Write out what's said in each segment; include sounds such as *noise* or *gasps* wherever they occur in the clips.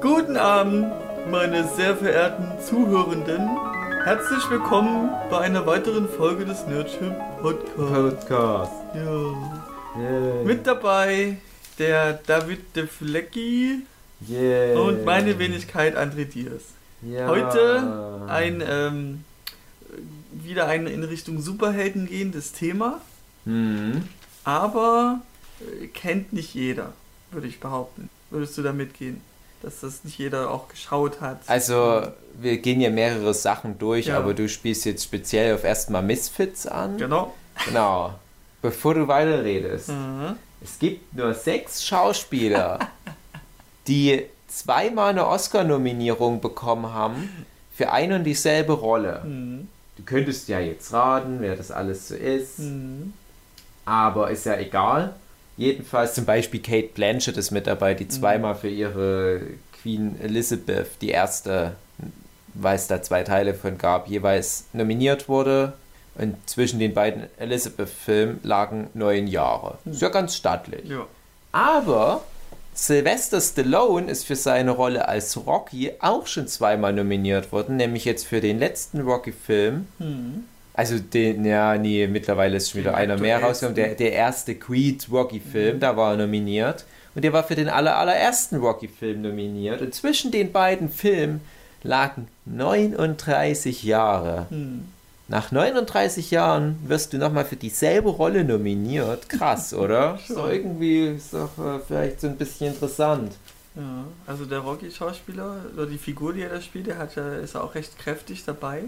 Guten Abend, meine sehr verehrten Zuhörenden. Herzlich willkommen bei einer weiteren Folge des Nerdship Podcasts. Podcast. Ja. Yay. Mit dabei der David de Flecki und meine Wenigkeit André Diaz. Ja. Heute ein ähm, wieder ein in Richtung Superhelden gehendes Thema, Hm. aber äh, kennt nicht jeder, würde ich behaupten. Würdest du da mitgehen? Dass das nicht jeder auch geschaut hat. Also, wir gehen ja mehrere Sachen durch, Ja. aber du spielst jetzt speziell auf erstmal Misfits an. Genau. Genau. Bevor du weiterredest. Mhm. Es gibt nur sechs Schauspieler, *laughs* die zweimal eine Oscar-Nominierung bekommen haben für eine und dieselbe Rolle. Mhm. Du könntest ja jetzt raten, wer das alles so ist. Mhm. Aber ist ja egal. Jedenfalls zum Beispiel Kate Blanchett ist mit dabei, die zweimal für ihre Queen Elizabeth, die erste, weil es da zwei Teile von gab, jeweils nominiert wurde. Und zwischen den beiden Elizabeth-Filmen lagen neun Jahre. Ist ja ganz stattlich. Ja. Aber Sylvester Stallone ist für seine Rolle als Rocky auch schon zweimal nominiert worden, nämlich jetzt für den letzten Rocky-Film. Mhm. Also den, ja, nee, mittlerweile ist schon wieder einer mehr rausgekommen. Der, der erste Creed Rocky-Film, da war er nominiert. Und der war für den aller, allerersten Rocky-Film nominiert. Und zwischen den beiden Filmen lagen 39 Jahre. Mhm. Nach 39 Jahren wirst du nochmal für dieselbe Rolle nominiert. Krass, *laughs* oder? Doch irgendwie, ist doch äh, vielleicht so ein bisschen interessant. Ja, also der Rocky-Schauspieler, oder die Figur, die er da spielt, der hat ja, ist ja auch recht kräftig dabei.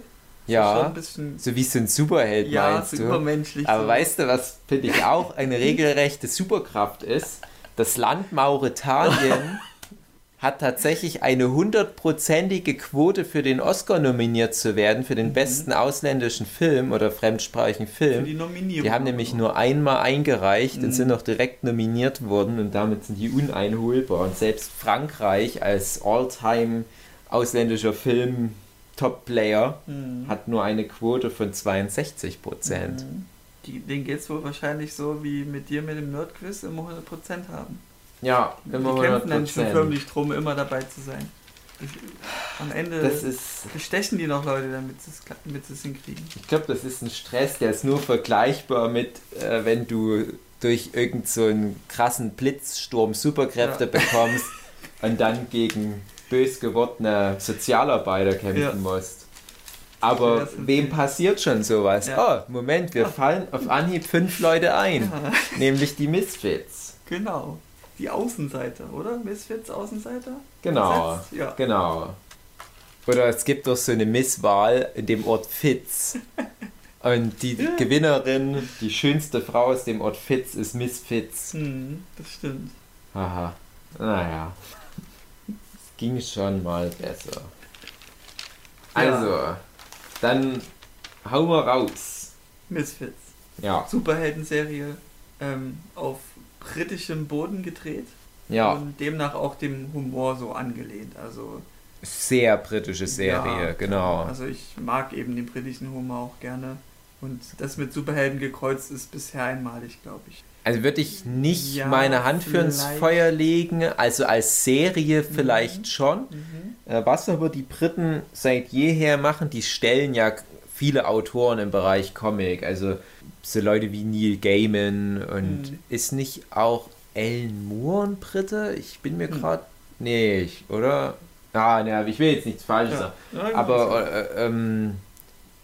Ja, ein bisschen, so wie so ein Superheld ja, meinst du. übermenschlich. Aber so. weißt du, was finde ich auch eine *laughs* regelrechte Superkraft ist? Das Land Mauretanien *laughs* hat tatsächlich eine hundertprozentige Quote für den Oscar nominiert zu werden, für den besten ausländischen Film oder fremdsprachigen Mhm. Für Film. die Nominierung. Die haben nämlich nur einmal eingereicht Mhm. und sind auch direkt nominiert worden und damit sind die uneinholbar. Und selbst Frankreich als All-Time ausländischer Film Top-Player Mhm. hat nur eine Quote von 62 Prozent. Mhm. Geht es wohl wahrscheinlich so wie mit dir mit dem Nerdquiz immer 100% haben. Ja, immer die kämpfen dann schon 100%. förmlich drum, immer dabei zu sein. Am Ende Das ist, bestechen die noch Leute, damit sie es kla- damit sie es hinkriegen. ich glaube, das ist ein Stress, der ist nur vergleichbar mit, äh, wenn du durch irgendeinen so einen krassen Blitzsturm Superkräfte Ja. bekommst und dann gegen bös gewordene Sozialarbeiter kämpfen Ja. musst. Aber wem passiert schon sowas? Ja. Oh, Moment, wir fallen auf Anhieb fünf Leute ein, *laughs* nämlich die Misfits. genau. Die Außenseiter, oder? Misfits Außenseiter? Genau, genau. Oder es gibt doch so eine Misswahl in dem Ort Fitz. *laughs* Und die. Gewinnerin, die schönste Frau aus dem Ort Fitz, ist Miss Fitz. Hm, das stimmt. Haha. Naja. Ging schon mal besser. Also, dann hauen wir raus. Misfits. Ja, Superheldenserie ähm, auf britischem Boden gedreht ja. und demnach auch dem Humor so angelehnt. Also Sehr britische Serie, ja, genau. Also ich mag eben den britischen Humor auch gerne. Und das mit Superhelden gekreuzt ist bisher einmalig, glaube ich. Also würde ich nicht Ja, meine Hand für ins. Feuer legen. Also als Serie vielleicht Mhm. schon. Mhm. Äh, Was aber die Briten seit jeher machen, die stellen ja viele Autoren im Bereich Comic. Also so Leute wie Neil Gaiman und Mhm. ist nicht auch Alan Moore ein Brite? Ich bin mir Mhm. gerade. Nee, ich, oder? Ah, ne, ich will jetzt nichts Falsches sagen. Ja, Aber äh, ähm,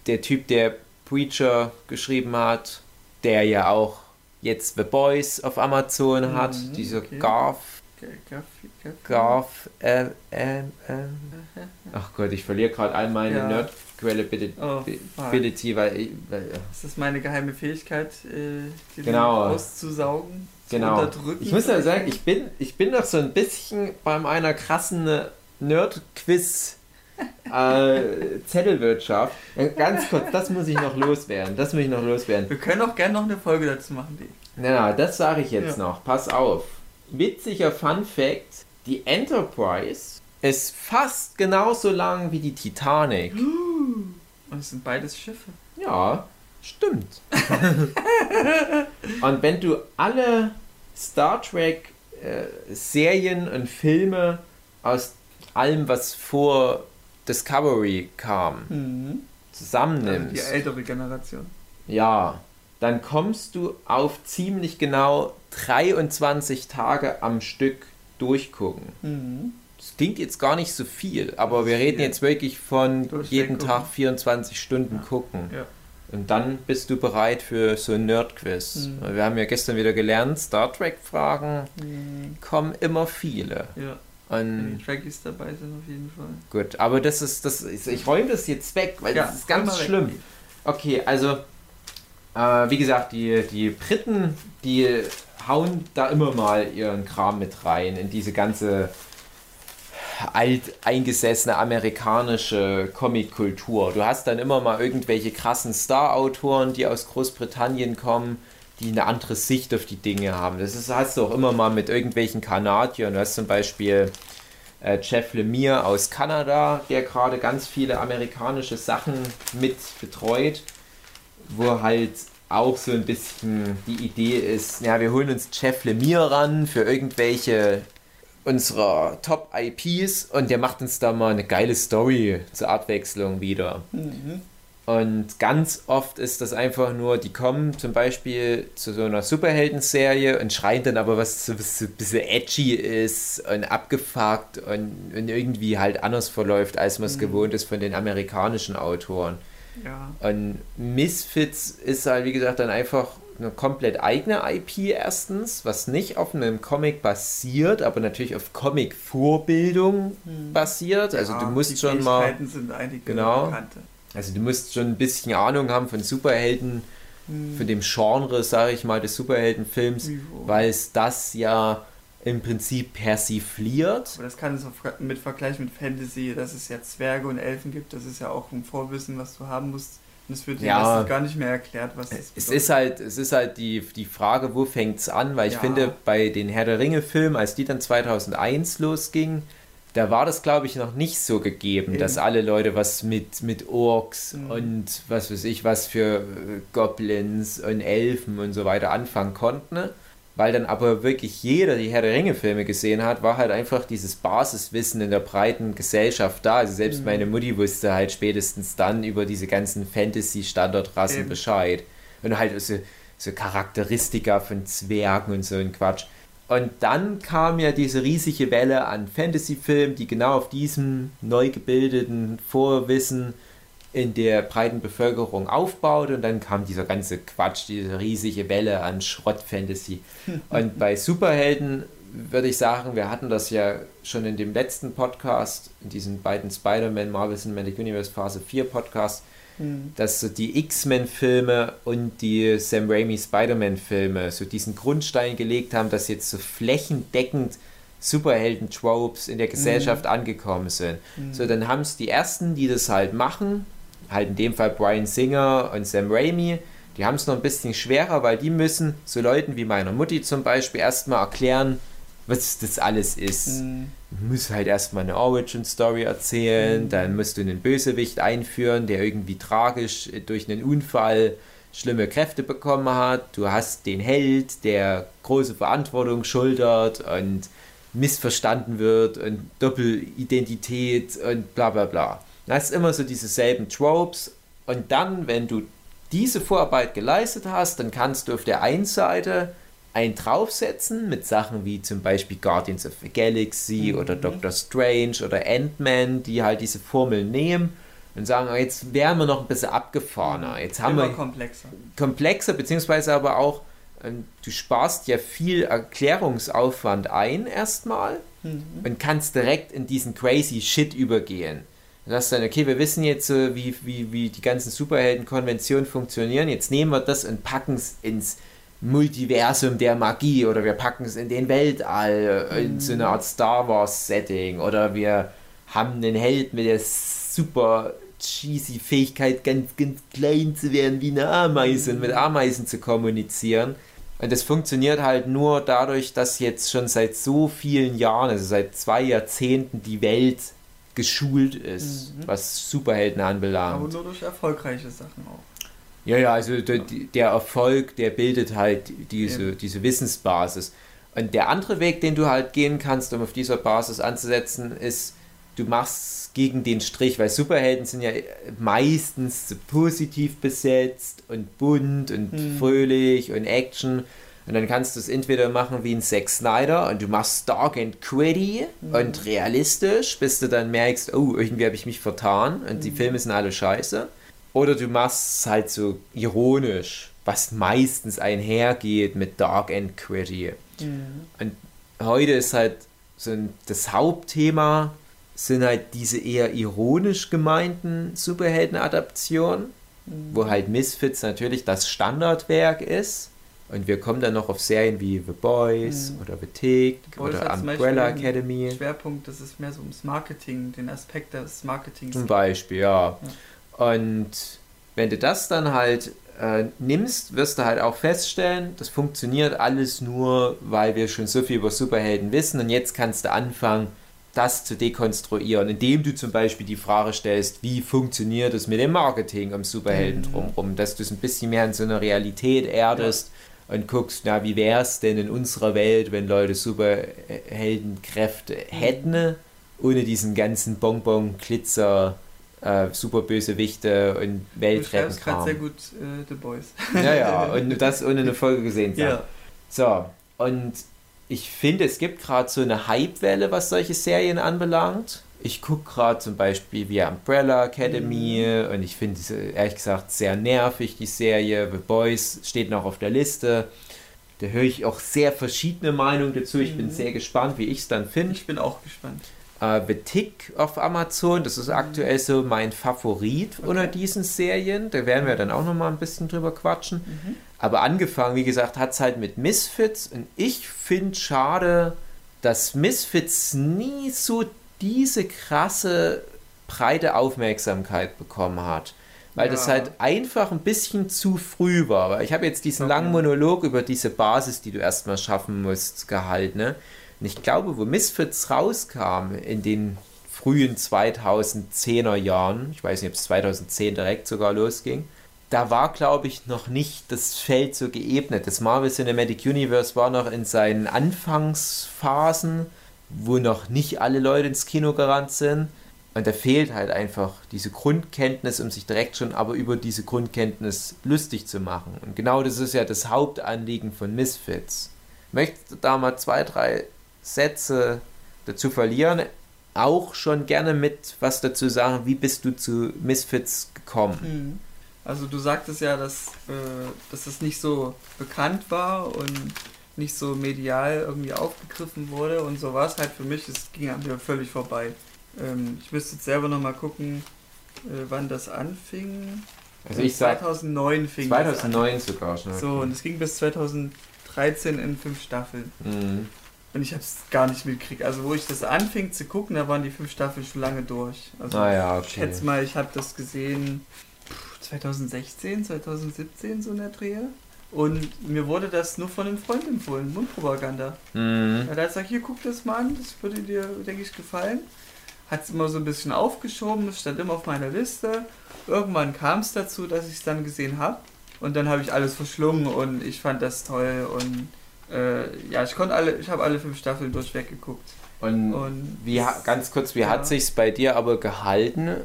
der Typ, der Preacher geschrieben hat, der ja auch jetzt The Boys auf Amazon hat, Mhm, dieser okay. Garth, G- Gaff- Gaff- Garth, äh, ähm, ähm, ach Gott, ich verliere gerade all meine Ja. Nerd-Credibility, Oh, fuck. weil, ich- weil Ist das meine geheime Fähigkeit, äh, die Genau. auszusaugen? Zu genau. unterdrücken? Ich muss ja sagen, ich bin, ich bin noch so ein bisschen bei meiner krassen Nerd-Quiz äh, Zettelwirtschaft. Äh, Ganz kurz, das muss ich noch loswerden. Das muss ich noch loswerden. Wir können auch gerne noch eine Folge dazu machen, die. Na, na, das sage ich jetzt Ja. noch. Pass auf. Witziger Fun Fact: Die Enterprise ist fast genauso lang wie die Titanic. *gasps* Und es sind beides Schiffe. Ja, stimmt. *laughs* und wenn du alle Star Trek äh, Serien und Filme aus allem, was vor Discovery kam, Mhm. Also zusammennimmst, die ältere Generation. ja, dann kommst du auf ziemlich genau 23 Tage am Stück durchgucken. Mhm. Das klingt jetzt gar nicht so viel, aber wir reden jetzt wirklich von jeden gucken. Tag 24 Stunden gucken. Ja. Und dann bist du bereit für so ein Nerd-Quiz. Mhm. Wir haben ja gestern wieder gelernt, Star Trek-Fragen Mhm. kommen immer viele. Ja. Wenn Und die Trekkies dabei sind, auf jeden Fall. gut, aber das ist, das ist, ich räume das jetzt weg, weil das ist ganz mal weg. schlimm. Okay, also, äh, wie gesagt, die, die Briten, die hauen da immer mal ihren Kram mit rein in diese ganze alteingesessene amerikanische Comic-Kultur. Du hast dann immer mal irgendwelche krassen Star-Autoren, die aus Großbritannien kommen, die eine andere Sicht auf die Dinge haben. Das ist, hast du auch immer mal mit irgendwelchen Kanadiern. Du hast zum Beispiel äh, Jeff Lemire aus Kanada, der gerade ganz viele amerikanische Sachen mit betreut, wo halt auch so ein bisschen die Idee ist, ja, wir holen uns Jeff Lemire ran für irgendwelche unserer Top-IPs und der macht uns da mal eine geile Story zur Abwechslung wieder. Mhm. Und ganz oft ist das einfach nur, die kommen zum Beispiel zu so einer Superhelden-Serie und schreien dann aber, was so, was so ein bisschen edgy ist und abgefuckt und, und irgendwie halt anders verläuft, als man es Mhm. gewohnt ist von den amerikanischen Autoren. Ja. Und Misfits ist halt, wie gesagt, dann einfach eine komplett eigene IP erstens, was nicht auf einem Comic basiert, aber natürlich auf Comic-Vorbildung basiert. Also Ja, du musst schon mal... Sind einige Genau. bekannte. Also du musst schon ein bisschen Ahnung haben von Superhelden, Mhm. von dem Genre, sage ich mal, des Superheldenfilms, Niveau. weil es das ja im Prinzip persifliert. Aber das kann es auch mit Vergleich mit Fantasy, dass es ja Zwerge und Elfen gibt, das ist ja auch ein Vorwissen, was du haben musst. Und es wird dir Ja. gar nicht mehr erklärt, was das Es ist halt, es ist halt die, die Frage, wo fängt es an, weil ich Ja. finde, bei den Herr der Ringe-Filmen, als die dann 2001 losgingen, da war das, glaube ich, noch nicht so gegeben, Eben. dass alle Leute was mit, mit Orks Mhm. und was weiß ich, was für äh, Goblins und Elfen und so weiter anfangen konnten. ne? Weil dann aber wirklich jeder die Herr der Ringe-Filme gesehen hat, war halt einfach dieses Basiswissen in der breiten Gesellschaft da. Also selbst Mhm. meine Mutti wusste halt spätestens dann über diese ganzen Fantasy-Standardrassen. Bescheid. Und halt so, so Charakteristika von Zwergen und so ein Quatsch. Und dann kam ja diese riesige Welle an Fantasy-Filmen, die genau auf diesem neu gebildeten Vorwissen in der breiten Bevölkerung aufbaut und dann kam dieser ganze Quatsch, diese riesige Welle an Schrott-Fantasy. *laughs* Und bei Superhelden würde ich sagen, wir hatten das ja schon in dem letzten Podcast, in diesen beiden Spider-Man, Marvel Cinematic Universe Phase 4 Podcast, Mhm. dass so die X-Men-Filme und die Sam Raimi Spider-Man-Filme so diesen Grundstein gelegt haben, dass jetzt so flächendeckend Superhelden-Tropes in der Gesellschaft angekommen sind. Mhm. So, dann haben es die ersten, die das halt machen, halt in dem Fall Brian Singer und Sam Raimi, die haben es noch ein bisschen schwerer, weil die müssen so Leuten wie meiner Mutti zum Beispiel erstmal erklären, was das alles ist. Mhm. Du musst halt erstmal eine Origin-Story erzählen, Mhm. dann musst du einen Bösewicht einführen, der irgendwie tragisch durch einen Unfall schlimme Kräfte bekommen hat. Du hast den Held, der große Verantwortung schultert und missverstanden wird und Doppelidentität und bla bla bla. Du hast immer so diese selben Tropes und dann, wenn du diese Vorarbeit geleistet hast, dann kannst du auf der einen Seite einen draufsetzen mit Sachen wie zum Beispiel Guardians of the Galaxy Mhm. oder Doctor Strange oder Ant-Man, die halt diese Formel nehmen und sagen, oh, jetzt wären wir noch ein bisschen abgefahrener. Jetzt haben Immer wir komplexer. komplexer, beziehungsweise aber auch, ähm, du sparst ja viel Erklärungsaufwand ein erstmal Mhm. und kannst direkt in diesen crazy Shit übergehen. Du sagst dann, okay, wir wissen jetzt, äh, wie, wie, wie die ganzen Superhelden-Konventionen funktionieren, jetzt nehmen wir das und packen es ins Multiversum der Magie oder wir packen es in den Weltall, in so eine Art Star Wars-Setting oder wir haben einen Held mit der super cheesy Fähigkeit, ganz, ganz klein zu werden wie eine Ameise und mit Ameisen zu kommunizieren. Und das funktioniert halt nur dadurch, dass jetzt schon seit so vielen Jahren, also seit zwei Jahrzehnten, die Welt geschult ist, Mhm. was Superhelden Aber anbelangt. nur durch erfolgreiche Sachen auch. Ja, ja, also der, der Erfolg, der bildet halt diese, Eben. diese Wissensbasis. Und der andere Weg, den du halt gehen kannst, um auf dieser Basis anzusetzen, ist, du machst gegen den Strich, weil Superhelden sind ja meistens positiv besetzt und bunt und Hm. fröhlich und Action. Und dann kannst du es entweder machen wie ein Zack Snyder und du machst dark and gritty Mhm. und realistisch, bis du dann merkst, oh, irgendwie habe ich mich vertan und die Mhm. Filme sind alle scheiße. Oder du machst es halt so ironisch, was meistens einhergeht mit dark and gritty. Und heute ist halt so ein, das Hauptthema sind halt diese eher ironisch gemeinten Superhelden-Adaptionen, wo halt Misfits natürlich das Standardwerk ist. Und wir kommen dann noch auf Serien wie The Boys Mhm. oder The Tick oder Umbrella Academy. Schwerpunkt, das ist mehr so ums Marketing, den Aspekt des Marketings. Zum Beispiel, ja. Und wenn du das dann halt äh, nimmst, wirst du halt auch feststellen, das funktioniert alles nur, weil wir schon so viel über Superhelden wissen und jetzt kannst du anfangen, das zu dekonstruieren, indem du zum Beispiel die Frage stellst, wie funktioniert es mit dem Marketing um Superhelden Mhm. drumherum, dass du es ein bisschen mehr in so einer Realität erdest und guckst, na, wie wäre es denn in unserer Welt, wenn Leute Superheldenkräfte hätten, ohne diesen ganzen Bonbon, Äh, Superbösewichte und Du schreibst gerade Weltrettenkram. sehr gut äh, The Boys. Ja, ja, *laughs* und das ohne eine Folge gesehen zu haben. ja. So, und ich finde, es gibt gerade so eine Hypewelle, was solche Serien anbelangt. Ich gucke gerade zum Beispiel wie Umbrella Academy und ich finde es ehrlich gesagt sehr nervig, die Serie. The Boys steht noch auf der Liste. Da höre ich auch sehr verschiedene Meinungen dazu. Ich bin Mhm. sehr gespannt, wie ich es dann finde. Ich bin auch gespannt. Äh, The Tick auf Amazon, das ist aktuell so mein Favorit unter diesen Serien. Da werden wir dann auch noch mal ein bisschen drüber quatschen. Mhm. Aber angefangen, wie gesagt, hat es halt mit Misfits und ich finde schade, dass Misfits nie so diese krasse breite Aufmerksamkeit bekommen hat. Weil das Ja. halt einfach ein bisschen zu früh war. Weil ich habe jetzt diesen Okay. langen Monolog über diese Basis, die du erstmal schaffen musst, gehalten. Ne? Und ich glaube, wo Misfits rauskam in den frühen 2010er Jahren, ich weiß nicht, ob es 2010 direkt sogar losging, da war, glaube ich, noch nicht das Feld so geebnet. Das Marvel Cinematic Universe war noch in seinen Anfangsphasen, wo noch nicht alle Leute ins Kino gerannt sind. Und da fehlt halt einfach diese Grundkenntnis, um sich direkt schon aber über diese Grundkenntnis lustig zu machen. Und genau das ist ja das Hauptanliegen von Misfits. Möchtest du da mal zwei, drei Sätze dazu verlieren? Auch schon gerne mit was dazu sagen, wie bist du zu Misfits gekommen? Mhm. Also du sagtest ja, dass, äh, dass es nicht so bekannt war und nicht so medial irgendwie aufgegriffen wurde und so war es halt für mich, es ging an mir völlig vorbei. Ähm, ich müsste jetzt selber nochmal gucken, äh, wann das anfing. Also ich sag 2009 fing das 2009 sogar schon. an. So, und es ging bis 2013 in fünf Staffeln. Mhm. Und ich habe es gar nicht mitgekriegt. Also wo ich das anfing zu gucken, da waren die fünf Staffeln schon lange durch. Also Ah ja, ich okay. schätze mal, ich habe das gesehen pff, 2016, 2017 so in der Drehe. Und mir wurde das nur von einem Freund empfohlen, Mundpropaganda. Mhm. Er hat gesagt, hier guck das mal an, das würde dir, denke ich, gefallen. Hat es immer so ein bisschen aufgeschoben, es stand immer auf meiner Liste. Irgendwann kam es dazu, dass ich es dann gesehen habe. Und dann habe ich alles verschlungen und ich fand das toll. Und äh, ja, ich konnte alle, ich habe alle fünf Staffeln durchweg geguckt. Und Und wie ganz kurz, wie Ja. hat sich's bei dir aber gehalten,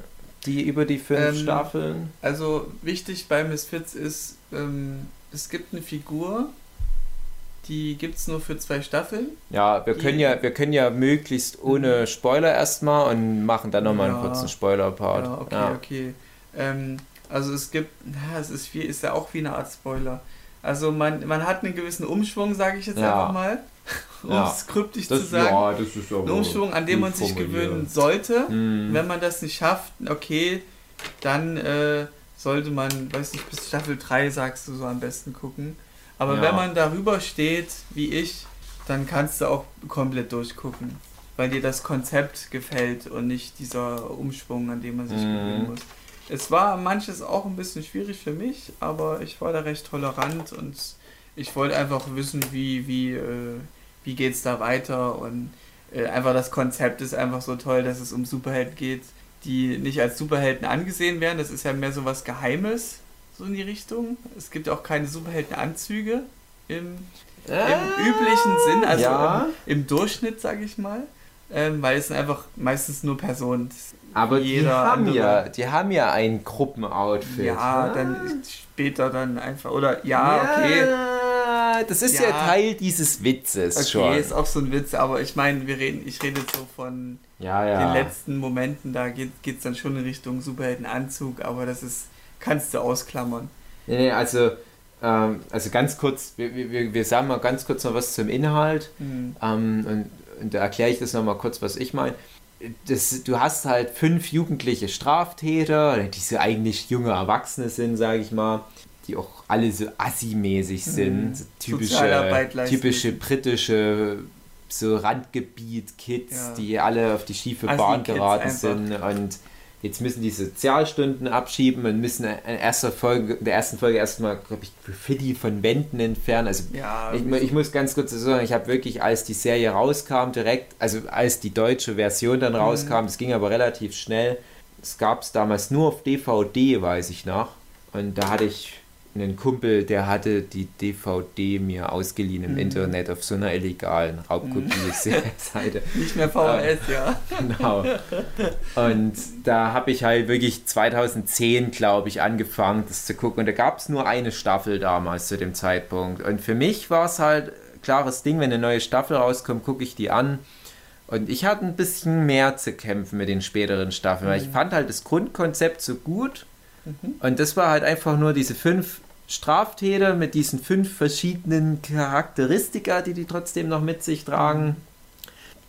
die über die fünf Ähm, Staffeln? Also wichtig bei Misfits ist, ähm, es gibt eine Figur, die gibt es nur für zwei Staffeln. Ja, wir können ja, wir können ja möglichst ohne Spoiler erstmal und machen dann nochmal einen Ja. kurzen Spoiler-Part. Ja, okay, Ja. okay. Ähm, also es gibt, na, es ist, wie, ist ja auch wie eine Art Spoiler. Also man, man hat einen gewissen Umschwung, sage ich jetzt Ja. einfach mal, *laughs* um Ja. es kryptisch Das, zu sagen. ja, das ist aber einen Umschwung, an dem man sich gewöhnen sollte. Mhm. Wenn man das nicht schafft, okay, dann äh, sollte man, weiß nicht, bis Staffel 3 sagst du so am besten gucken. Aber Ja. wenn man darüber steht, wie ich, dann kannst du auch komplett durchgucken. Weil dir das Konzept gefällt und nicht dieser Umschwung, an dem man sich Mhm. gewöhnen muss. Es war manches auch ein bisschen schwierig für mich, aber ich war da recht tolerant und ich wollte einfach wissen, wie, wie, äh, wie geht es da weiter und äh, einfach das Konzept ist einfach so toll, dass es um Superhelden geht, die nicht als Superhelden angesehen werden. Das ist ja mehr so was Geheimes, so in die Richtung. Es gibt auch keine Superheldenanzüge im, im üblichen Sinn, also ja. im, im Durchschnitt, sage ich mal. ähm, weil es sind einfach meistens nur Personen. Aber die haben, andere- ja, die haben ja ein Gruppenoutfit. Ja, ne? dann später dann einfach. Oder ja, okay. Ja, das ist ja, Ja. Teil dieses Witzes Okay, schon. ist auch so ein Witz, aber ich meine, wir reden, ich rede so von Ja, den ja. letzten Momenten, da geht es dann schon in Richtung Superheldenanzug, aber das ist, kannst du ausklammern. Nee, nee, also, ähm, also ganz kurz, wir, wir, wir sagen mal ganz kurz noch was zum Inhalt. Hm. Ähm, und, und da erkläre ich das nochmal kurz, was ich meine. Das, du hast halt fünf jugendliche Straftäter, die so eigentlich junge Erwachsene sind, sage ich mal, die auch alle so assi-mäßig sind. Mhm. So typische, typische britische so Randgebiet-Kids, Ja. die alle auf die schiefe Bahn geraten sind und jetzt müssen die Sozialstunden abschieben und müssen in erster Folge, der ersten Folge erstmal, glaube ich, Graffiti von Wänden entfernen. Also Ja, ich, ich muss ganz kurz sagen, ich habe wirklich, als die Serie rauskam, direkt, also als die deutsche Version dann rauskam, das ging aber relativ schnell. Es gab es damals nur auf DVD, weiß ich noch. Und da hatte ich einen Kumpel, der hatte die DVD mir ausgeliehen im Mhm. Internet auf so einer illegalen Raubkopie-Seite. *laughs* nicht mehr VHS, ja. *laughs* Genau. Und da habe ich halt wirklich 2010, glaube ich, angefangen, das zu gucken. Und da gab es nur eine Staffel damals zu dem Zeitpunkt. Und für mich war es halt klares Ding, wenn eine neue Staffel rauskommt, gucke ich die an. Und ich hatte ein bisschen mehr zu kämpfen mit den späteren Staffeln, weil ich fand halt das Grundkonzept so gut. Und das war halt einfach nur diese fünf Straftäter mit diesen fünf verschiedenen Charakteristika, die die trotzdem noch mit sich tragen.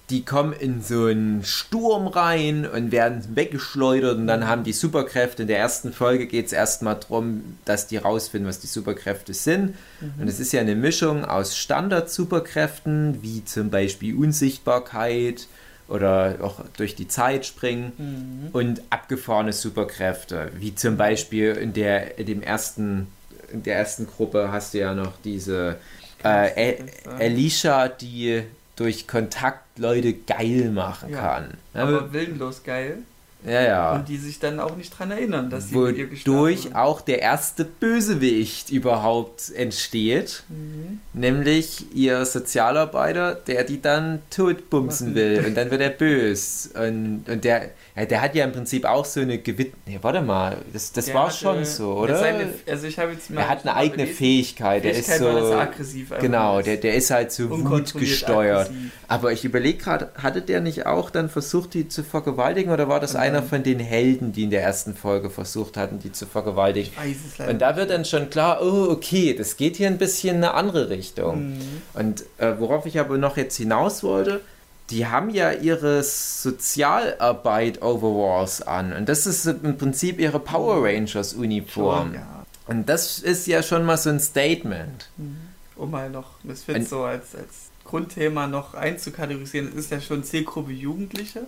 Die kommen in so einen Sturm rein und werden weggeschleudert und dann haben die Superkräfte. In der ersten Folge geht es erstmal darum, dass die rausfinden, was die Superkräfte sind. Und es ist ja eine Mischung aus Standard-Superkräften, wie zum Beispiel Unsichtbarkeit oder auch durch die Zeit springen Mhm. und abgefahrene Superkräfte, wie zum Beispiel in der in dem ersten in der ersten Gruppe hast du ja noch diese äh? Alicia, die durch Kontakt Leute geil machen Ja, kann. Aber willenlos geil. Ja, ja. Und die sich dann auch nicht dran erinnern, dass sie mit ihr Wodurch haben. auch der erste Bösewicht überhaupt entsteht, Mhm. nämlich ihr Sozialarbeiter, der die dann totbumsen will und dann wird er bös. Und, und der, ja, der hat ja im Prinzip auch so eine Gewinn... Nee, warte mal, das, das Der war hatte- schon so, ja, oder? Seine, also ich habe jetzt mal er hat eine eigene gelesen, Fähigkeit, der ist Fähigkeit war, dass so... er aggressiv Genau, ist. der, der ist halt so wutgesteuert. aggressiv. Aber ich überlege gerade, hatte der nicht auch dann versucht, die zu vergewaltigen oder war das Und einer von den Helden, die in der ersten Folge versucht hatten, die zu vergewaltigen? Und da wird dann schon klar, oh, okay, das geht hier ein bisschen in eine andere Richtung. Mhm. Und äh, worauf ich aber noch jetzt hinaus wollte, die haben ja ihre Sozialarbeit Overalls an. Und das ist im Prinzip ihre Power Rangers Uniform. Schon, ja. Und das ist ja schon mal so ein Statement. Um mal noch, Ein- so als, als Grundthema noch einzukategorisieren, es ist ja schon Zielgruppe Jugendliche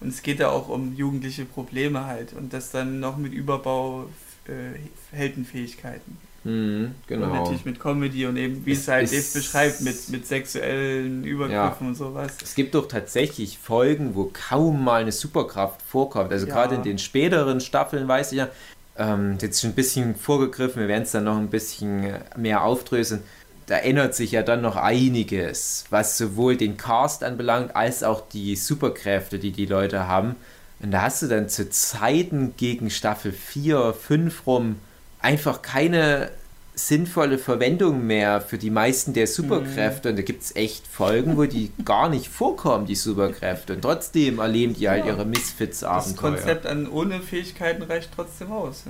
und es geht ja auch um jugendliche Probleme halt und das dann noch mit Überbau äh, Heldenfähigkeiten. Mhm, Und genau. natürlich mit Comedy und eben, wie Es es, halt Dave beschreibt, mit, mit sexuellen Übergriffen und sowas. Es gibt doch tatsächlich Folgen, wo kaum mal eine Superkraft vorkommt. Also Ja. gerade in den späteren Staffeln weiß ich ja, ähm, jetzt schon ein bisschen vorgegriffen, wir werden es dann noch ein bisschen mehr aufdröseln. Da ändert sich ja dann noch einiges, was sowohl den Cast anbelangt, als auch die Superkräfte, die die Leute haben. Und da hast du dann zu Zeiten gegen Staffel 4, 5 rum einfach keine sinnvolle Verwendung mehr für die meisten der Superkräfte. Und da gibt es echt Folgen, wo die *laughs* gar nicht vorkommen, die Superkräfte. Und trotzdem erleben die halt Ja. ihre Das Misfits-Abenteuer. Konzept an ohne Fähigkeiten reicht trotzdem aus.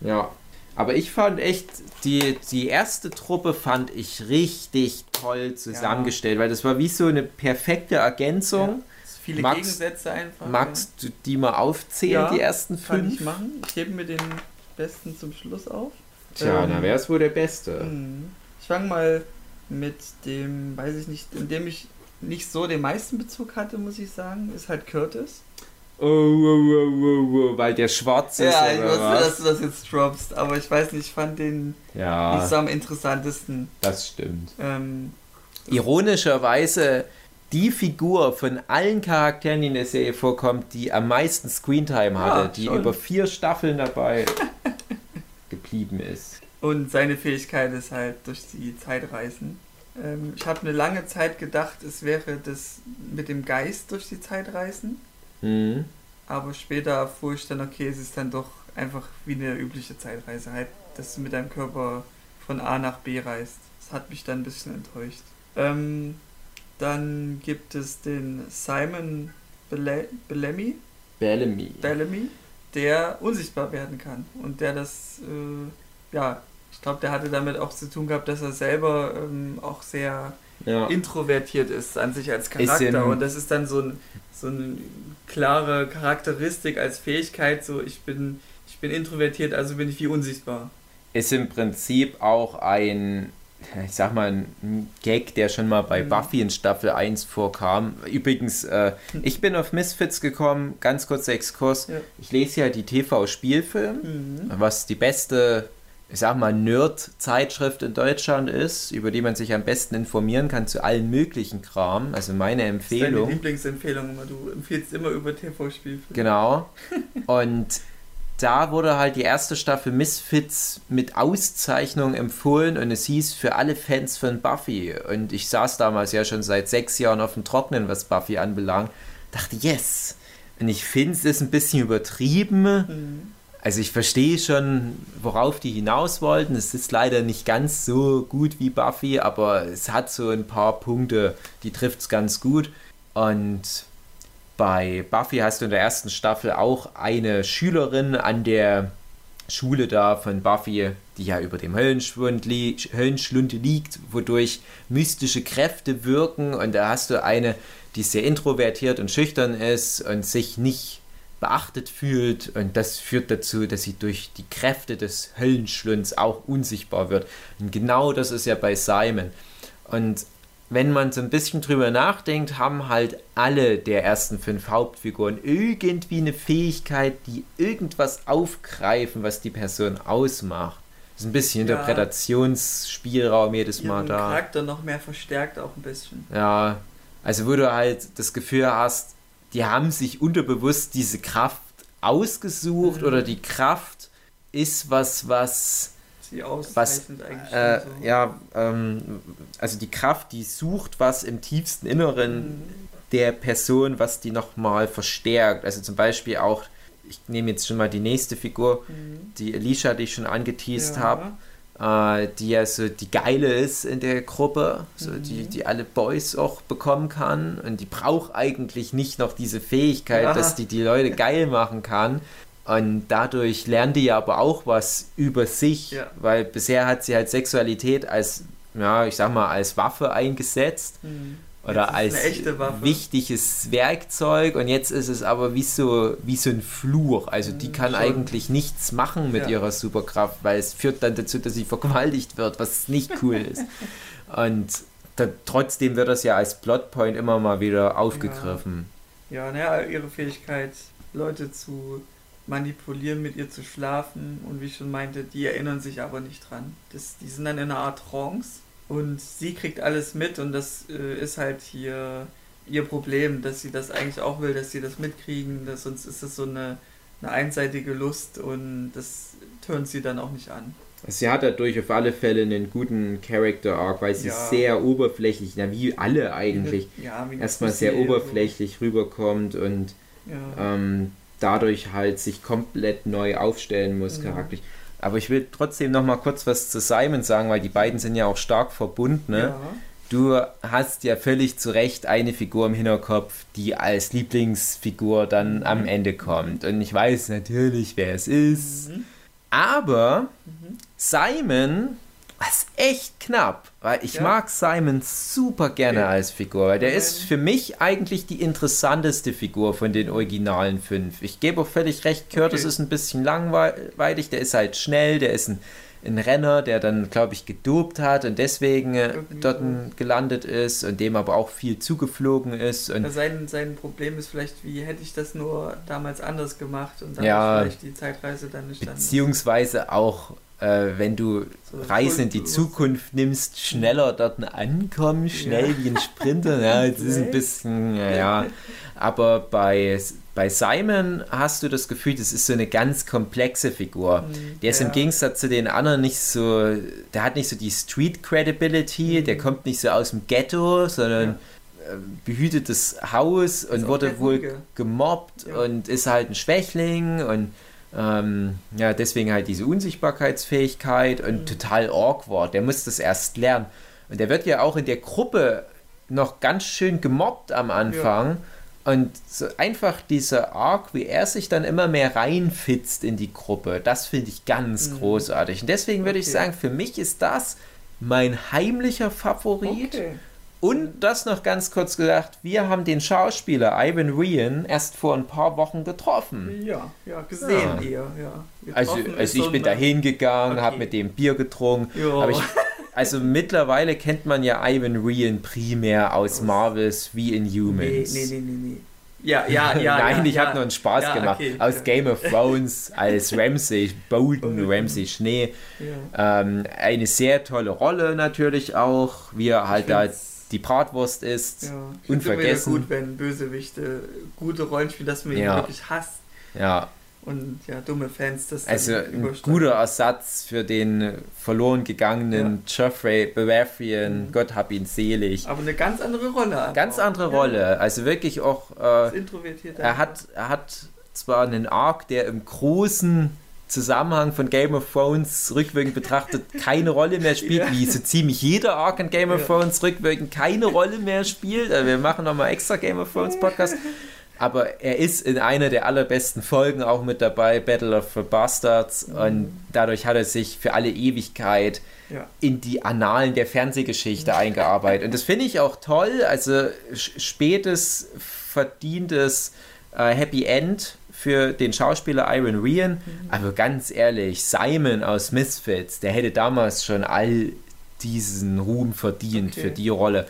Ja. Ja. Aber ich fand echt, die, die erste Truppe fand ich richtig toll zusammengestellt, weil das war wie so eine perfekte Ergänzung. Ja. Viele Max- Gegensätze einfach. Magst du die mal aufzählen, Ja, die ersten ja. Kann ich fünf? machen. Ich hebe mir den besten zum Schluss auf. Tja, Ähm, na wäre es wohl der Beste. Mhm. Ich fange mal mit dem, weiß ich nicht, in dem ich nicht so den meisten Bezug hatte, muss ich sagen, ist halt Curtis. Oh, oh, oh, oh, oh, weil der schwarz ist Ja, ich wusste, was? dass du das jetzt droppst, aber ich weiß nicht, ich fand den Ja, nicht so am interessantesten. das stimmt. Ähm, Ironischerweise die Figur von allen Charakteren, die in der Serie vorkommt, die am meisten Screentime hatte, die schon. über vier Staffeln dabei *laughs* geblieben ist. und seine Fähigkeit ist halt durch die Zeit reisen. Ähm, ich habe eine lange Zeit gedacht, es wäre das mit dem Geist durch die Zeit reisen. Mhm. Aber später erfuhr ich dann, okay, es ist dann doch einfach wie eine übliche Zeitreise, halt, dass du mit deinem Körper von A nach B reist. Das hat mich dann ein bisschen enttäuscht. Ähm, dann gibt es den Simon Bele Bellamy, Bellamy. Bellamy, der unsichtbar werden kann und der das, äh, ja, ich glaube, der hatte damit auch zu tun gehabt, dass er selber ähm, auch sehr Ja. introvertiert ist an sich als Charakter und das ist dann so, ein, so eine klare Charakteristik als Fähigkeit, so ich bin, ich bin introvertiert, also bin ich wie unsichtbar. ist im Prinzip auch ein, ich sag mal, ein Gag, der schon mal bei Mhm. Buffy in Staffel 1 vorkam. Übrigens, äh, ich bin auf Misfits gekommen, ganz kurzer Exkurs. Ja. Ich lese ja die TV-Spielfilm, Mhm. was die beste, ich sag mal, Nerd-Zeitschrift in Deutschland ist, über die man sich am besten informieren kann zu allen möglichen Kram. Also meine Das ist deine Empfehlung. Lieblingsempfehlung immer. Du empfiehlst immer über TV-Spielfilme. Genau. *laughs* Und da wurde halt die erste Staffel Misfits mit Auszeichnung empfohlen und es hieß für alle Fans von Buffy. Und ich saß damals ja schon seit sechs Jahren auf dem Trocknen, was Buffy anbelangt. Dachte, yes. Und ich finde es ist ein bisschen übertrieben. Mhm. Also ich verstehe schon, worauf die hinaus wollten. Es ist leider nicht ganz so gut wie Buffy, aber es hat so ein paar Punkte, die trifft es ganz gut. Und bei Buffy hast du in der ersten Staffel auch eine Schülerin an der Schule da von Buffy, die ja über dem Höllenschwund li Höllenschlund liegt, wodurch mystische Kräfte wirken. Und da hast du eine, die sehr introvertiert und schüchtern ist und sich nicht beachtet fühlt und das führt dazu, dass sie durch die Kräfte des Höllenschlunds auch unsichtbar wird. Und genau das ist ja bei Simon. Und wenn man so ein bisschen drüber nachdenkt, haben halt alle der ersten fünf Hauptfiguren irgendwie eine Fähigkeit, die irgendwas aufgreifen, was die Person ausmacht. Das ist ein bisschen Ja. Interpretationsspielraum jedes Mal da. Charakter noch mehr verstärkt auch ein bisschen. Ja, also wo du halt das Gefühl hast, die haben sich unterbewusst diese Kraft ausgesucht Mhm. oder die Kraft ist was, was, Sie was auszeichnet eigentlich äh, so. ja, ähm, also die Kraft, die sucht was im tiefsten Inneren Mhm. der Person, was die nochmal verstärkt. Also zum Beispiel auch, ich nehme jetzt schon mal die nächste Figur, Mhm. die Alicia, die ich schon angeteased Ja. habe äh, die ja so die geile ist in der Gruppe, so Mhm. die, die alle Boys auch bekommen kann und die braucht eigentlich nicht noch diese Fähigkeit, Ja. dass die die Leute geil machen kann. Und dadurch lernt die ja aber auch was über sich, Ja. weil bisher hat sie halt Sexualität als, ja, ich sag mal, als Waffe eingesetzt Mhm. oder als wichtiges Werkzeug und jetzt ist es aber wie so, wie so ein Fluch. Also die Mhm, kann schon. eigentlich nichts machen mit Ja. ihrer Superkraft, weil es führt dann dazu, dass sie vergewaltigt wird, was nicht cool ist. *laughs* Und da, trotzdem wird das ja als Plotpoint immer mal wieder aufgegriffen. Ja, naja, ihre Fähigkeit, Leute zu manipulieren, mit ihr zu schlafen und wie ich schon meinte, die erinnern sich aber nicht dran. Das, die sind dann in einer Art Trance und sie kriegt alles mit und das äh, ist halt hier ihr Problem, dass sie das eigentlich auch will, dass sie das mitkriegen, dass, sonst ist das so eine, eine einseitige Lust und das tönt sie dann auch nicht an. Sie hat dadurch auf alle Fälle einen guten Character Arc, weil sie Ja. sehr oberflächlich, na wie alle eigentlich, Ja, wie erstmal sehr so. oberflächlich rüberkommt und Ja. ähm, dadurch halt sich komplett neu aufstellen muss, Mhm. charakterlich. Aber ich will trotzdem noch mal kurz was zu Simon sagen, weil die beiden sind ja auch stark verbunden. Ne? ja. Du hast ja völlig zu Recht eine Figur im Hinterkopf, die als Lieblingsfigur dann am Ende kommt. Und ich weiß natürlich, wer es ist. Mhm. Aber Mhm. Simon ist echt knapp, weil ich Ja. mag Simon super gerne Okay. als Figur, weil der Ja, ist für mich eigentlich die interessanteste Figur von den originalen fünf. Ich gebe auch völlig recht, Curtis Okay. ist ein bisschen langweilig, der ist halt schnell, der ist ein, ein Renner, der dann, glaube ich, gedopt hat und deswegen äh, dort gelandet ist und dem aber auch viel zugeflogen ist. Ja, sein, sein Problem ist vielleicht, wie hätte ich das nur damals anders gemacht und dann Ja. vielleicht die Zeitreise dann nicht dann. beziehungsweise auch äh, wenn du So, Reisen in die Zukunft nimmst, schneller dort ankommen, schnell Ja. wie ein Sprinter. Ja, *laughs* das ist ein bisschen, ja, ja. Aber bei, bei Simon hast du das Gefühl, das ist so eine ganz komplexe Figur. Mhm, Der ist im ja. Gegensatz zu den anderen nicht so, der hat nicht so die Street Credibility, der kommt nicht so aus dem Ghetto, sondern äh, behütetes Haus und wurde wohl gemobbt Ja. und ist halt ein Schwächling und ähm, ja, deswegen halt diese Unsichtbarkeitsfähigkeit und total awkward. Der muss das erst lernen. Und der wird ja auch in der Gruppe noch ganz schön gemobbt am Anfang. Und so einfach dieser Arc, wie er sich dann immer mehr reinfitzt in die Gruppe, das finde ich ganz großartig. Und deswegen würde ich Okay. sagen, für mich ist das mein heimlicher Favorit. Okay. Und das noch ganz kurz gesagt, wir haben den Schauspieler Ivan Ryan erst vor ein paar Wochen getroffen. Ja, ja, gesehen Ja. eher, ja. Also, Getroffen also ich so bin da hingegangen, Okay. habe mit dem Bier getrunken. Ich, also mittlerweile kennt man ja Ivan Ryan primär aus Marvels wie in Nee, Humans. nee, nee, nee, nee. Ja, ja, *laughs* ja. Nein, ja, ich ja. habe nur einen Spaß Ja, gemacht. okay. Aus Game of *laughs* Thrones als Ramsay Bolton. Ramsay Schnee. Ähm, eine sehr tolle Rolle natürlich auch, wie er halt da die Bratwurst ist. Ja, find's immer Unvergessen. gut, wenn Bösewichte gute Rollen spielen, dass man ihn Ja. wirklich hasst Ja, und ja, dumme Fans das also ein guter Ersatz für den verloren gegangenen Geoffrey Baratheon. Mhm. Gott hab ihn selig. Aber eine ganz andere Rolle. Ganz andere Ja, Rolle. Also wirklich auch. Äh, das Introvertierte. er hat, er hat zwar einen Arc, der im großen Zusammenhang von Game of Thrones rückwirkend betrachtet keine Rolle mehr spielt, *laughs* Ja. wie so ziemlich jeder Arc in Game of. Thrones rückwirkend keine Rolle mehr spielt. Also wir machen nochmal extra Game of Thrones Podcast. Aber er ist in einer der allerbesten Folgen auch mit dabei, Battle of the Bastards. Und dadurch hat er sich für alle Ewigkeit Ja. in die Annalen der Fernsehgeschichte eingearbeitet. Und das finde ich auch toll. Also spätes, verdientes äh, Happy End für den Schauspieler Iron Ryan. Aber ganz ehrlich, Simon aus Misfits, der hätte damals schon all diesen Ruhm verdient Okay. für die Rolle.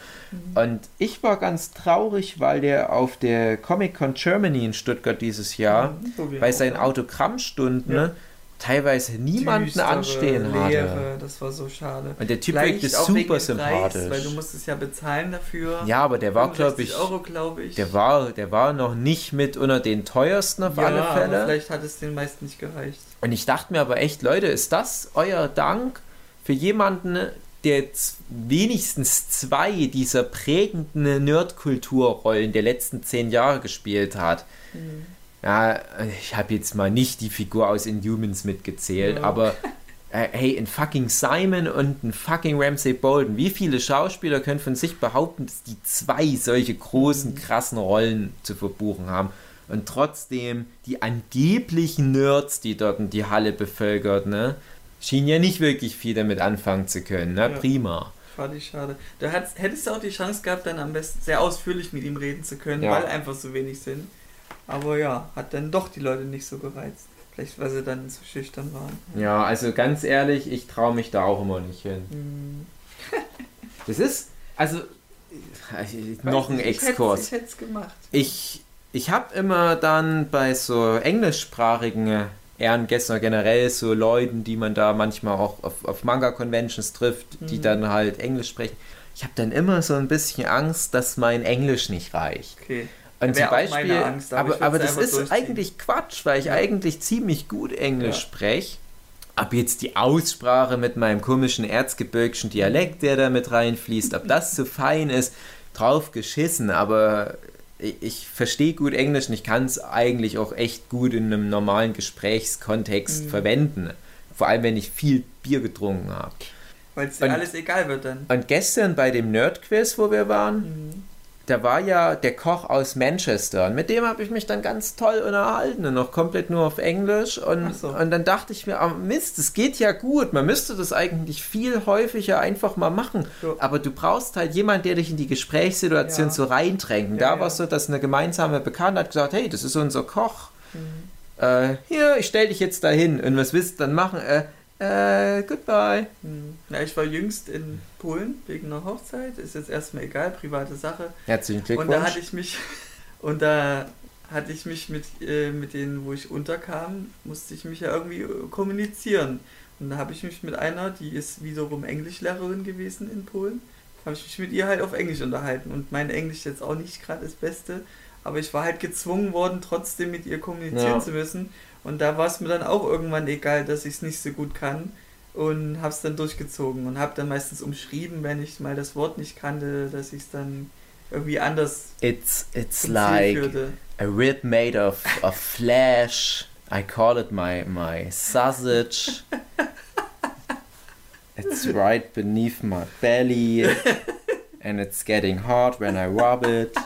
Und ich war ganz traurig, weil der auf der Comic Con Germany in Stuttgart dieses Jahr Mhm, bei seinen. Autogrammstunden Ja. Teilweise niemanden Düstere, anstehen hatte. Leere, das war so schade. Und der Typ wirkte super sympathisch. Preis, weil du musstest ja bezahlen dafür. ja, aber der war, glaube 65 ich, Euro, glaube ich. der war, der war noch nicht mit unter den teuersten auf ja, alle Aber Fälle. vielleicht hat es den meisten nicht gereicht. Und ich dachte mir aber echt, Leute, ist das euer Dank für jemanden, der wenigstens zwei dieser prägenden Nerdkulturrollen der letzten zehn Jahre gespielt hat? Mhm. Ja, ich habe jetzt mal nicht die Figur aus Inhumans mitgezählt, Ja. aber *laughs* äh, hey, ein fucking Simon und ein fucking Ramsay Bolton. Wie viele Schauspieler können von sich behaupten, dass die zwei solche großen, krassen Rollen zu verbuchen haben? Und trotzdem, die angeblichen Nerds, die dort in die Halle bevölkert, ne, schienen ja nicht wirklich viel damit anfangen zu können. Ne? Ja. Prima. Fand ich schade. Da hättest du auch die Chance gehabt, dann am besten sehr ausführlich mit ihm reden zu können, Ja. weil einfach so wenig sind. Aber ja, hat dann doch die Leute nicht so gereizt. Vielleicht, weil sie dann zu schüchtern waren. Ja, also ganz ehrlich, ich traue mich da auch immer nicht hin. Hm. Das ist, also, noch ein Exkurs. Ich hätte es gemacht. Ich, ich habe immer dann bei so englischsprachigen Ehrengästen oder generell so Leuten, die man da manchmal auch auf, auf Manga-Conventions trifft, die Mhm. dann halt Englisch sprechen. Ich habe dann immer so ein bisschen Angst, dass mein Englisch nicht reicht. Okay. Und zum Beispiel, Angst, aber aber, aber, das ist eigentlich Quatsch, weil ich Ja. eigentlich ziemlich gut Englisch Ja. spreche. Ab jetzt die Aussprache mit meinem komischen erzgebirgischen Dialekt, der da mit reinfließt, ob das zu fein ist, drauf geschissen, aber ich, ich verstehe gut Englisch und ich kann es eigentlich auch echt gut in einem normalen Gesprächskontext Mhm. verwenden. Vor allem, wenn ich viel Bier getrunken habe. Weil es dir alles egal wird dann. Und gestern bei dem Nerd-Quiz, wo wir waren, Mhm. Da war ja der Koch aus Manchester und mit dem habe ich mich dann ganz toll unterhalten und noch komplett nur auf Englisch und, so. und dann dachte ich mir, ah, Mist, es geht ja gut, man müsste das eigentlich viel häufiger einfach mal machen, Ja. aber du brauchst halt jemanden, der dich in die Gesprächssituation Ja. so reindrängt. Ja, da ja. war es so, dass eine gemeinsame Bekannte hat gesagt, hey, das ist unser Koch, Mhm. äh, hier, ich stell dich jetzt dahin und was willst du dann machen? Äh, äh, goodbye. Mhm. Ja, ich war jüngst in Polen wegen einer Hochzeit. Ist jetzt erstmal egal, private Sache. Herzlichen Und da Glückwunsch. hatte ich mich *laughs* und da hatte ich mich mit, äh, mit denen, wo ich unterkam, musste ich mich ja irgendwie äh, kommunizieren. Und da habe ich mich mit einer, die ist wiederum Englischlehrerin gewesen in Polen, habe ich mich mit ihr halt auf Englisch unterhalten. Und mein Englisch jetzt auch nicht gerade das Beste, aber ich war halt gezwungen worden, trotzdem mit ihr kommunizieren ja. zu müssen. Und da war es mir dann auch irgendwann egal, dass ich es nicht so gut kann. Und habe es dann durchgezogen und habe dann meistens umschrieben, wenn ich mal das Wort nicht kannte, dass ich es dann irgendwie anders. It's, it's like a rib made of, of flesh. I call it my, my sausage. It's right beneath my belly. *laughs* And it's getting hard when I rub it.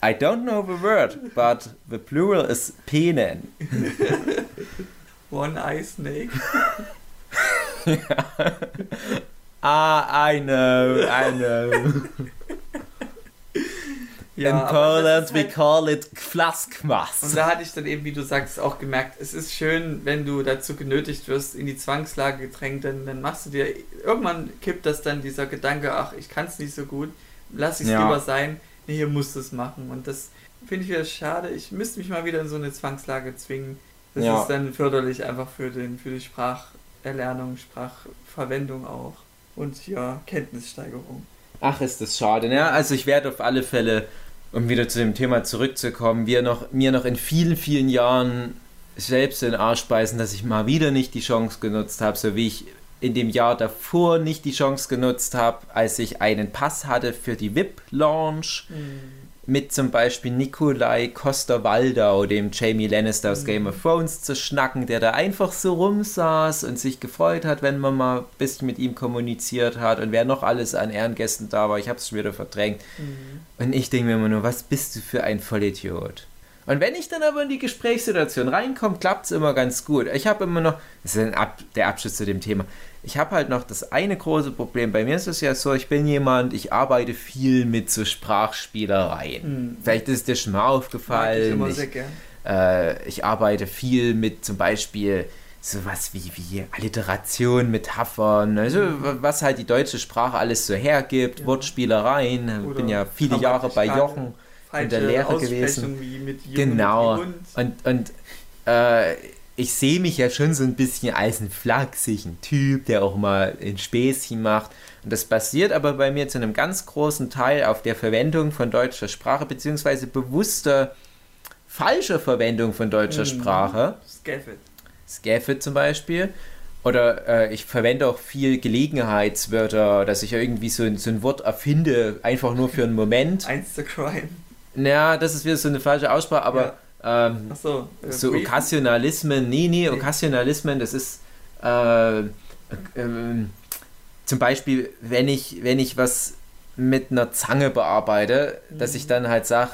I don't know the word, but the plural is penen. *laughs* One eye snake. *laughs* ah, I know, I know. *laughs* Ja, In Poland we halt call it Flaskmas. Und da hatte ich dann eben, wie du sagst, auch gemerkt, es ist schön, wenn du dazu genötigt wirst, in die Zwangslage gedrängt, dann, dann machst du dir, irgendwann kippt das dann dieser Gedanke, ach, ich kann es nicht so gut, lass ich es ja. lieber sein, nee, hier musst du es machen. Und das finde ich wieder schade. Ich müsste mich mal wieder in so eine Zwangslage zwingen. Das ja. ist dann förderlich einfach für, den, für die Spracherlernung, Sprachverwendung auch. Und ja, Kenntnissteigerung. Ach, ist das schade. Ja, also ich werde auf alle Fälle um wieder zu dem Thema zurückzukommen, wir noch, mir noch in vielen, vielen Jahren selbst in den Arsch beißen, dass ich mal wieder nicht die Chance genutzt habe, so wie ich in dem Jahr davor nicht die Chance genutzt habe, als ich einen Pass hatte für die VIP-Launch. Mhm mit zum Beispiel Nikolai Coster-Waldau, dem Jamie Lannister aus Game of Thrones, zu schnacken, der da einfach so rumsaß und sich gefreut hat, wenn man mal ein bisschen mit ihm kommuniziert hat und wer noch alles an Ehrengästen da war. Ich habe es schon wieder verdrängt. Mhm. Und ich denke mir immer nur, was bist du für ein Vollidiot? Und wenn ich dann aber in die Gesprächssituation reinkomme, klappt es immer ganz gut. Ich habe immer noch, das ist Ab, der Abschluss zu dem Thema, ich habe halt noch das eine große Problem. Bei mir ist es ja so, ich bin jemand, ich arbeite viel mit so Sprachspielereien. Mhm. Vielleicht ist dir schon mal aufgefallen. ich, ich. Äh, ich arbeite viel mit zum Beispiel sowas wie, wie Alliteration, Metaphern, also mhm. was halt die deutsche Sprache alles so hergibt, ja. Wortspielereien. Ich bin ja viele Jahre bei Jochen in der Lehre gewesen. genau. Und, und äh, ich sehe mich ja schon so ein bisschen als ein flachsigen Typ, der auch mal ein Späßchen macht. Und das basiert aber bei mir zu einem ganz großen Teil auf der Verwendung von deutscher Sprache, beziehungsweise bewusster falscher Verwendung von deutscher mhm. Sprache. Scaffet. Scaffet zum Beispiel. Oder äh, ich verwende auch viel Gelegenheitswörter, dass ich irgendwie so, so ein Wort erfinde, einfach nur für einen Moment. Eins zu crime. Naja, das ist wieder so eine falsche Aussprache, aber ja ähm, so, äh, so Okkasionalismen, nee, nee, Okkasionalismen, das ist äh, äh, zum Beispiel, wenn ich, wenn ich was mit einer Zange bearbeite, mhm. dass ich mhm. dann halt sage,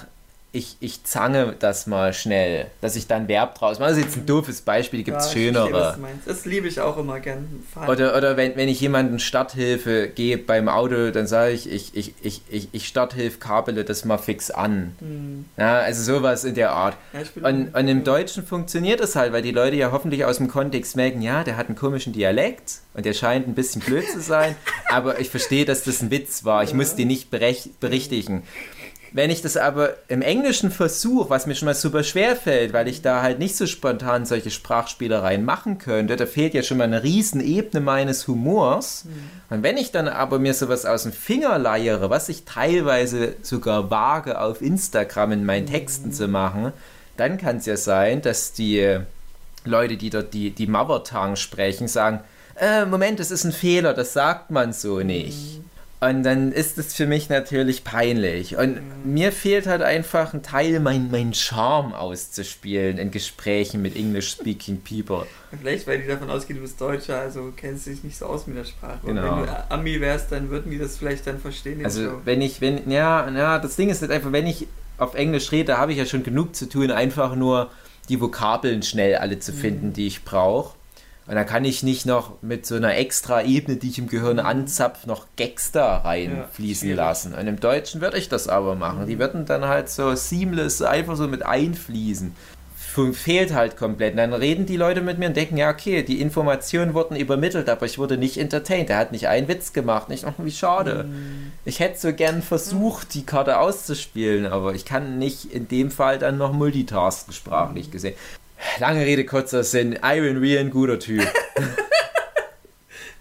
ich, ich zange das mal schnell, dass ich dann Verb draus mache. Das ist jetzt ein doofes Beispiel, gibt es ja, schönere. Verstehe, das liebe ich auch immer gern. Oder, oder wenn, wenn ich jemanden Starthilfe gebe beim Auto, dann sage ich, ich, ich, ich, ich, ich Starthilf kabele das mal fix an. Hm. Ja, also sowas in der Art. Ja, und, und im Deutschen funktioniert das halt, weil die Leute ja hoffentlich aus dem Kontext merken, ja, der hat einen komischen Dialekt und der scheint ein bisschen blöd zu sein, *laughs* aber ich verstehe, dass das ein Witz war. Ich ja. muss den nicht berichtigen. Wenn ich das aber im Englischen versuche, was mir schon mal super schwer fällt, weil ich da halt nicht so spontan solche Sprachspielereien machen könnte, da fehlt ja schon mal eine riesen Ebene meines Humors. Mhm. Und wenn ich dann aber mir sowas aus dem Finger leiere, was ich teilweise sogar wage auf Instagram in meinen Texten mhm. zu machen, dann kann es ja sein, dass die Leute, die dort die, die Mother sprechen, sagen, äh, Moment, das ist ein Fehler, das sagt man so nicht. Mhm. Und dann ist es für mich natürlich peinlich. Und mhm. mir fehlt halt einfach ein Teil, mein, mein Charme auszuspielen in Gesprächen mit English-speaking people. Vielleicht, weil die davon ausgehen, du bist Deutscher, also kennst dich nicht so aus mit der Sprache. Genau. Und wenn du Ami wärst, dann würden die das vielleicht dann verstehen. Also, so. wenn ich, wenn, ja, ja, das Ding ist halt einfach, wenn ich auf Englisch rede, habe ich ja schon genug zu tun, einfach nur die Vokabeln schnell alle zu finden, mhm. die ich brauche. Und da kann ich nicht noch mit so einer extra Ebene, die ich im Gehirn mhm. anzapf, noch Gags da reinfließen ja, lassen. Und im Deutschen würde ich das aber machen. Mhm. Die würden dann halt so seamless einfach so mit einfließen. Fehlt halt komplett. Und dann reden die Leute mit mir und denken, ja, okay, die Informationen wurden übermittelt, aber ich wurde nicht entertained. Er hat nicht einen Witz gemacht. Nicht, oh, wie schade. Mhm. Ich hätte so gern versucht, die Karte auszuspielen, aber ich kann nicht in dem Fall dann noch multitasken, sprachlich mhm. gesehen. Lange Rede, kurzer Sinn. Iron Rian, guter Typ. *laughs*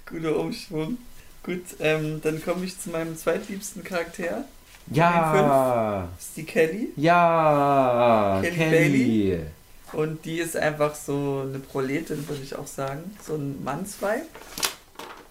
Guter Umschwung. Gut, ähm, dann komme ich zu meinem zweitliebsten Charakter. Ja. Das ist die Kelly. Ja. Kelly Kelly. Bailey. Und die ist einfach so eine Proletin, würde ich auch sagen. So ein Mannsweib.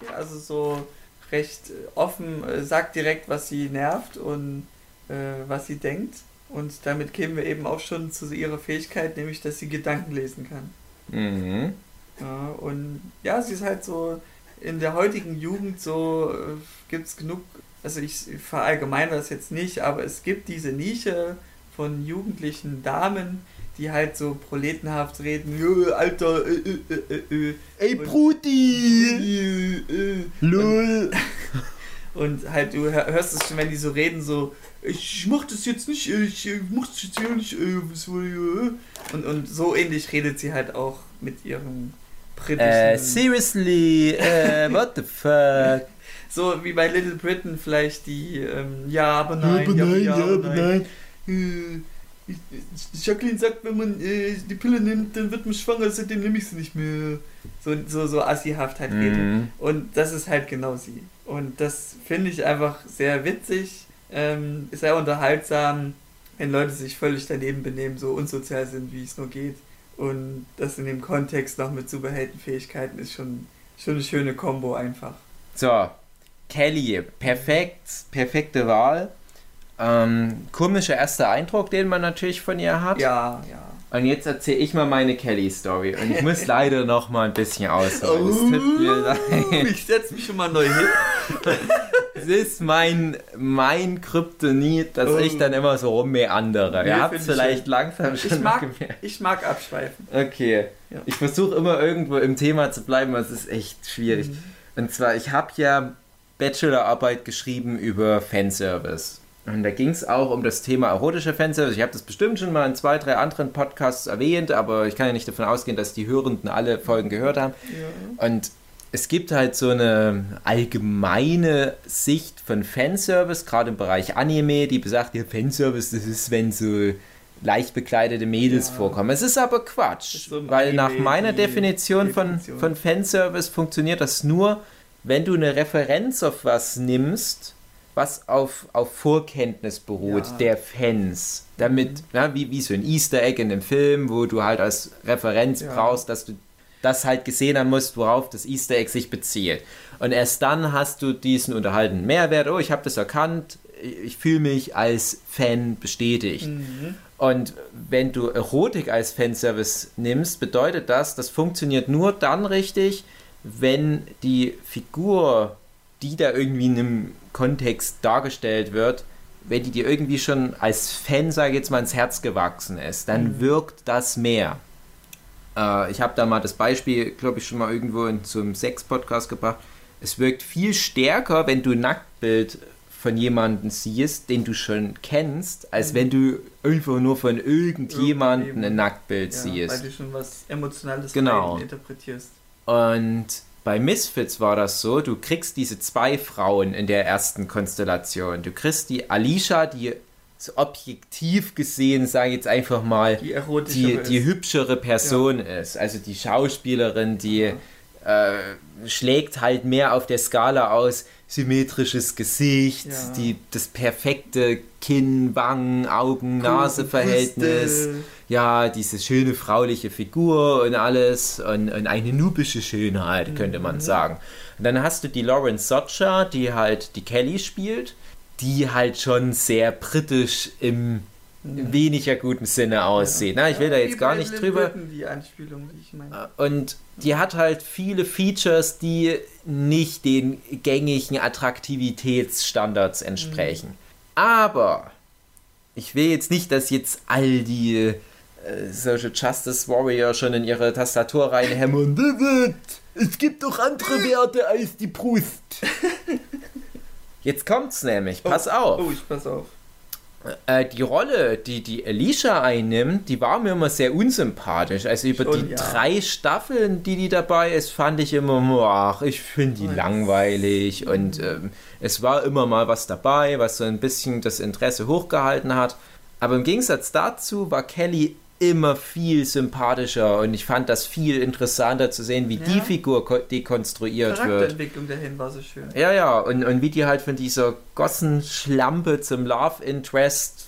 Ja, also so recht offen, äh, sagt direkt, was sie nervt und äh, was sie denkt. Und damit kämen wir eben auch schon zu ihrer Fähigkeit, nämlich dass sie Gedanken lesen kann. Mhm. Ja, und ja, sie ist halt so in der heutigen Jugend so, äh, gibt es genug, also ich verallgemeine das jetzt nicht, aber es gibt diese Nische von jugendlichen Damen, die halt so proletenhaft reden, "Jö, Alter, äh, äh, äh, äh, Ey, Und- Brudi! äh, äh. Lol. *laughs* Und halt, du hör- hörst es schon, wenn die so reden, so, ich mach das jetzt nicht, ich äh, mach das jetzt hier nicht, äh, äh. und, und so ähnlich redet sie halt auch mit ihrem britischen... Äh, seriously, äh, *laughs* what the fuck? So wie bei Little Britain vielleicht die, ähm, ja, aber nein, ja, aber, ja, aber nein. Äh, ich- ich- Jacqueline sagt, wenn man äh, die Pille nimmt, dann wird man schwanger, seitdem nehme ich sie nicht mehr. So, so, so assihaft halt reden. Mhm. Und das ist halt genau sie. Und das finde ich einfach sehr witzig, ähm, sehr unterhaltsam, wenn Leute sich völlig daneben benehmen, so unsozial sind, wie es nur geht. Und das in dem Kontext noch mit Superheldenfähigkeiten ist schon, schon eine schöne Kombo einfach. So, Kelly, perfekt, perfekte Wahl. Ähm, komischer erster Eindruck, den man natürlich von ihr hat. Ja, ja. Und jetzt erzähle ich mal meine Kelly-Story. Und ich muss *laughs* leider noch mal ein bisschen ausholen. Es tut mir leid. ich setze mich schon mal neu hin. *laughs* Es ist mein, mein Kryptonit, dass Oh. ich dann immer so rummeandere. Nee, Ihr habt es ich vielleicht schön. langsam schon Ich mag, gemerkt. ich mag abschweifen. Okay. Ja. Ich versuche immer irgendwo im Thema zu bleiben, aber es ist echt schwierig. Mhm. Und zwar, ich habe ja Bachelorarbeit geschrieben über Fanservice. Und da ging es auch um das Thema erotischer Fanservice. Ich habe das bestimmt schon mal in zwei, drei anderen Podcasts erwähnt, aber ich kann ja nicht davon ausgehen, dass die Hörenden alle Folgen gehört haben. Ja. Und es gibt halt so eine allgemeine Sicht von Fanservice, gerade im Bereich Anime, die besagt, ja, Fanservice, das ist, wenn so leicht bekleidete Mädels Ja. vorkommen. Es ist aber Quatsch, ist so weil nach meiner Definition, Definition. Von, von Fanservice funktioniert das nur, wenn du eine Referenz auf was nimmst, was auf, auf Vorkenntnis beruht, Ja. der Fans. Damit, na, wie, wie so ein Easter Egg in einem Film, wo du halt als Referenz Ja. brauchst, dass du das halt gesehen haben musst, worauf das Easter Egg sich bezieht. Und erst dann hast du diesen unterhaltenen Mehrwert, oh, ich habe das erkannt, ich fühle mich als Fan bestätigt. Mhm. Und wenn du Erotik als Fanservice nimmst, bedeutet das, das funktioniert nur dann richtig, wenn die Figur, die da irgendwie in einem Kontext dargestellt wird, wenn die dir irgendwie schon als Fan, sage ich jetzt mal, ins Herz gewachsen ist, dann Mhm. wirkt das mehr. Äh, ich habe da mal das Beispiel, glaube ich, schon mal irgendwo in einem Sex-Podcast gebracht. Es wirkt viel stärker, wenn du ein Nacktbild von jemandem siehst, den du schon kennst, als Mhm. wenn du einfach nur von irgendjemandem ein. Nacktbild Ja, siehst. weil du schon was Emotionales Genau. interpretierst. Und bei Misfits war das so, du kriegst diese zwei Frauen in der ersten Konstellation. Du kriegst die Alicia, die so objektiv gesehen, sage ich jetzt einfach mal, Die die, die hübschere Person ist. Also die Schauspielerin, die äh, schlägt halt mehr auf der Skala aus symmetrisches Gesicht, Ja. die, das perfekte Kinn, Wangen, Augen, Nase-Verhältnis. Ja, diese schöne frauliche Figur und alles und, und eine nubische Schönheit, könnte man Mhm. sagen. Und dann hast du die Lauren Socha, die halt die Kelly spielt, die halt schon sehr britisch im weniger guten Sinne aussieht. Na, ich will da jetzt gar nicht drüber. Die die ich meine. Und die hat halt viele Features, die nicht den gängigen Attraktivitätsstandards entsprechen. Aber ich will jetzt nicht, dass jetzt all die äh, Social Justice Warrior schon in ihre Tastatur reinhämmern. *laughs* David, es gibt doch andere Werte als die Brust. Jetzt kommt's nämlich, pass auf. Oh, ich pass auf. Äh, die Rolle, die die Alicia einnimmt, die war mir immer sehr unsympathisch. Also über Schon, die ja. drei Staffeln, die die dabei ist, fand ich immer, ach, ich finde die Was? langweilig. Und ähm, es war immer mal was dabei, was so ein bisschen das Interesse hochgehalten hat. Aber im Gegensatz dazu war Kelly immer viel sympathischer und ich fand das viel interessanter zu sehen, wie Ja. die Figur ko- dekonstruiert wird. Charakterentwicklung dahin war so schön. Ja, ja, und, und wie die halt von dieser Gossenschlampe zum Love Interest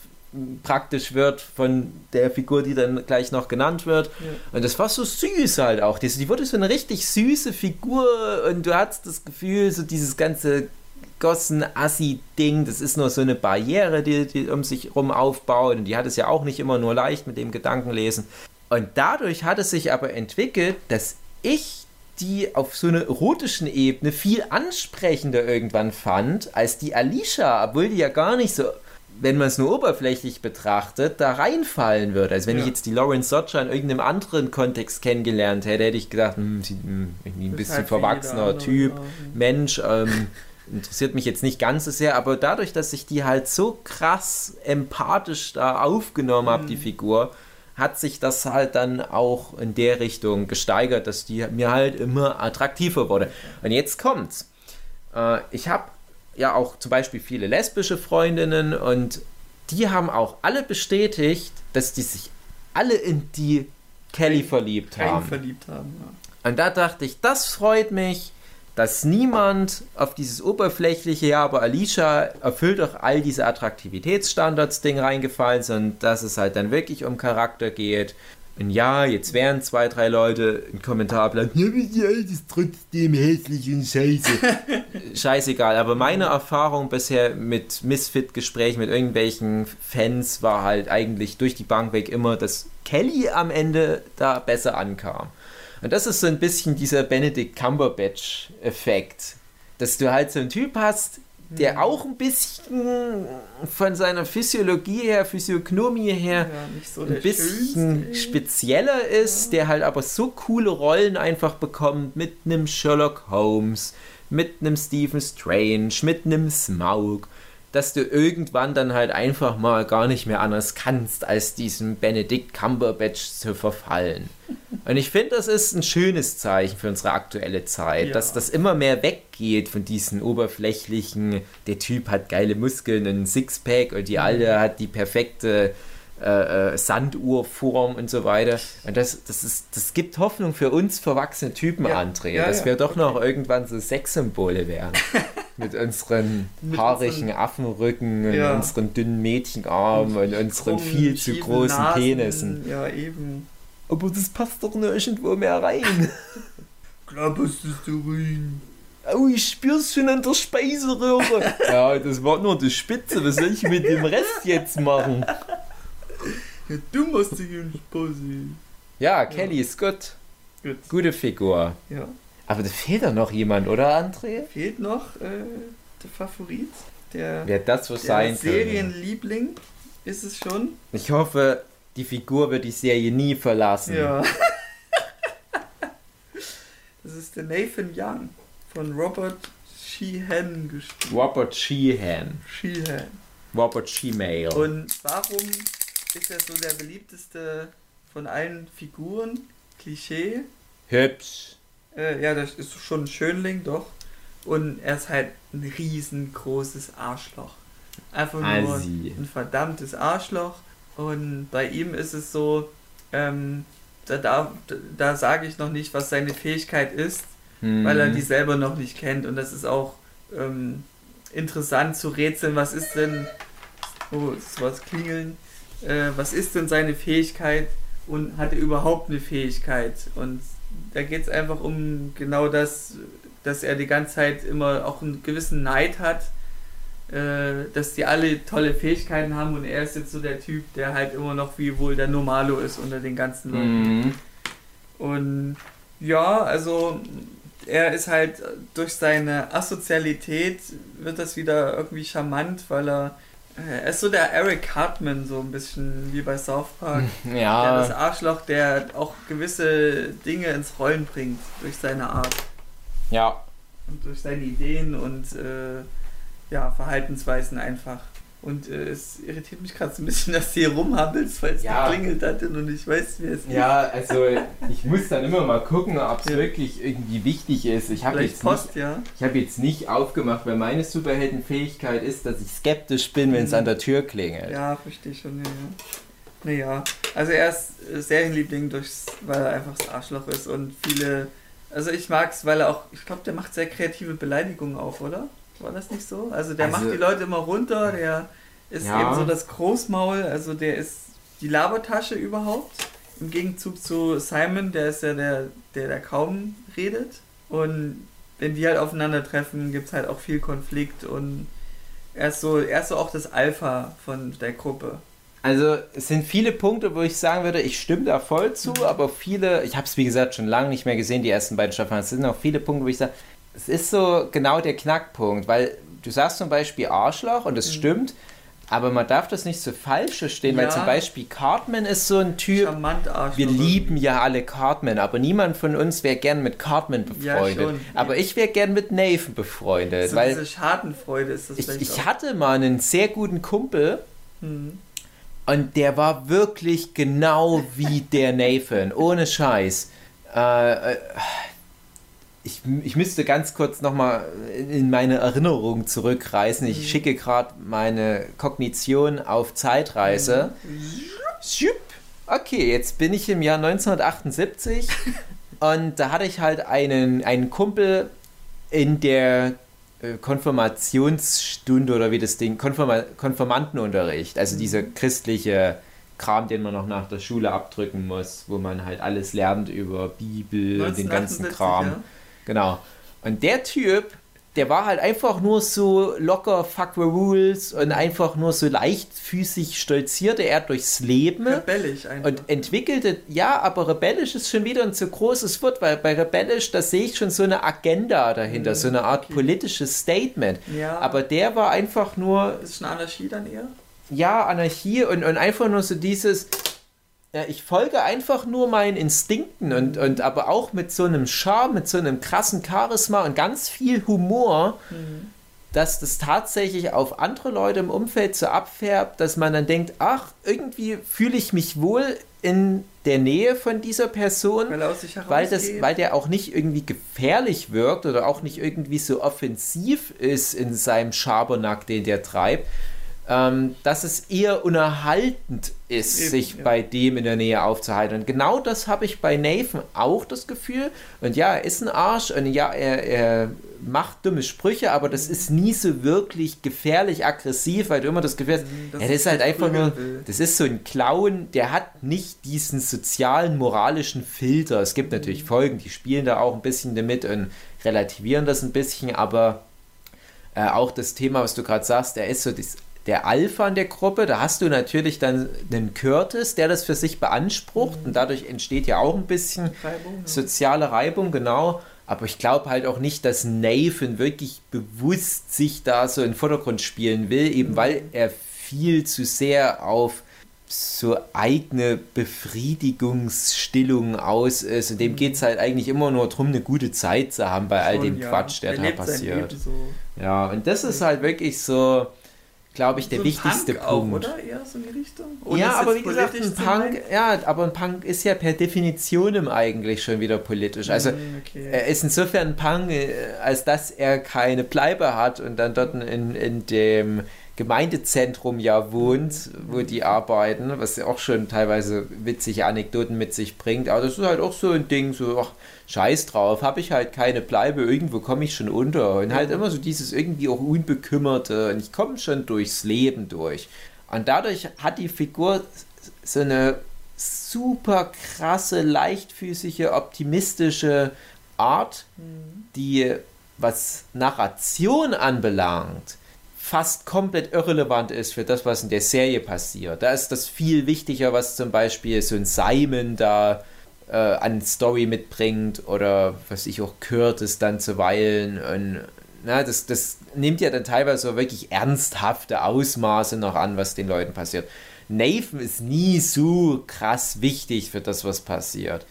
praktisch wird von der Figur, die dann gleich noch genannt wird. Ja. Und das war so süß halt auch. Die, die wurde so eine richtig süße Figur und du hattest das Gefühl, so dieses ganze Gossen-Assi-Ding, das ist nur so eine Barriere, die, die um sich rum aufbaut. Und die hat es ja auch nicht immer nur leicht mit dem Gedankenlesen. Und dadurch hat es sich aber entwickelt, dass ich die auf so einer erotischen Ebene viel ansprechender irgendwann fand als die Alicia, obwohl die ja gar nicht so, wenn man es nur oberflächlich betrachtet, da reinfallen würde. Also wenn Ja. ich jetzt die Lawrence Sotcha in irgendeinem anderen Kontext kennengelernt hätte, hätte ich gedacht, hm, sie, hm, irgendwie ein Das bisschen halt verwachsener Typ. Mensch, ähm, *laughs* interessiert mich jetzt nicht ganz so sehr, aber dadurch, dass ich die halt so krass empathisch da aufgenommen habe, die Mhm. Figur, hat sich das halt dann auch in der Richtung gesteigert, dass die mir halt immer attraktiver wurde. Und jetzt kommt's. Äh, ich habe ja auch zum Beispiel viele lesbische Freundinnen und die haben auch alle bestätigt, dass die sich alle in die Kelly verliebt haben. verliebt haben. Ja. Und da dachte ich, das freut mich, dass niemand auf dieses oberflächliche, ja, aber Alicia erfüllt doch all diese Attraktivitätsstandards-Ding reingefallen, sondern dass es halt dann wirklich um Charakter geht. Und ja, jetzt wären zwei, drei Leute im Kommentar bleiben, ja, aber die Alte ist trotzdem hässlich und scheiße. *laughs* Scheißegal, aber meine Erfahrung bisher mit Misfit-Gesprächen mit irgendwelchen Fans war halt eigentlich durch die Bank weg immer, dass Kelly am Ende da besser ankam. Und das ist so ein bisschen dieser Benedict Cumberbatch-Effekt, dass du halt so einen Typ hast, der auch ein bisschen von seiner Physiologie her, Physiognomie her, Ja, so ein bisschen Schönste. spezieller ist, der halt aber so coole Rollen einfach bekommt mit einem Sherlock Holmes, mit einem Stephen Strange, mit einem Smaug, dass du irgendwann dann halt einfach mal gar nicht mehr anders kannst, als diesem Benedict Cumberbatch zu verfallen. Und ich finde, das ist ein schönes Zeichen für unsere aktuelle Zeit, Ja. dass das immer mehr weggeht von diesen oberflächlichen, der Typ hat geile Muskeln und ein Sixpack und die Alte hat die perfekte äh, äh, Sanduhrform und so weiter. Und das, das, ist, das gibt Hoffnung für uns verwachsene Typen, Ja. André, Ja, dass ja, wir doch okay. noch irgendwann so Sexsymbole werden. *laughs* Mit unseren Mit haarigen unseren- Affenrücken und unseren dünnen Mädchenarmen und unseren Krummen, viel zu großen Nasen. Penissen. Ja, eben. Aber das passt doch nirgendwo mehr rein. Klapperst du so rein? Oh, ich spür's schon an der Speiseröhre. *laughs* ja, das war nur die Spitze. Was soll ich mit dem Rest jetzt machen? *laughs* Ja, du machst dich einen Spaß. Ja, Kelly ist gut. Gut. Gute Figur. Ja. Aber da fehlt doch noch jemand, oder, André? Fehlt noch äh, der Favorit. Der, Wer das wohl der sein könnte. Serienliebling ist es schon. Ich hoffe, die Figur wird die Serie nie verlassen. Ja. *laughs* das ist der Nathan Young von Robert Sheehan gespielt. Robert Sheehan. Sheehan. Robert Shemale. Und warum ist er so der beliebteste von allen Figuren? Klischee. Hübsch. Äh, ja, das ist schon ein Schönling, doch. Und er ist halt ein riesengroßes Arschloch. Einfach nur Assi. ein verdammtes Arschloch. Und bei ihm ist es so, ähm, da, da, da sage ich noch nicht, was seine Fähigkeit ist, Hm. weil er die selber noch nicht kennt. Und das ist auch ähm, interessant zu rätseln, was ist denn, oh, es war das Klingeln, äh, was ist denn seine Fähigkeit und hat er überhaupt eine Fähigkeit? Und da geht es einfach um genau das, dass er die ganze Zeit immer auch einen gewissen Neid hat, äh, dass die alle tolle Fähigkeiten haben und er ist jetzt so der Typ, der halt immer noch wie wohl der Normalo ist unter den ganzen Leuten. Mhm. Und ja, also er ist halt durch seine Asozialität wird das wieder irgendwie charmant, weil er äh, er ist so der Eric Hartman, so ein bisschen wie bei South Park. *laughs* Der das Ja, Arschloch, der auch gewisse Dinge ins Rollen bringt durch seine Art ja. und durch seine Ideen und äh, ja, Verhaltensweisen einfach. Und äh, es irritiert mich gerade so ein bisschen, *laughs* dass du hier rumhampelst, weil es Ja. geklingelt hat und ich weiß, wer es ist. Ja, also ich muss dann immer mal gucken, ob es Ja. wirklich irgendwie wichtig ist. Ich habe jetzt, nicht- ja. ich hab jetzt nicht aufgemacht, weil meine Superheldenfähigkeit ist, dass ich skeptisch bin, wenn es Mhm. an der Tür klingelt. Ja, verstehe schon, ja. ja. Naja, Also er ist Serienliebling, durchs, weil er einfach das Arschloch ist und viele. Also ich mag es, weil er auch, ich glaube, der macht sehr kreative Beleidigungen auf, oder? War das nicht so? Also der Also- macht die Leute immer runter, der ist Ja. eben so das Großmaul, also der ist die Labertasche überhaupt. Im Gegenzug zu Simon, der ist ja der, der da kaum redet. Und wenn die halt aufeinandertreffen, gibt es halt auch viel Konflikt und er ist so, er ist so auch das Alpha von der Gruppe. Also es sind viele Punkte, wo ich sagen würde, ich stimme da voll zu, aber viele, ich habe es wie gesagt schon lange nicht mehr gesehen, die ersten beiden Staffeln, es sind auch viele Punkte, wo ich sage, es ist so genau der Knackpunkt, weil du sagst zum Beispiel Arschloch und es stimmt, aber man darf das nicht so falsch verstehen, weil Ja. zum Beispiel Cartman ist so ein Typ, Charmant Arschloch. wir lieben ja alle Cartman, aber niemand von uns wäre gern mit Cartman Ja, befreundet. schon. aber ich wäre gern mit Nathan befreundet, so weil diese Schadenfreude ist das ich, ich auch. hatte mal einen sehr guten Kumpel, Hm. und der war wirklich genau wie der Nathan, ohne Scheiß. Äh, äh, ich, ich müsste ganz kurz nochmal in meine Erinnerung zurückreisen. Ich Mhm. schicke gerade meine Kognition auf Zeitreise. Schupp. Okay, jetzt bin ich im Jahr 1978 *laughs* und da hatte ich halt einen, einen Kumpel in der äh, Konfirmationsstunde oder wie das Ding, Konfirma Konfirmandenunterricht, also dieser christliche Kram, den man noch nach der Schule abdrücken muss, wo man halt alles lernt über Bibel und den ganzen 1978, Kram. ja. Genau. Und der Typ, der war halt einfach nur so locker, fuck the rules und einfach nur so leichtfüßig stolzierte er durchs Leben. Rebellisch einfach. Und entwickelte, ja, aber rebellisch ist schon wieder ein zu großes Wort, weil bei rebellisch, da sehe ich schon so eine Agenda dahinter, Mhm, so eine Art okay. politisches Statement. ja, Aber der war einfach nur, ist schon Anarchie dann eher? ja, Anarchie und, und einfach nur so dieses, ja, ich folge einfach nur meinen Instinkten und, und aber auch mit so einem Charme, mit so einem krassen Charisma und ganz viel Humor, Mhm. dass das tatsächlich auf andere Leute im Umfeld so abfärbt, dass man dann denkt, ach, irgendwie fühle ich mich wohl in der Nähe von dieser Person, Weil weil, das, weil der auch nicht irgendwie gefährlich wirkt oder auch nicht irgendwie so offensiv ist in seinem Schabernack, den der treibt, ähm, dass es eher unerhaltend ist, Eben, sich ja. bei dem in der Nähe aufzuhalten. Und genau das habe ich bei Nathan auch das Gefühl. Und ja, er ist ein Arsch und ja, er, er macht dumme Sprüche, aber das ist nie so wirklich gefährlich aggressiv, weil du immer das Gefühl hast, Mhm, dass ja, das ist halt er einfach nur, das ist so ein Clown, der hat nicht diesen sozialen, moralischen Filter. Es gibt natürlich Mhm. Folgen, die spielen da auch ein bisschen damit und relativieren das ein bisschen, aber äh, auch das Thema, was du gerade sagst, der ist so das, der Alpha in der Gruppe. Da hast du natürlich dann einen Curtis, der das für sich beansprucht und dadurch entsteht ja auch ein bisschen Reibung, ja. soziale Reibung, genau. Aber ich glaube halt auch nicht, dass Nathan wirklich bewusst sich da so in den Vordergrund spielen will, eben weil er viel zu sehr auf so eigene Befriedigungsstillung aus ist. Und dem geht es halt eigentlich immer nur darum, eine gute Zeit zu haben bei all Schon, dem ja. Quatsch, der er da passiert. So. Ja, und das ist halt wirklich so, glaube ich, der so wichtigste Punk auch, Punkt. oder? Eher so in die Richtung? Ohne ja, aber wie gesagt, ein Punk, ja, aber ein Punk ist ja per Definition eigentlich schon wieder politisch. Also Hm, okay. er ist insofern ein Punk, äh, als dass er keine Bleibe hat und dann dort in, in dem Gemeindezentrum ja wohnt, wo die arbeiten, was ja auch schon teilweise witzige Anekdoten mit sich bringt. Aber das ist halt auch so ein Ding, so, ach, scheiß drauf, habe ich halt keine Bleibe, irgendwo komme ich schon unter. Und halt immer so dieses irgendwie auch Unbekümmerte und ich komme schon durchs Leben durch. Und dadurch hat die Figur so eine super krasse, leichtfüßige, optimistische Art, Hm. die, was Narration anbelangt, fast komplett irrelevant ist für das, was in der Serie passiert. Da ist das viel wichtiger, was zum Beispiel so ein Simon da äh, an Story mitbringt oder was ich auch Curtis dann zuweilen und na, das, das nimmt ja dann teilweise so wirklich ernsthafte Ausmaße noch an, was den Leuten passiert. Nathan ist nie so krass wichtig für das, was passiert.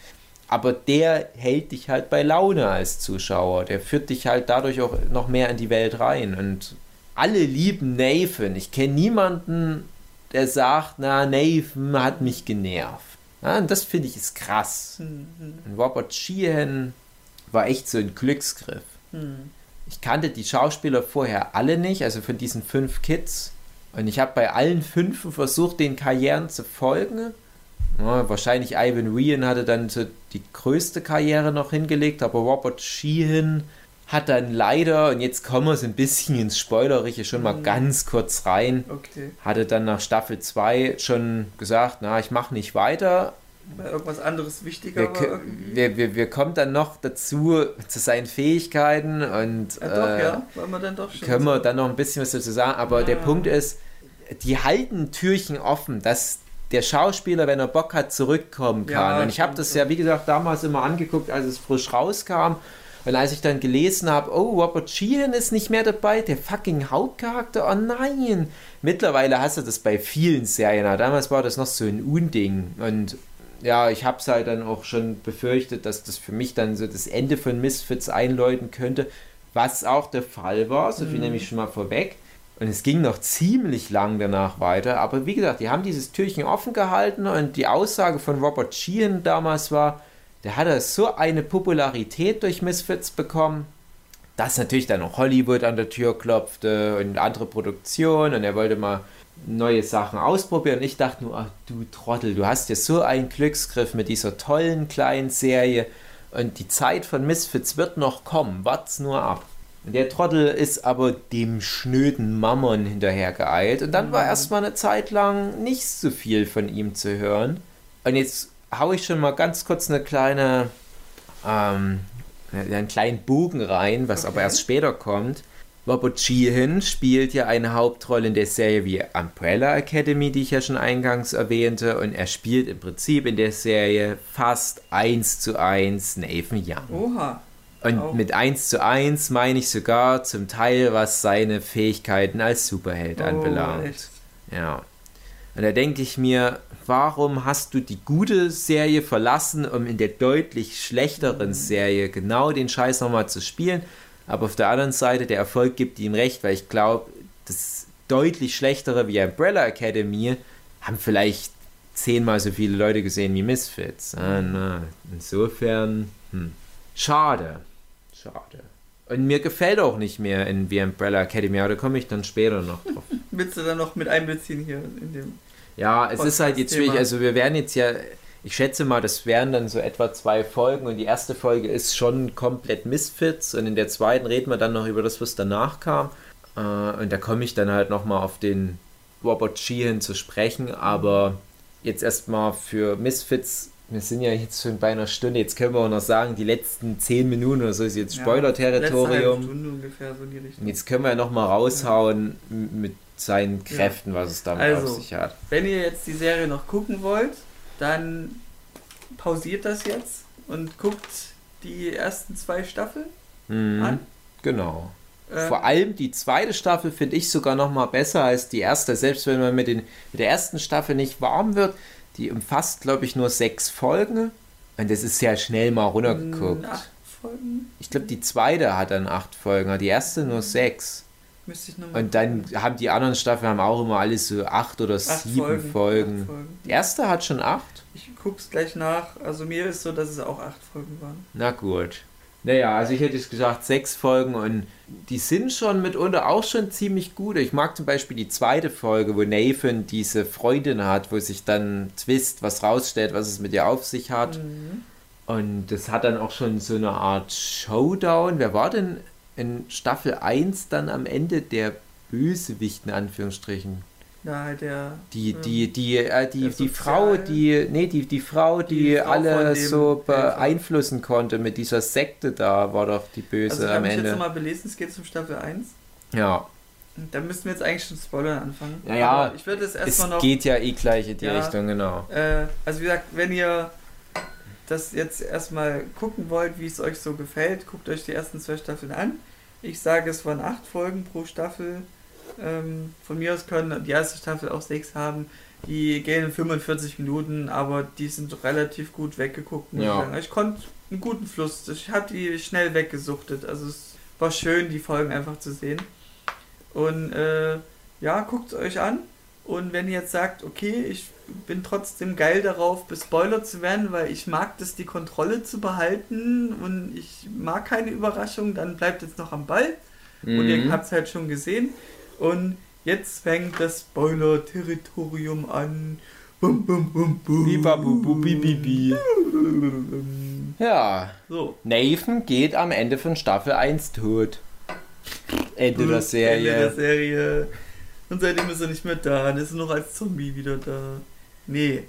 Aber der hält dich halt bei Laune als Zuschauer. Der führt dich halt dadurch auch noch mehr in die Welt rein. Und alle lieben Nathan. Ich kenne niemanden, der sagt, na, Nathan hat mich genervt. Ja, und das finde ich ist krass. Hm, hm, Und Robert Sheehan war echt so ein Glücksgriff. hm. Ich kannte die Schauspieler vorher alle nicht, also von diesen fünf Kids. Und ich habe bei allen fünf versucht, den Karrieren zu folgen. Ja, wahrscheinlich Ivan Ryan hatte dann so die größte Karriere noch hingelegt, aber Robert Sheehan hat dann leider, und jetzt kommen wir so ein bisschen ins Spoilerliche schon mal mhm. ganz kurz rein, okay. hatte dann nach Staffel 2 schon gesagt, na, ich mache nicht weiter. Weil irgendwas anderes wichtiger wir, war. Wir, wir, wir kommen dann noch dazu zu seinen Fähigkeiten und ja, doch, äh, ja. Wir können wir dann noch ein bisschen was dazu sagen. Aber ja. der Punkt ist, die halten Türchen offen, dass der Schauspieler, wenn er Bock hat, zurückkommen kann. und ich habe das ja, wie gesagt, damals immer angeguckt, als es frisch rauskam. Und als ich dann gelesen habe, oh, Robert Sheehan ist nicht mehr dabei, der fucking Hauptcharakter, oh nein. Mittlerweile hast du das bei vielen Serien, damals war das noch so ein Unding. Und ja, ich habe es halt dann auch schon befürchtet, dass das für mich dann so das Ende von Misfits einläuten könnte, was auch der Fall war, so viel mhm. nämlich schon mal vorweg. Und es ging noch ziemlich lang danach weiter. Aber wie gesagt, die haben dieses Türchen offen gehalten und die Aussage von Robert Sheehan damals war, der hatte so eine Popularität durch Misfits bekommen, dass natürlich dann auch Hollywood an der Tür klopfte und andere Produktionen und er wollte mal neue Sachen ausprobieren. Und ich dachte nur, ach du Trottel, du hast ja so einen Glücksgriff mit dieser tollen kleinen Serie und die Zeit von Misfits wird noch kommen, wart's nur ab. Und der Trottel ist aber dem schnöden Mammon hinterhergeeilt und dann war mhm. erstmal eine Zeit lang nicht so viel von ihm zu hören. Und jetzt haue ich schon mal ganz kurz eine kleine, ähm, einen kleinen Bogen rein, was okay. aber erst später kommt. Robert Sheehan spielt ja eine Hauptrolle in der Serie wie Umbrella Academy, die ich ja schon eingangs erwähnte, und er spielt im Prinzip in der Serie fast eins zu eins Nathan Young. Oha. Und oh. mit 1 zu 1 meine ich sogar zum Teil, was seine Fähigkeiten als Superheld oh, anbelangt. Echt? Ja. Und da denke ich mir, warum hast du die gute Serie verlassen, um in der deutlich schlechteren. Serie genau den Scheiß nochmal zu spielen? Aber auf der anderen Seite, der Erfolg gibt ihm recht, weil ich glaube, das deutlich schlechtere wie Umbrella Academy haben vielleicht zehnmal so viele Leute gesehen wie Misfits. Ah, insofern, hm. schade. Schade. Und mir gefällt auch nicht mehr in The Umbrella Academy, aber da komme ich dann später noch drauf. *laughs* Willst du dann noch mit einbeziehen hier in dem ja, es ist halt jetzt schwierig. Also wir werden jetzt ja, ich schätze mal, das wären dann so etwa zwei Folgen und die erste Folge ist schon komplett Misfits und in der zweiten reden wir dann noch über das, was danach kam. Äh, und da komme ich dann halt nochmal auf den Robert Sheehan zu sprechen, aber jetzt erstmal für Misfits wir sind ja jetzt schon bei einer Stunde, jetzt können wir auch noch sagen, die letzten zehn Minuten oder so ist jetzt Spoiler-Territorium. Ja, so jetzt können wir ja nochmal raushauen mit seinen Kräften, ja. was es damit also, auf sich hat. Wenn ihr jetzt die Serie noch gucken wollt, dann pausiert das jetzt und guckt die ersten zwei Staffeln mhm, an. Genau. Ähm, Vor allem die zweite Staffel finde ich sogar noch mal besser als die erste. Selbst wenn man mit, den, mit der ersten Staffel nicht warm wird, die umfasst, glaube ich, nur sechs Folgen. Und das ist sehr schnell mal runtergeguckt. Acht Folgen? Ich glaube, die zweite hat dann acht Folgen, die erste nur sechs. Müsste ich nochmal. Und dann haben die anderen Staffeln haben auch immer alles so acht oder acht sieben Folgen. Folgen. Folgen. Die erste hat schon acht. Ich guck's gleich nach. Also mir ist so, dass es auch acht Folgen waren. Na gut. Naja, also ich hätte jetzt gesagt sechs Folgen und die sind schon mitunter auch schon ziemlich gut. Ich mag zum Beispiel die zweite Folge, wo Nathan diese Freundin hat, wo sich dann Twist was rausstellt, was es mit ihr auf sich hat. Mhm. Und das hat dann auch schon so eine Art Showdown. Wer war denn in Staffel 1 dann am Ende der Bösewicht in Anführungsstrichen. Ja, der. Die, ähm, die, die, äh, die, die Frau, die. Nee, die, die Frau, die, die Frau alle so beeinflussen konnte mit dieser Sekte da, war doch die Böse also am Ende. Ich habe jetzt nochmal belesen, es geht zum Staffel 1. Ja. Da müssten wir jetzt eigentlich schon Spoilern anfangen. Ja, ja. ich würde es erstmal noch. Es geht ja eh gleich in die ja, Richtung, genau. Äh, also, wie gesagt, wenn ihr das jetzt erstmal gucken wollt, wie es euch so gefällt, guckt euch die ersten zwei Staffeln an. Ich sage, es waren acht Folgen pro Staffel. Ähm, von mir aus können die erste Staffel auch sechs haben. Die gehen in 45 Minuten, aber die sind relativ gut weggeguckt. Ja. Ich, ich konnte einen guten Fluss. Ich habe die schnell weggesuchtet. Also es war schön, die Folgen einfach zu sehen. Und äh, ja, guckt es euch an. Und wenn ihr jetzt sagt, okay, ich bin trotzdem geil darauf, bespoilert zu werden, weil ich mag das, die Kontrolle zu behalten und ich mag keine Überraschung, dann bleibt jetzt noch am Ball. Mhm. Und ihr habt es halt schon gesehen. Und jetzt fängt das Spoiler-Territorium an. Bum, bum, bum, bum. Bibabu, bi, bi, bi. Ja, So. Nathan geht am Ende von Staffel 1 tot. Ende der Serie. Ende der Serie. Und seitdem ist er nicht mehr da. Dann ist er noch als Zombie wieder da. Nee.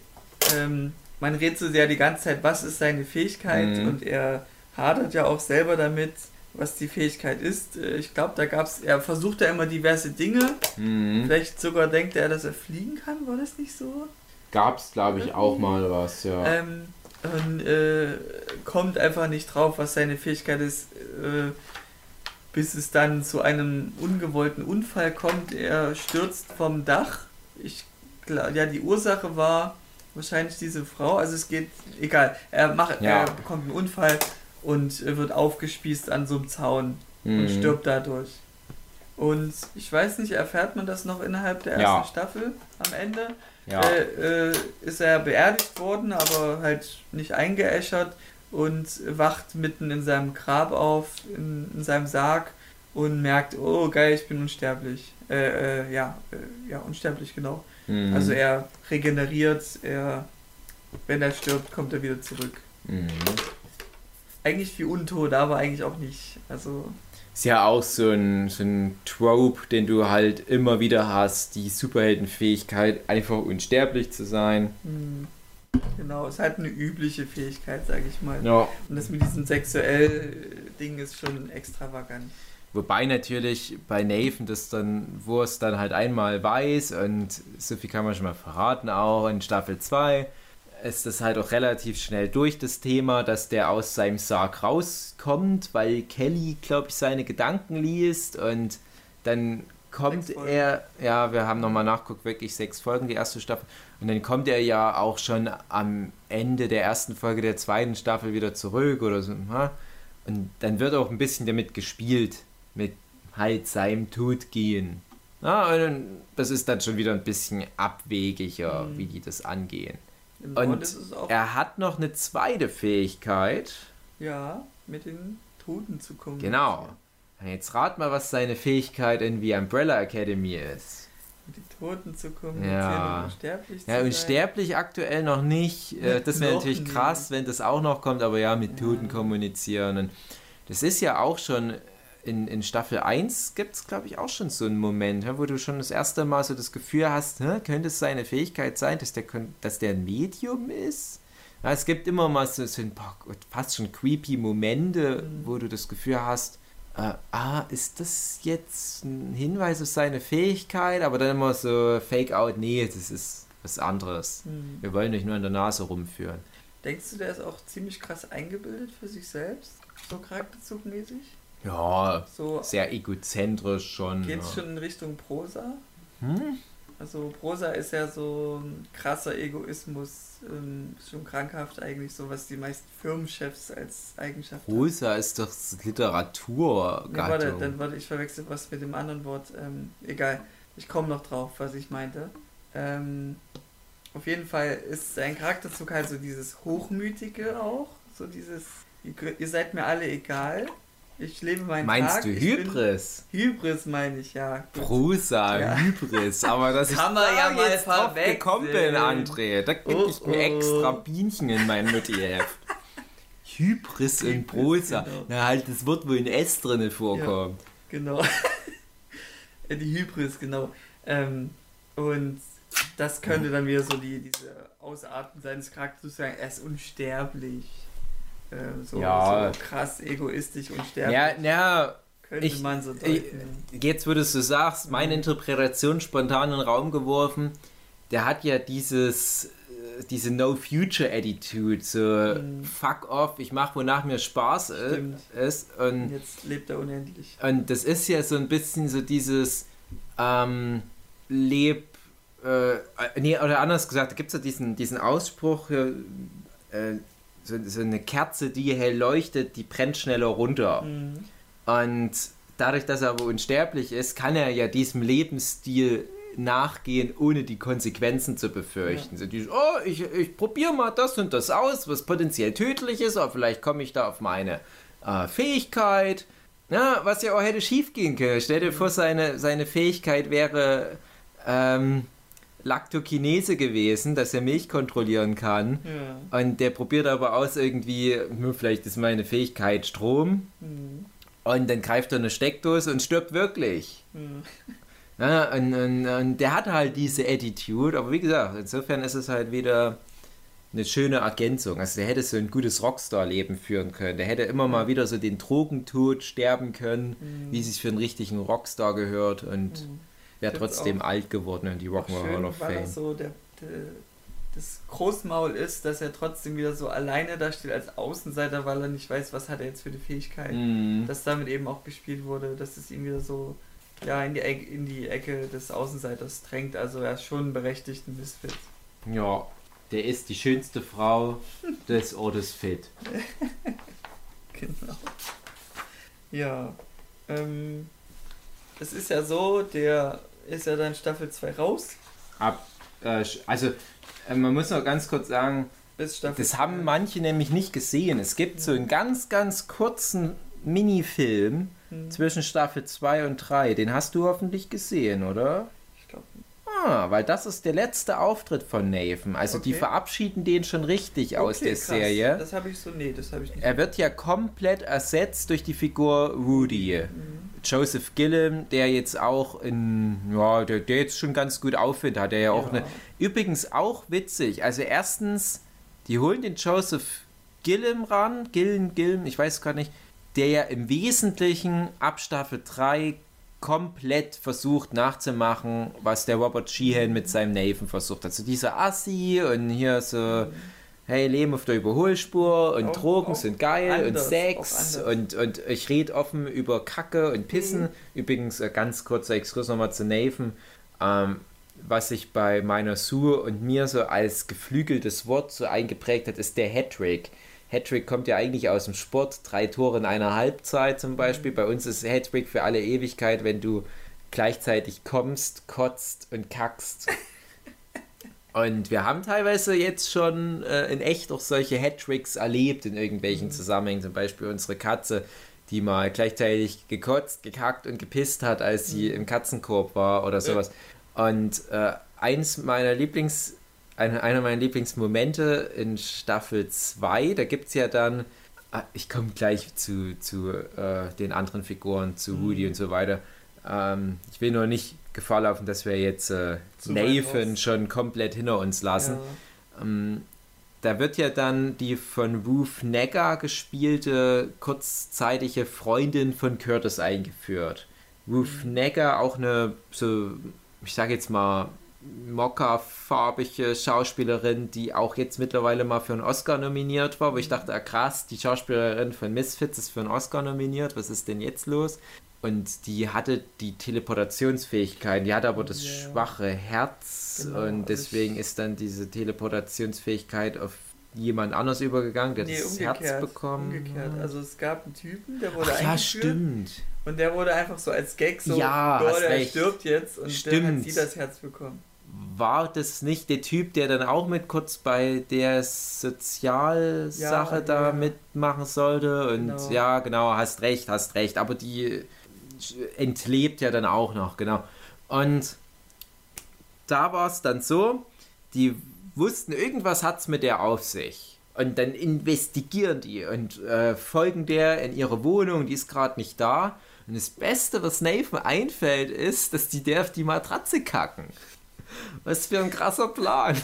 Ähm, man redet so sehr die ganze Zeit, was ist seine Fähigkeit? Mhm. Und er hadert ja auch selber damit, was die Fähigkeit ist. Äh, Ich glaube, da gab's. Er versucht ja immer diverse Dinge. Mhm. Vielleicht sogar denkt er, dass er fliegen kann. War das nicht so? Gab's, glaube ich, auch mal was, ja. Ähm, und äh, kommt einfach nicht drauf, was seine Fähigkeit ist, äh, bis es dann zu einem ungewollten Unfall kommt. Er stürzt vom Dach. Ich ja, die Ursache war wahrscheinlich diese Frau. Also es geht, egal. Er macht, Ja. er bekommt einen Unfall und wird aufgespießt an so einem Zaun und Mhm. stirbt dadurch. Und ich weiß nicht, erfährt man das noch innerhalb der ersten Ja. Staffel am Ende? Ja. äh, äh, ist er beerdigt worden, aber halt nicht eingeäschert und wacht mitten in seinem Grab auf, in, in seinem Sarg und merkt, oh geil, ich bin unsterblich. Äh, äh, ja, äh, ja, unsterblich, genau. Mhm. Also er regeneriert, er, wenn er stirbt, kommt er wieder zurück. Mhm. Eigentlich wie untot, aber eigentlich auch nicht. Also, Ist ja auch so ein, so ein Trope, den du halt immer wieder hast, die Superheldenfähigkeit, einfach unsterblich zu sein. hm, genau, ist halt eine übliche Fähigkeit, sage ich mal. Ja. Und das mit diesem sexuell Ding ist schon extravagant. Wobei natürlich bei Nathan das dann, wo es dann halt einmal weiß und so viel kann man schon mal verraten auch in Staffel 2, ist das halt auch relativ schnell durch das Thema, dass der aus seinem Sarg rauskommt, weil Kelly, glaube ich, seine Gedanken liest und dann kommt er, ja, wir haben nochmal nachguckt, wirklich sechs Folgen, die erste Staffel, und dann kommt er ja auch schon am Ende der ersten Folge der zweiten Staffel wieder zurück oder so, und dann wird auch ein bisschen damit gespielt, mit halt seinem Tod gehen. Ja, und das ist dann schon wieder ein bisschen abwegiger, Mhm. wie die das angehen. Im Und er hat noch eine zweite Fähigkeit. ja, mit den Toten zu kommen. Genau. Jetzt rat mal, was seine Fähigkeit in The Umbrella Academy ist. Mit den Toten zu kommunizieren Ja. und unsterblich zu Ja, sein. unsterblich aktuell noch nicht. Äh, Das wäre natürlich krass, wenn das auch noch kommt, aber ja, mit Ja. Toten kommunizieren. Und das ist ja auch schon in, in Staffel 1 gibt es, glaube ich, auch schon so einen Moment, wo du schon das erste Mal so das Gefühl hast, könnte es seine Fähigkeit sein, dass der, dass der ein Medium ist? Ja, es gibt immer mal so, so ein paar fast schon creepy Momente, Mhm. wo du das Gefühl hast, äh, ah, ist das jetzt ein Hinweis auf seine Fähigkeit? Aber dann immer so Fake-out, nee, das ist was anderes. Hm. Wir wollen dich nur an der Nase rumführen. Denkst du, der ist auch ziemlich krass eingebildet für sich selbst? So charakterzugmäßig? Ja, So sehr egozentrisch schon. geht's ja. schon in Richtung Prosa? Hm? Also Prosa ist ja so ein krasser Egoismus, ähm, schon krankhaft eigentlich, so was die meisten Firmenchefs als Eigenschaft haben. Rosa ist doch Literatur. Nee, warte, dann warte, ich verwechsel was mit dem anderen Wort. Ähm, egal, ich komme noch drauf, was ich meinte. Ähm, auf jeden Fall ist sein Charakterzug halt so dieses Hochmütige auch. So dieses, ihr seid mir alle egal. Ich lebe meinen Meinst Tag. du Hybris? Hybris meine ich, ja. Gut. Prosa, Ja. Hybris, aber das *laughs* Kann man ja mal jetzt drauf gekommen bin, André. Da krieg Oh, ich mir oh. extra Bienchen in mein Notiheft. *laughs* Hybris in Prosa. genau. Na, halt das Wort, wo ein S drinne vorkommt. Genau. *laughs* Äh, die Hybris, genau. Ähm, und das könnte dann wieder so die, diese Ausarten seines Charakters sein. Er ist unsterblich. Ähm, so, Ja. so krass egoistisch unsterblich. Ja, ja, könnte ich- man so deuten. jetzt wo du es so sagst, meine Interpretation spontan in den Raum geworfen, der hat ja dieses, äh, diese No-Future-Attitude, so Mhm. fuck off, ich mach wonach mir Spaß Stimmt. ist Und und, jetzt lebt er unendlich. und das ist ja so ein bisschen so dieses ähm, Leb, äh, äh, nee, oder anders gesagt, da gibt es ja diesen, diesen Ausspruch, äh, äh, so, so eine Kerze, die hell leuchtet, die brennt schneller runter. Mhm. Und dadurch, dass er aber unsterblich ist, kann er ja diesem Lebensstil nachgehen, ohne die Konsequenzen zu befürchten. So dieses, oh, ich, ich probiere mal das und das aus, was potenziell tödlich ist, aber vielleicht komme ich da auf meine äh, Fähigkeit. Ja, was ja auch hätte schief gehen können. Stell dir vor, seine, seine Fähigkeit wäre, ähm, Laktokinese gewesen, dass er Milch kontrollieren kann. Ja. Und der probiert aber aus irgendwie, vielleicht ist meine Fähigkeit Strom. Mhm. Und dann greift er eine Steckdose und stirbt wirklich. Mhm. Ja, und, und, und der hat halt diese Attitude, aber wie gesagt, insofern ist es halt wieder eine schöne Ergänzung. Also der hätte so ein gutes Rockstar-Leben führen können. Der hätte immer mal wieder so den Drogentod sterben können, Mhm. wie es sich für einen richtigen Rockstar gehört und Mhm. Find's trotzdem auch- alt geworden in die Rock'n'Roll Hall of Fame. so der, der, das Großmaul ist, dass er trotzdem wieder so alleine da steht als Außenseiter, weil er nicht weiß, was hat er jetzt für eine Fähigkeit. Mhm. Dass damit eben auch gespielt wurde, dass es ihn wieder so ja, in, die Ecke, in die Ecke des Außenseiters drängt. Also er ist schon berechtigt ein Misfit. Ja, der ist die schönste Frau *laughs* des Ortes Fit. *laughs* Genau. Ja. Ähm, es ist ja so, der ist ja dann Staffel 2 raus. Ab, äh, also, äh, man muss noch ganz kurz sagen, das haben manche nämlich nicht gesehen. Es gibt so einen ganz, ganz kurzen Minifilm Hm, zwischen Staffel 2 und 3. Den hast du hoffentlich gesehen, oder? Ich glaube, Ah, weil das ist der letzte Auftritt von Nathan. Also die Okay. verabschieden den schon richtig aus Okay, der krass. Serie. Das habe ich so, nee, das habe ich nicht. Er wird ja komplett ersetzt durch die Figur Rudy. Mhm. Joseph Gillum, der jetzt auch in, ja, der, der jetzt schon ganz gut Aufwind hat, der ja auch Ja. eine, übrigens auch witzig, also erstens, die holen den Joseph Gillum ran, Gillen, Gillum, ich weiß gar nicht, der ja im Wesentlichen ab Staffel 3 komplett versucht nachzumachen, was der Robert Sheehan mit seinem Nathan versucht hat. Also dieser Assi und hier so, hey, Leben auf der Überholspur und Auch- Drogen auch sind geil anders, und Sex und, und ich rede offen über Kacke und Pissen. Mhm. Übrigens, äh, ganz kurzer Exkurs nochmal zu Nathan. Ähm, was sich bei meiner Sue und mir so als geflügeltes Wort so eingeprägt hat, ist der Hattrick. Hattrick kommt ja eigentlich aus dem Sport, drei Tore in einer Halbzeit zum Beispiel. Mhm. Bei uns ist Hattrick für alle Ewigkeit, wenn du gleichzeitig kommst, kotzt und kackst. *laughs* Und wir haben teilweise jetzt schon äh, in echt auch solche Hattricks erlebt in irgendwelchen Zusammenhängen. Zum Beispiel unsere Katze, die mal gleichzeitig gekotzt, gekackt und gepisst hat, als sie im Katzenkorb war oder sowas. Und äh, eins meiner Lieblings, eine, einer meiner Lieblingsmomente in Staffel 2, da gibt es ja dann, ah, ich komme gleich zu, zu äh, den anderen Figuren, zu Mhm. Woody und so weiter. Ähm, ich will nur nicht Gefahr laufen, dass wir jetzt äh, Nathan schon komplett hinter uns lassen. Ja. Ähm, da wird ja dann die von Ruth Negger gespielte kurzzeitige Freundin von Curtis eingeführt. Ruth Negger, auch eine, so, ich sage jetzt mal, mokka-farbige Schauspielerin, die auch jetzt mittlerweile mal für einen Oscar nominiert war, wo ich dachte, ah, krass, die Schauspielerin von Misfits ist für einen Oscar nominiert, was ist denn jetzt los? Und die hatte die Teleportationsfähigkeit, die hatte aber das Ja. schwache Herz Genau, und deswegen ist dann diese Teleportationsfähigkeit auf jemand anders übergegangen, der Nee, das umgekehrt. Herz bekommen Umgekehrt. Also es gab einen Typen, der wurde Ach ja, stimmt. und der wurde einfach so als Gag so, Ja, hast der recht. stirbt jetzt und dann Stimmt. hat sie das Herz bekommen. War das nicht der Typ, der dann auch mit kurz bei der Sozialsache Ja, da ja. mitmachen sollte? Und Genau. ja, genau, hast recht, hast recht. Aber die entlebt ja dann auch noch, genau. Und da war es dann so, die wussten, irgendwas hat es mit der auf sich. Und dann investigieren die und äh, folgen der in ihre Wohnung, die ist gerade nicht da. Und das Beste, was Nathan einfällt, ist, dass die der auf die Matratze kacken. Was für ein krasser Plan.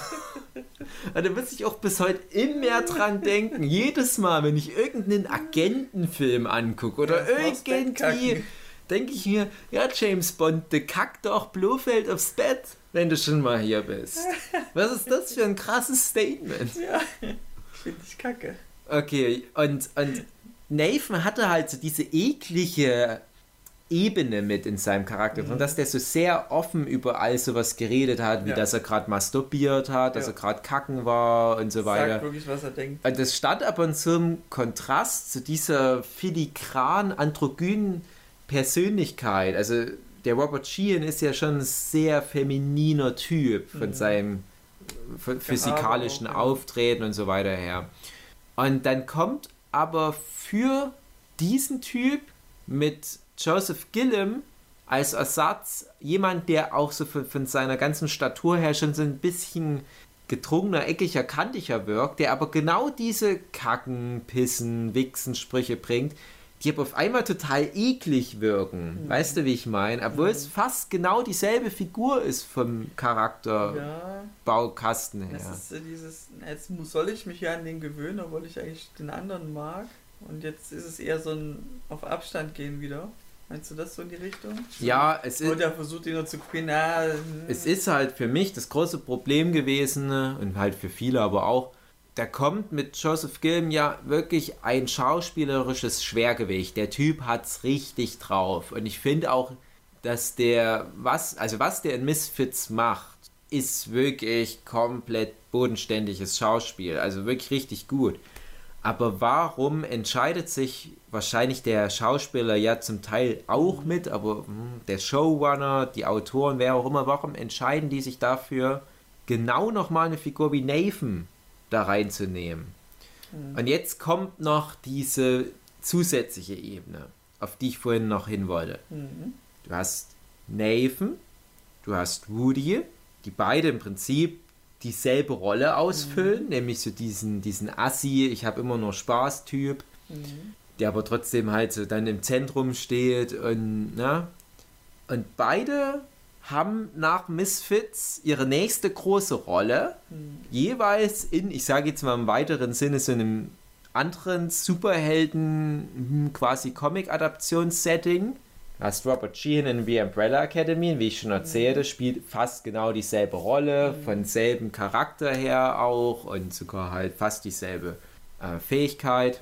*laughs* Und da muss ich auch bis heute immer dran denken. Jedes Mal, wenn ich irgendeinen Agentenfilm angucke oder Bett irgendwie. Denke ich mir, ja, James Bond, de kack doch Blofeld aufs Bett, wenn du schon mal hier bist. *laughs* Was ist das für ein krasses Statement? Ja, finde ich kacke. Okay, und, und Nathan hatte halt so diese eklige Ebene mit in seinem Charakter drin, dass der so sehr offen über all sowas geredet hat, wie Ja. dass er gerade masturbiert hat, dass Ja. er gerade kacken war und so weiter. Sagt wirklich, was er denkt. Und das stand aber in so einem Kontrast zu dieser filigran androgynen Persönlichkeit. Also der Robert Sheehan ist ja schon ein sehr femininer Typ von Mhm. seinem physikalischen ja. Auftreten und so weiter her. Und dann kommt aber für diesen Typ mit Joseph Gillum als Ersatz jemand, der auch so von, von seiner ganzen Statur her schon so ein bisschen gedrungener, eckiger, kantiger wirkt, der aber genau diese Kacken, Pissen, Wichsen, Sprüche bringt, die aber auf einmal total eklig wirken. Mhm. Weißt du, wie ich meine? Obwohl mhm. es fast genau dieselbe Figur ist vom Charakter, ja. Her. Das ist dieses, jetzt soll ich mich ja an den gewöhnen, obwohl ich eigentlich den anderen mag. Und jetzt ist es eher so ein auf Abstand gehen wieder. Meinst du das so in die Richtung? Ja, es ist. Oder versucht ihn nur zu kopieren. Na, es ist halt für mich das große Problem gewesen und halt für viele aber auch. Da kommt mit Joseph Gilm ja wirklich ein schauspielerisches Schwergewicht. Der Typ hat's richtig drauf. Und ich finde auch, dass der, was, also was der in Misfits macht, ist wirklich komplett bodenständiges Schauspiel. Also wirklich richtig gut. Aber warum entscheidet sich wahrscheinlich der Schauspieler ja zum Teil auch mit, aber hm, der Showrunner, die Autoren, wer auch immer, warum entscheiden die sich dafür, genau nochmal eine Figur wie Nathan da reinzunehmen? Mhm. Und jetzt kommt noch diese zusätzliche Ebene, auf die ich vorhin noch hin wollte. Mhm. Du hast Nathan, du hast Woody, die beide im Prinzip dieselbe Rolle ausfüllen, mhm. nämlich so diesen, diesen Assi, ich habe immer nur Spaß-Typ, mhm. der aber trotzdem halt so dann im Zentrum steht und, ne? Und beide haben nach Misfits ihre nächste große Rolle, mhm. jeweils in, ich sage jetzt mal im weiteren Sinne, so einem anderen Superhelden, hm, quasi Comic-Adaptionssetting hast Robert Sheehan in The Umbrella Academy, wie ich schon erzählte, spielt fast genau dieselbe Rolle, von selben Charakter her auch und sogar halt fast dieselbe äh, Fähigkeit.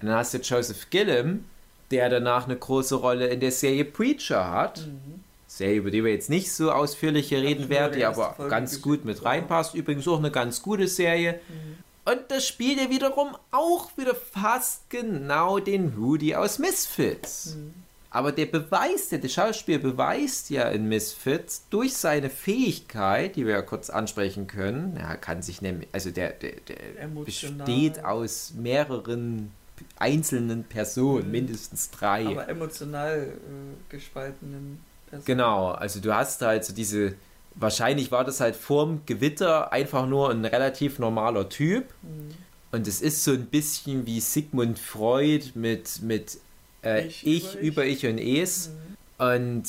Und dann hast du Joseph Gillum, der danach eine große Rolle in der Serie Preacher hat. Mhm. Serie, über die wir jetzt nicht so ausführlich hier reden werden, die aber Folge ganz gut mit reinpasst. Übrigens auch eine ganz gute Serie. Mhm. Und das spielt ja wiederum auch wieder fast genau den Rudy aus Misfits. Mhm. Aber der beweist ja, der Schauspieler beweist ja in Misfits durch seine Fähigkeit, die wir ja kurz ansprechen können. Er kann sich nämlich, also der, der, der besteht aus mehreren einzelnen Personen, mhm. mindestens drei. Aber emotional äh, gespaltenen Personen. Genau, also du hast halt so diese, wahrscheinlich war das halt vorm Gewitter einfach nur ein relativ normaler Typ. Mhm. Und es ist so ein bisschen wie Sigmund Freud mit, mit äh, ich, ich, über ich, und es. Mhm. Und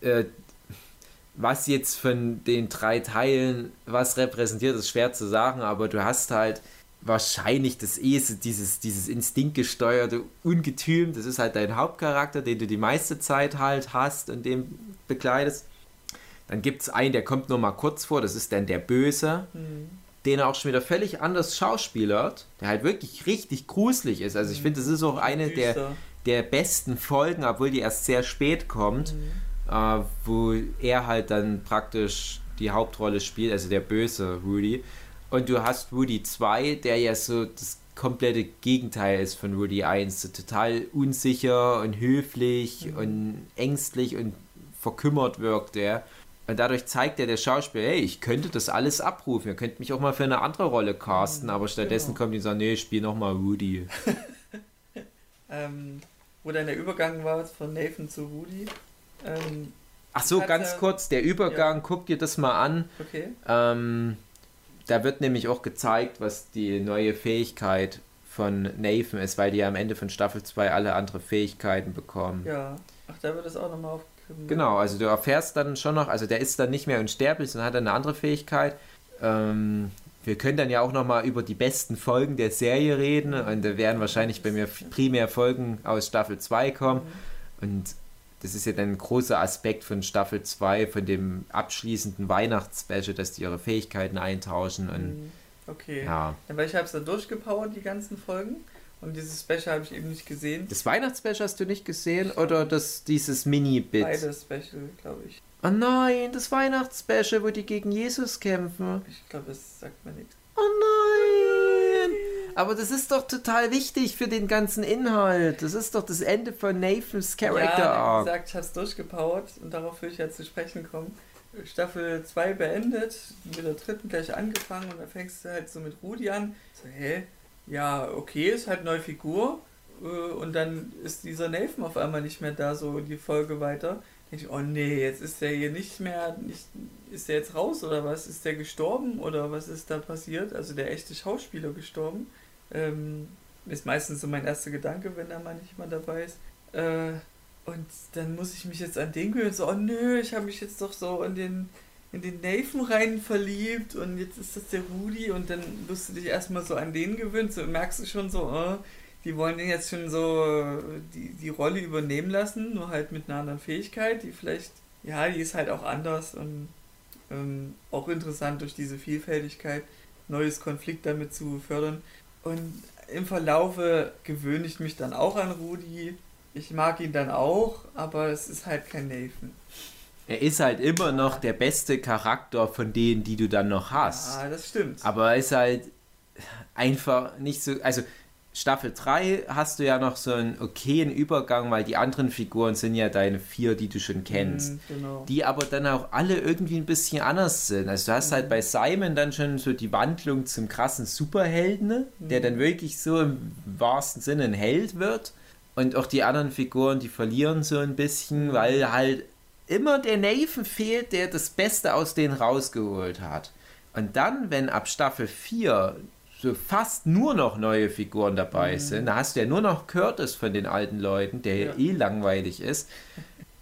äh, was jetzt von den drei Teilen was repräsentiert, ist schwer zu sagen, aber du hast halt wahrscheinlich das Es, dieses, dieses instinktgesteuerte Ungetüm, das ist halt dein Hauptcharakter, den du die meiste Zeit halt hast und dem begleitest. Dann gibt es einen, der kommt nur mal kurz vor, das ist dann der Böse, mhm. den er auch schon wieder völlig anders schauspielert, der halt wirklich richtig gruselig ist. Also ich mhm. finde, das ist auch eine der, der besten Folgen, obwohl die erst sehr spät kommt, mhm. äh, wo er halt dann praktisch die Hauptrolle spielt, also der böse Rudy. Und du hast Rudy 2, der ja so das komplette Gegenteil ist von Rudy 1, so total unsicher und höflich mhm. und ängstlich und verkümmert wirkt er. Und dadurch zeigt er der Schauspieler, hey, ich könnte das alles abrufen, ihr könnt mich auch mal für eine andere Rolle casten, mhm, aber stattdessen genau. kommt die und sagt, nee, ich spiele nochmal Rudy. *laughs* ähm, wo dann der Übergang war von Nathan zu Rudy. Ähm, Ach so, ganz er, kurz, der Übergang, ja. guck dir das mal an. Okay. Ähm, da wird nämlich auch gezeigt, was die neue Fähigkeit von Nathan ist, weil die ja am Ende von Staffel 2 alle andere Fähigkeiten bekommen. Ja, ach, da wird es auch nochmal aufgegriffen. Genau, also du erfährst dann schon noch, also der ist dann nicht mehr unsterblich, sondern hat eine andere Fähigkeit. Ähm, wir können dann ja auch nochmal über die besten Folgen der Serie reden und da werden wahrscheinlich bei mir primär Folgen aus Staffel 2 kommen. Und das ist ja dann ein großer Aspekt von Staffel 2, von dem abschließenden Weihnachtsspecial, dass die ihre Fähigkeiten eintauschen. Und, mhm. okay. Ja. weil ich habe es dann durchgepowert, die ganzen Folgen. Und dieses Special habe ich eben nicht gesehen. Das Weihnachtsspecial hast du nicht gesehen oder das, dieses Mini-Bit? Beides Special, glaube ich. Oh nein, das Weihnachtsspecial, wo die gegen Jesus kämpfen. Ich glaube, das sagt man nicht. Oh nein! Aber das ist doch total wichtig für den ganzen Inhalt. Das ist doch das Ende von Nathans Character ja, Arc. gesagt, ich habe es durchgepowert und darauf will ich ja zu sprechen kommen. Staffel 2 beendet, mit der dritten gleich angefangen und da fängst du halt so mit Rudi an. So, hä? Ja, okay, ist halt eine neue Figur. Äh, und dann ist dieser Nathan auf einmal nicht mehr da, so die Folge weiter ich, oh nee, jetzt ist der hier nicht mehr, nicht, ist der jetzt raus oder was? Ist der gestorben oder was ist da passiert? Also der echte Schauspieler gestorben. Ähm, ist meistens so mein erster Gedanke, wenn da mal nicht mal dabei ist. Äh, und dann muss ich mich jetzt an den gewöhnen, so, oh nö, ich habe mich jetzt doch so in den, in den Nathan rein verliebt und jetzt ist das der Rudi und dann wirst du dich erstmal so an den gewöhnt, so merkst du schon so, oh, die wollen den jetzt schon so die, die Rolle übernehmen lassen, nur halt mit einer anderen Fähigkeit, die vielleicht, ja, die ist halt auch anders und ähm, auch interessant durch diese Vielfältigkeit, neues Konflikt damit zu fördern. Und im Verlaufe gewöhne ich mich dann auch an Rudi. Ich mag ihn dann auch, aber es ist halt kein Nathan. Er ist halt immer noch der beste Charakter von denen, die du dann noch hast. Ja, das stimmt. Aber er ist halt einfach nicht so. Also, Staffel 3 hast du ja noch so einen okayen Übergang, weil die anderen Figuren sind ja deine vier, die du schon kennst. Mm, genau. Die aber dann auch alle irgendwie ein bisschen anders sind. Also du hast halt bei Simon dann schon so die Wandlung zum krassen Superhelden, der dann wirklich so im wahrsten Sinne ein Held wird. Und auch die anderen Figuren, die verlieren so ein bisschen, weil halt immer der Nathan fehlt, der das Beste aus denen rausgeholt hat. Und dann, wenn ab Staffel 4 so fast nur noch neue Figuren dabei sind, da hast du ja nur noch Curtis von den alten Leuten, der ja. eh langweilig ist.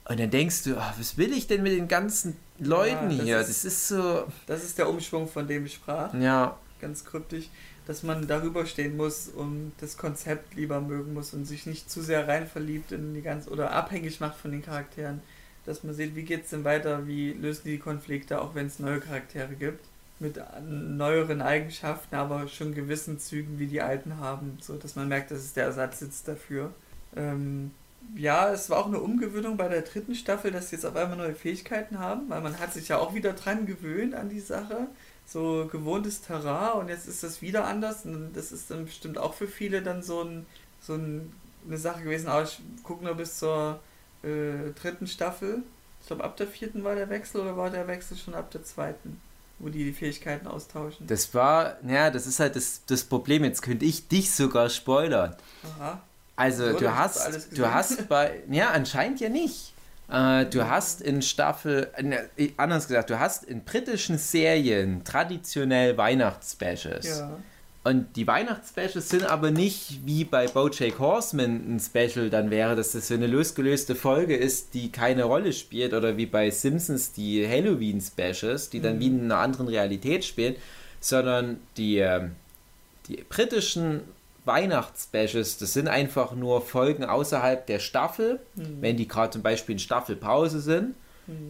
Und dann denkst du, oh, was will ich denn mit den ganzen Leuten Ja, das hier? ist- das ist so. Das ist der Umschwung, von dem ich sprach. Ja, Ganz kryptisch, dass man darüber stehen muss und das Konzept lieber mögen muss und sich nicht zu sehr rein verliebt in die ganze oder abhängig macht von den Charakteren. Dass man sieht, wie geht's denn weiter, wie lösen die Konflikte, auch wenn es neue Charaktere gibt. Mit neueren Eigenschaften, aber schon gewissen Zügen, wie die alten haben, so dass man merkt, dass es der Ersatz sitzt dafür. Ähm, ja, es war auch eine Umgewöhnung bei der dritten Staffel, dass sie jetzt auf einmal neue Fähigkeiten haben, weil man hat sich ja auch wieder dran gewöhnt an die Sache. So gewohntes Terrain und jetzt ist das wieder anders. Und das ist dann bestimmt auch für viele dann so, ein, so ein, eine Sache gewesen. Aber ich gucke nur bis zur äh, dritten Staffel. Ich glaube, ab der vierten war der Wechsel oder war der Wechsel schon ab der zweiten, wo die die Fähigkeiten austauschen? das war, ja, das ist halt das, das Problem. Jetzt könnte ich dich sogar spoilern. Aha. Also So, du hast hast, du hast bei, ja anscheinend ja nicht. Äh, du hast in Staffel, ne, anders gesagt, du hast in britischen Serien traditionell Weihnachtsspecials. Ja. Und die Weihnachtsspecials sind aber nicht wie bei BoJack Horseman ein Special dann wäre, dass das so eine losgelöste Folge ist, die keine Rolle spielt oder wie bei Simpsons die Halloween Specials, die dann wie in einer anderen Realität spielen, sondern die, ähm, die britischen Weihnachtsspecials, das sind einfach nur Folgen außerhalb der Staffel, wenn die gerade zum Beispiel in Staffelpause sind,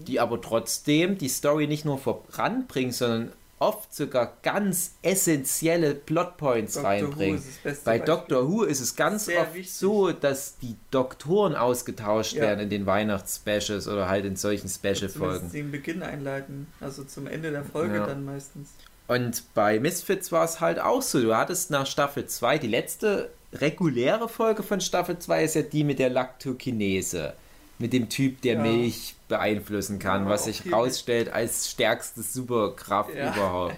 die aber trotzdem die Story nicht nur voranbringen, sondern oft sogar ganz essentielle Plotpoints Doctor reinbringen. Bei Beispiel. Doctor Who ist es ganz Sehr oft wichtig. so, dass die Doktoren ausgetauscht Ja. werden in den Weihnachtsspecials oder halt in solchen Special-Folgen. Den Beginn einleiten, also zum Ende der Folge Ja. dann meistens. Und bei Misfits war es halt auch so. Du hattest nach Staffel 2, die letzte reguläre Folge von Staffel 2 ist ja die mit der Lactokinese. Mit dem Typ, der Ja. Milch beeinflussen kann, Ja, was sich rausstellt als stärkste Superkraft Ja. überhaupt.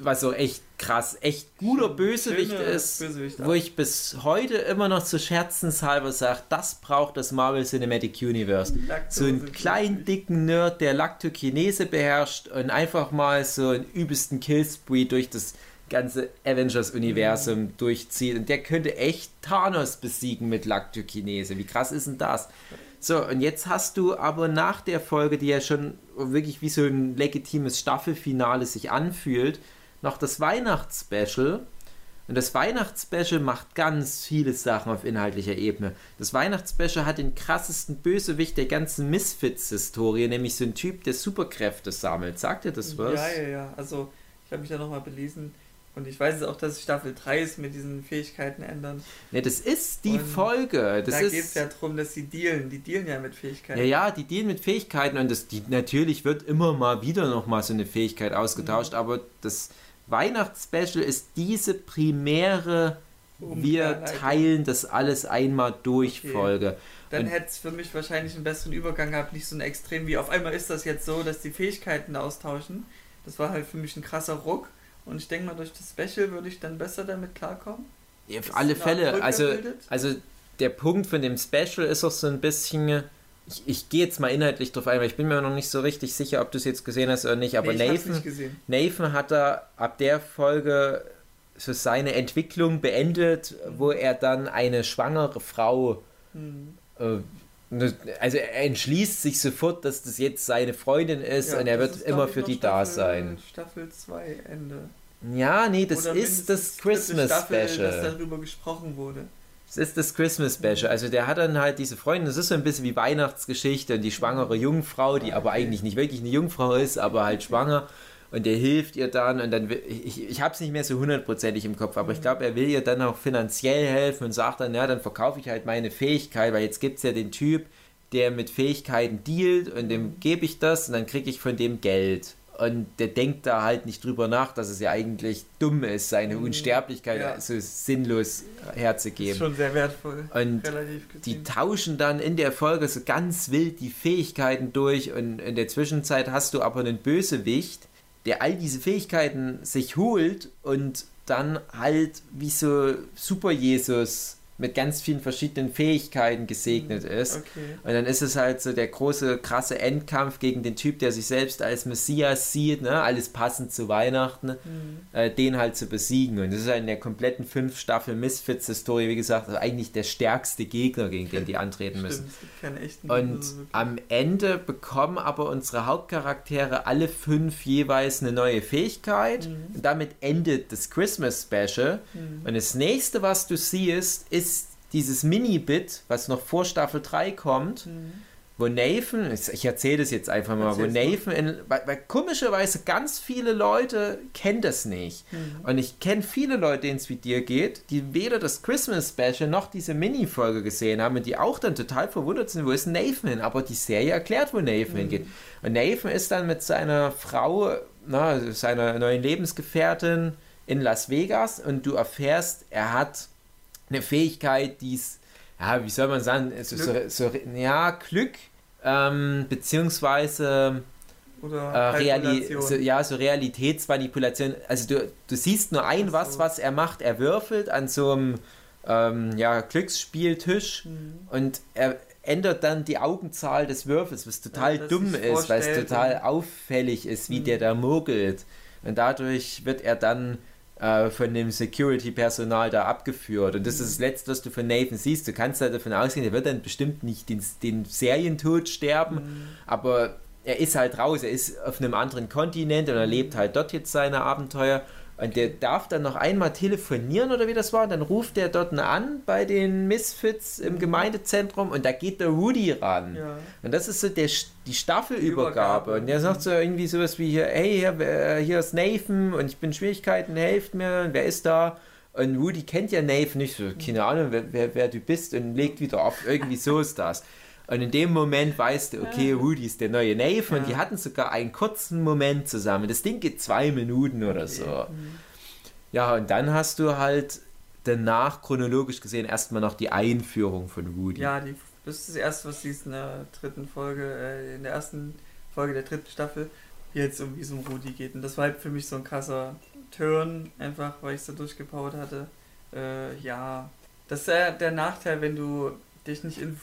Was so echt krass, echt guter Bösewicht Schöne ist, Bösewicht wo ich bis heute immer noch zu scherzenshalber sage, das braucht das Marvel Cinematic Universe Laktose so einen kleinen, dicken Nerd, der Lactokinese beherrscht und einfach mal so einen übelsten Killspree durch das ganze Avengers-Universum Mhm. durchzieht. Und der könnte echt Thanos besiegen mit Lactokinese. Wie krass ist denn das? So, und jetzt hast du aber nach der Folge, die ja schon wirklich wie so ein legitimes Staffelfinale sich anfühlt, noch das Weihnachtsspecial. Und das Weihnachtsspecial macht ganz viele Sachen auf inhaltlicher Ebene. Das Weihnachtsspecial hat den krassesten Bösewicht der ganzen Misfits-Historie, nämlich so ein Typ, der Superkräfte sammelt. Sagt ihr das was? Ja, ja, ja. Also, ich habe mich da nochmal belesen. Und ich weiß jetzt auch, dass es Staffel 3 ist mit diesen Fähigkeiten ändern. Ne, das ist die Und Folge. Das da geht es ja darum, dass sie dealen. Die dealen ja mit Fähigkeiten. Ja, ja, die dealen mit Fähigkeiten und das, die, natürlich wird immer mal wieder noch mal so eine Fähigkeit ausgetauscht, Mhm. aber das Weihnachtsspecial ist diese primäre wir teilen das alles einmal durch Okay. Folge. Dann hätte es für mich wahrscheinlich einen besseren Übergang gehabt, nicht so ein Extrem wie auf einmal ist das jetzt so, dass die Fähigkeiten austauschen. Das war halt für mich ein krasser Ruck. Und ich denke mal, durch das Special würde ich dann besser damit klarkommen. Ja, auf alle Fälle. Also, bildet? also der Punkt von dem Special ist auch so ein bisschen, ich, ich gehe jetzt mal inhaltlich drauf ein, weil ich bin mir noch nicht so richtig sicher, ob du es jetzt gesehen hast oder nicht, aber Nee, Nathan, nicht. Nathan hat da ab der Folge so seine Entwicklung beendet, wo er dann eine schwangere Frau Hm. äh, also er entschließt sich sofort, dass das jetzt seine Freundin ist Ja, und er wird immer für die da Staffel- sein. Staffel 2 Ende. Ja, nee, das Oder ist das Christmas Staffel, dass Special. darüber gesprochen wurde. Das ist das Christmas Special. Also der hat dann halt diese Freundin, das ist so ein bisschen wie Weihnachtsgeschichte und die schwangere Jungfrau, die aber eigentlich nicht wirklich eine Jungfrau ist, aber halt schwanger. Und der hilft ihr dann und dann, will- ich, ich habe es nicht mehr so hundertprozentig im Kopf, aber ich glaube, er will ihr dann auch finanziell helfen und sagt dann, ja, dann verkaufe ich halt meine Fähigkeit, weil jetzt gibt es ja den Typ, der mit Fähigkeiten dealt und dem gebe ich das und dann kriege ich von dem Geld. Und der denkt da halt nicht drüber nach, dass es ja eigentlich dumm ist, seine Mhm. Unsterblichkeit Ja. so sinnlos Ist herzugeben. schon sehr wertvoll. Und relativ die tauschen dann in der Folge so ganz wild die Fähigkeiten durch und in der Zwischenzeit hast du aber einen Bösewicht, der all diese Fähigkeiten sich holt und dann halt wie so Super Jesus mit ganz vielen verschiedenen Fähigkeiten gesegnet ist. Okay. Und dann ist es halt so der große, krasse Endkampf gegen den Typ, der sich selbst als Messias sieht, ne? alles passend zu Weihnachten, Hm. äh, den halt zu besiegen. Und das ist halt in der kompletten fünf Staffel Misfits-Historie, wie gesagt, also eigentlich der stärkste Gegner, gegen den die *laughs* antreten müssen. Stimmt, Und am Ende bekommen aber unsere Hauptcharaktere alle fünf jeweils eine neue Fähigkeit. Mhm. Und damit endet das Christmas Special. Hm. Und das nächste, was du siehst, ist dieses Mini-Bit, was noch vor Staffel 3 kommt, Hm. wo Nathan, ich erzähle das jetzt einfach mal, wo Nathan, in, weil, weil komischerweise ganz viele Leute kennen das nicht. Hm. Und ich kenne viele Leute, denen es wie dir geht, die weder das Christmas Special noch diese Mini-Folge gesehen haben und die auch dann total verwundert sind, wo ist Nathan hin? Aber die Serie erklärt, wo Nathan Mhm. hingeht. Und Nathan ist dann mit seiner Frau, na, seiner neuen Lebensgefährtin in Las Vegas und du erfährst, er hat eine Fähigkeit, die ist, ja, wie soll man sagen, so, so, so, ja, Glück, ähm, beziehungsweise Oder äh, so, ja, so Realitätsmanipulation. Also du, du siehst nur ein Ach was, so. was er macht. Er würfelt an so einem ähm, ja, Glücksspieltisch Hm. und er ändert dann die Augenzahl des Würfels, was total Ja, dumm ist, weil es total auffällig ist, wie Mhm. der da mogelt. Und dadurch wird er dann äh, von dem Security-Personal da abgeführt. Und das ist das Letzte, was du von Nathan siehst. Du kannst halt davon ausgehen, er wird dann bestimmt nicht den, den Serientod sterben, Hm. aber er ist halt raus, er ist auf einem anderen Kontinent und er lebt halt dort jetzt seine Abenteuer. Und der darf dann noch einmal telefonieren oder wie das war. Und dann ruft er dort an bei den Misfits im Gemeindezentrum und da geht der Rudy ran. Ja. Und das ist so der, die Staffelübergabe. Übergabe. Und der sagt so irgendwie sowas wie hier, hey, hier, wer- hier ist Nathan und ich bin in Schwierigkeiten, helft mir, und wer ist da? Und Rudy kennt ja Nathan nicht, so, keine Ahnung, wer, wer, wer du bist und legt wieder auf. Irgendwie so ist das. Und in dem Moment weißt du, okay, Rudy ist der neue und Ja. die hatten sogar einen kurzen Moment zusammen. Das Ding geht zwei Minuten oder so. Hm. Ja, und dann hast du halt danach chronologisch gesehen erstmal noch die Einführung von Rudy. Ja, die, das ist das erste, was siehst in der dritten Folge, äh, in der ersten Folge der dritten Staffel, wie jetzt um wie es um Rudi geht. Und das war halt für mich so ein krasser Turn, einfach weil ich es da durchgepowert hatte. Äh, ja, das ist ja der Nachteil, wenn du dich nicht inf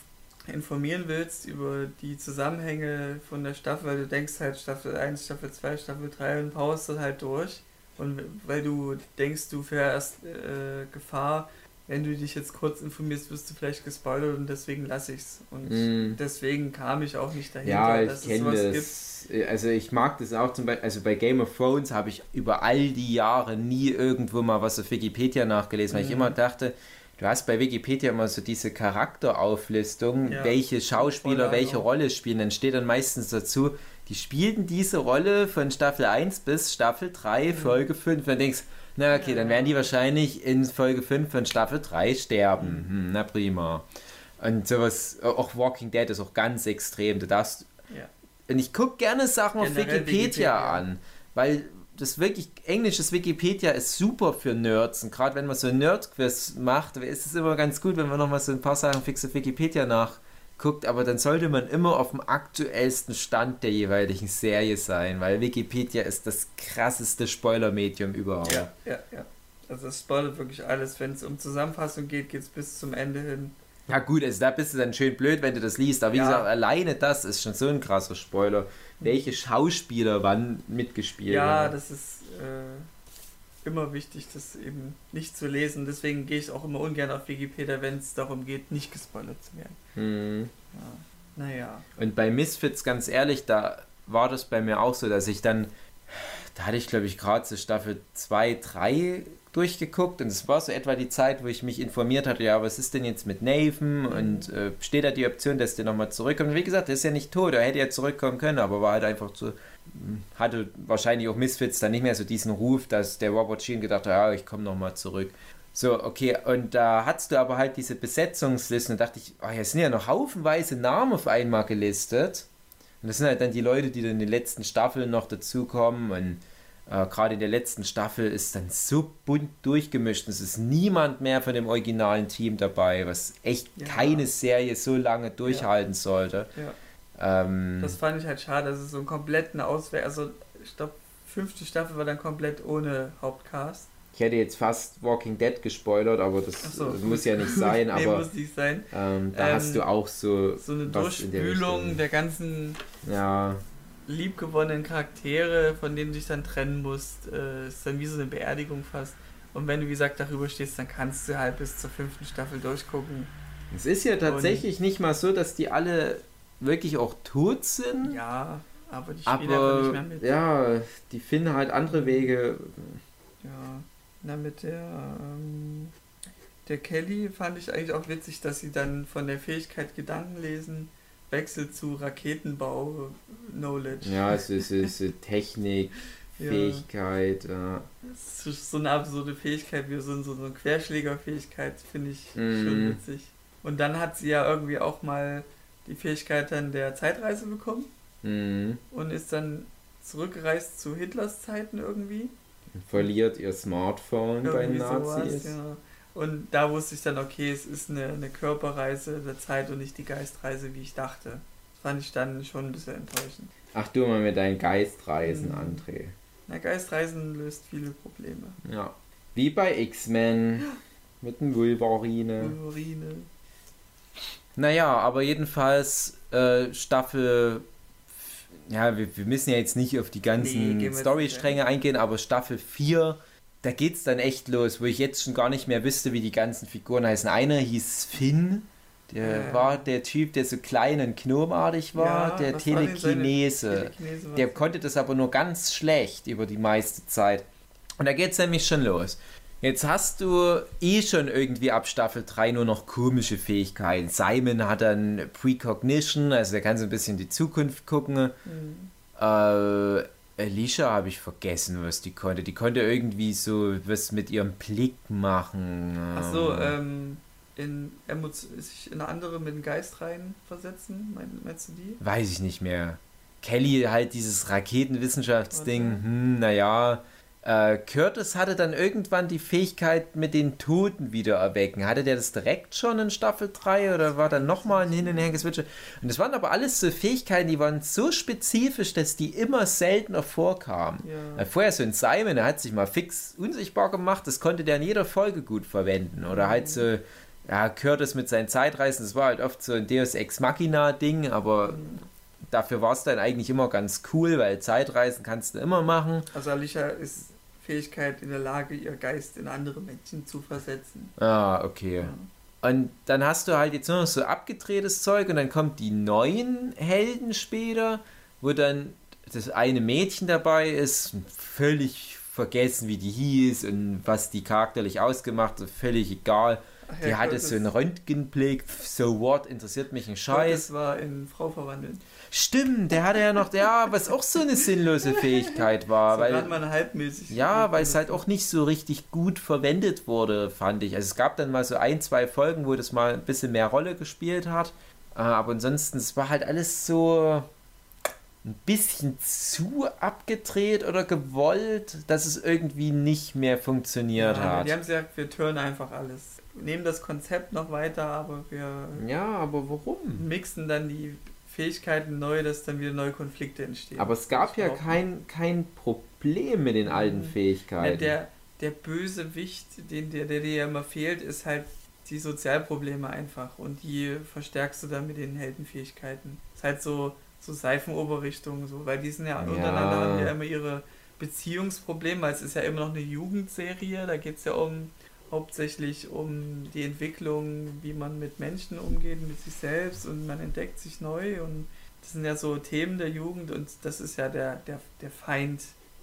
informieren willst über die Zusammenhänge von der Staffel, weil du denkst halt Staffel 1, Staffel 2, Staffel 3 und paust das halt durch. Und weil du denkst, du fährst äh, Gefahr, wenn du dich jetzt kurz informierst, wirst du vielleicht gespoilert und deswegen lasse ich's. Und Mm. deswegen kam ich auch nicht dahinter, Ja, dass es sowas gibt. das. Also ich mag das auch zum Beispiel, also bei Game of Thrones habe ich über all die Jahre nie irgendwo mal was auf Wikipedia nachgelesen, weil ich Mhm. immer dachte, du hast bei Wikipedia immer so diese Charakterauflistung, Ja. welche Schauspieler welche. Rolle spielen. Dann steht dann meistens dazu, die spielten diese Rolle von Staffel 1 bis Staffel 3, Folge 5. Dann denkst na okay, Mhm. Ja. dann werden die wahrscheinlich in Folge 5 von Staffel 3 sterben. Hm, na prima. Und sowas, auch Walking Dead ist auch ganz extrem. Du darfst Ja. und ich gucke gerne Sachen auf Generell Wikipedia, Wikipedia. an, weil das wirklich englisches Wikipedia ist super für Nerds und gerade wenn man so ein Nerd-Quiz macht, ist es immer ganz gut, wenn man nochmal so ein paar Sachen fix auf Wikipedia nachguckt, aber dann sollte man immer auf dem aktuellsten Stand der jeweiligen Serie sein, weil Wikipedia ist das krasseste Spoiler-Medium überhaupt. Ja, ja, ja. Also es spoilert wirklich alles. Wenn es um Zusammenfassung geht, geht es bis zum Ende hin. Ja gut, also da bist du dann schön blöd, wenn du das liest. Aber wie Ja. gesagt, alleine das ist schon so ein krasser Spoiler. Welche Schauspieler wann mitgespielt Ja, haben. das ist äh, immer wichtig, das eben nicht zu lesen. Deswegen gehe ich auch immer ungern auf Wikipedia, wenn es darum geht, nicht gespoilert zu werden. Hm. Ja. Naja. Und bei Misfits, ganz ehrlich, da war das bei mir auch so, dass ich dann, da hatte ich glaube ich gerade so Staffel 2, 3 durchgeguckt und es war so etwa die Zeit, wo ich mich informiert hatte, ja, was ist denn jetzt mit Nathan und äh, steht da die Option, dass der nochmal zurückkommt. Und wie gesagt, der ist ja nicht tot, er hätte ja zurückkommen können, aber war halt einfach so, hm, hatte wahrscheinlich auch Misfits dann nicht mehr so diesen Ruf, dass der Robert Sheen gedacht hat, ja, ich komme nochmal zurück. So, okay, und da hattest du aber halt diese Besetzungslisten und dachte ich, oh, hier sind ja noch haufenweise Namen auf einmal gelistet. Und das sind halt dann die Leute, die dann in den letzten Staffeln noch dazukommen. Und äh, gerade in der letzten Staffel ist dann so bunt durchgemischt. Es ist niemand mehr von dem originalen Team dabei, was echt Ja. keine Serie so lange durchhalten sollte. Ja. Ähm, Das fand ich halt schade, dass es so einen kompletten Auswehr, also ich glaube, fünfte Staffel war dann komplett ohne Hauptcast. ich hätte jetzt fast Walking Dead gespoilert, aber das so, muss ja nicht sein. *laughs* nee, aber muss nicht sein. ähm, da Ähm, hast du auch so, So eine Durchspülung der ganzen Ja, liebgewonnenen Charaktere, von denen du dich dann trennen musst, äh, ist dann wie so eine Beerdigung fast. Und wenn du, wie gesagt, darüber stehst, dann kannst du halt bis zur fünften Staffel durchgucken. es ist ja tatsächlich nicht mal so, dass die alle wirklich auch tot sind. Ja, aber die spielen einfach nicht mehr Aber mit. ja, die finden halt andere Wege. Ja, na mit der, ähm, der Kelly fand ich eigentlich auch witzig, dass sie dann von der Fähigkeit Gedankenlesen wechselt zu Raketenbau Knowledge. Ja, es ist, es ist *laughs* Technik. Fähigkeit. Ja. Das ist so eine absurde Fähigkeit, wie so, so eine Querschlägerfähigkeit, finde ich Mhm. schon witzig. Und dann hat sie ja irgendwie auch mal die Fähigkeit dann der Zeitreise bekommen Mhm. und ist dann zurückgereist zu Hitlers Zeiten irgendwie. Verliert ihr Smartphone bei Irgendwie Nazis. sowas, ja. Und da wusste ich dann, okay, es ist eine, eine Körperreise der Zeit und nicht die Geistreise, wie ich dachte. Das fand ich dann schon ein bisschen enttäuschend. Ach du mal mit deinen Geistreisen, Mhm. André. Na, Geistreisen löst viele Probleme. Ja. Wie bei X-Men mit dem Wolverine. Wolverine. Naja, aber jedenfalls äh, Staffel. Ja, wir, wir müssen ja jetzt nicht auf die Nee, ganzen jetzt Storystränge eingehen, aber Staffel 4, da geht's dann echt los, wo ich jetzt schon gar nicht mehr wüsste, wie die ganzen Figuren heißen. Einer hieß Finn, der Äh. war der Typ, der so klein und gnomartig war, Ja, der war Telekinese. War Der konnte das aber nur ganz schlecht über die meiste Zeit. Und da geht's nämlich schon los. Jetzt hast du eh schon irgendwie ab Staffel 3 nur noch komische Fähigkeiten. Simon hat dann Precognition, also der kann so ein bisschen in die Zukunft gucken. Hm. Äh, Alicia habe ich vergessen, was die konnte. Die konnte irgendwie so was mit ihrem Blick machen. Ach so, ähm, in sich in eine andere mit dem Geist rein versetzen, mein, meinst du die? Weiß ich nicht mehr. Kelly halt dieses Raketenwissenschaftsding, Okay. hm, naja. Äh, Curtis hatte dann irgendwann die Fähigkeit mit den Toten wieder erwecken. Hatte der das direkt schon in Staffel 3 oder war dann nochmal ein Hin und Her geswitcht? Und das waren aber alles so Fähigkeiten, die waren so spezifisch, dass die immer seltener vorkamen. Ja. Äh, Vorher so ein Simon, der hat sich mal fix unsichtbar gemacht, das konnte der in jeder Folge gut verwenden. Oder halt so, ja, Curtis mit seinen Zeitreisen, das war halt oft so ein Deus Ex Machina-Ding, aber dafür war es dann eigentlich immer ganz cool, weil Zeitreisen kannst du immer machen. Also Alicia ist Fähigkeit in der Lage, ihr Geist in andere Menschen zu versetzen. Ah, okay. Ja. Und dann hast du halt jetzt nur noch so abgedrehtes Zeug und dann kommt die neuen Helden später, wo dann das eine Mädchen dabei ist, völlig vergessen, wie die hieß und was die charakterlich ausgemacht hat, völlig egal. Ach Die hatte so einen Röntgenblick, so what, interessiert mich ein Scheiß. Curtis war in Frau verwandelt. Stimmt, der hatte ja noch, ja, was auch so eine sinnlose Fähigkeit war, so weil mal halbmäßig. ja, weil es halt auch nicht so richtig gut verwendet wurde, fand ich. Also es gab dann mal so ein, zwei Folgen, wo das mal ein bisschen mehr Rolle gespielt hat. Äh, Aber ansonsten, es war halt alles so ein bisschen zu abgedreht oder gewollt, dass es irgendwie nicht mehr funktioniert ja, hat. Die haben gesagt, wir turnen einfach alles. Nehmen das Konzept noch weiter, aber wir Ja, aber warum? mixen dann die Fähigkeiten neu, dass dann wieder neue Konflikte entstehen. Aber es gab ja kein, kein Problem mit den alten Mhm. Fähigkeiten. der, der Bösewicht, den, der, der dir ja immer fehlt, ist halt die Sozialprobleme einfach und die verstärkst du dann mit den Heldenfähigkeiten. Ist halt so, so Seifenoberrichtung, so, weil die sind ja, ja. untereinander haben ja immer ihre Beziehungsprobleme, weil es ist ja immer noch eine Jugendserie, da geht es ja um hauptsächlich um die Entwicklung, wie man mit Menschen umgeht, mit sich selbst und man entdeckt sich neu und das sind ja so Themen der Jugend und das ist ja der, der, der Feind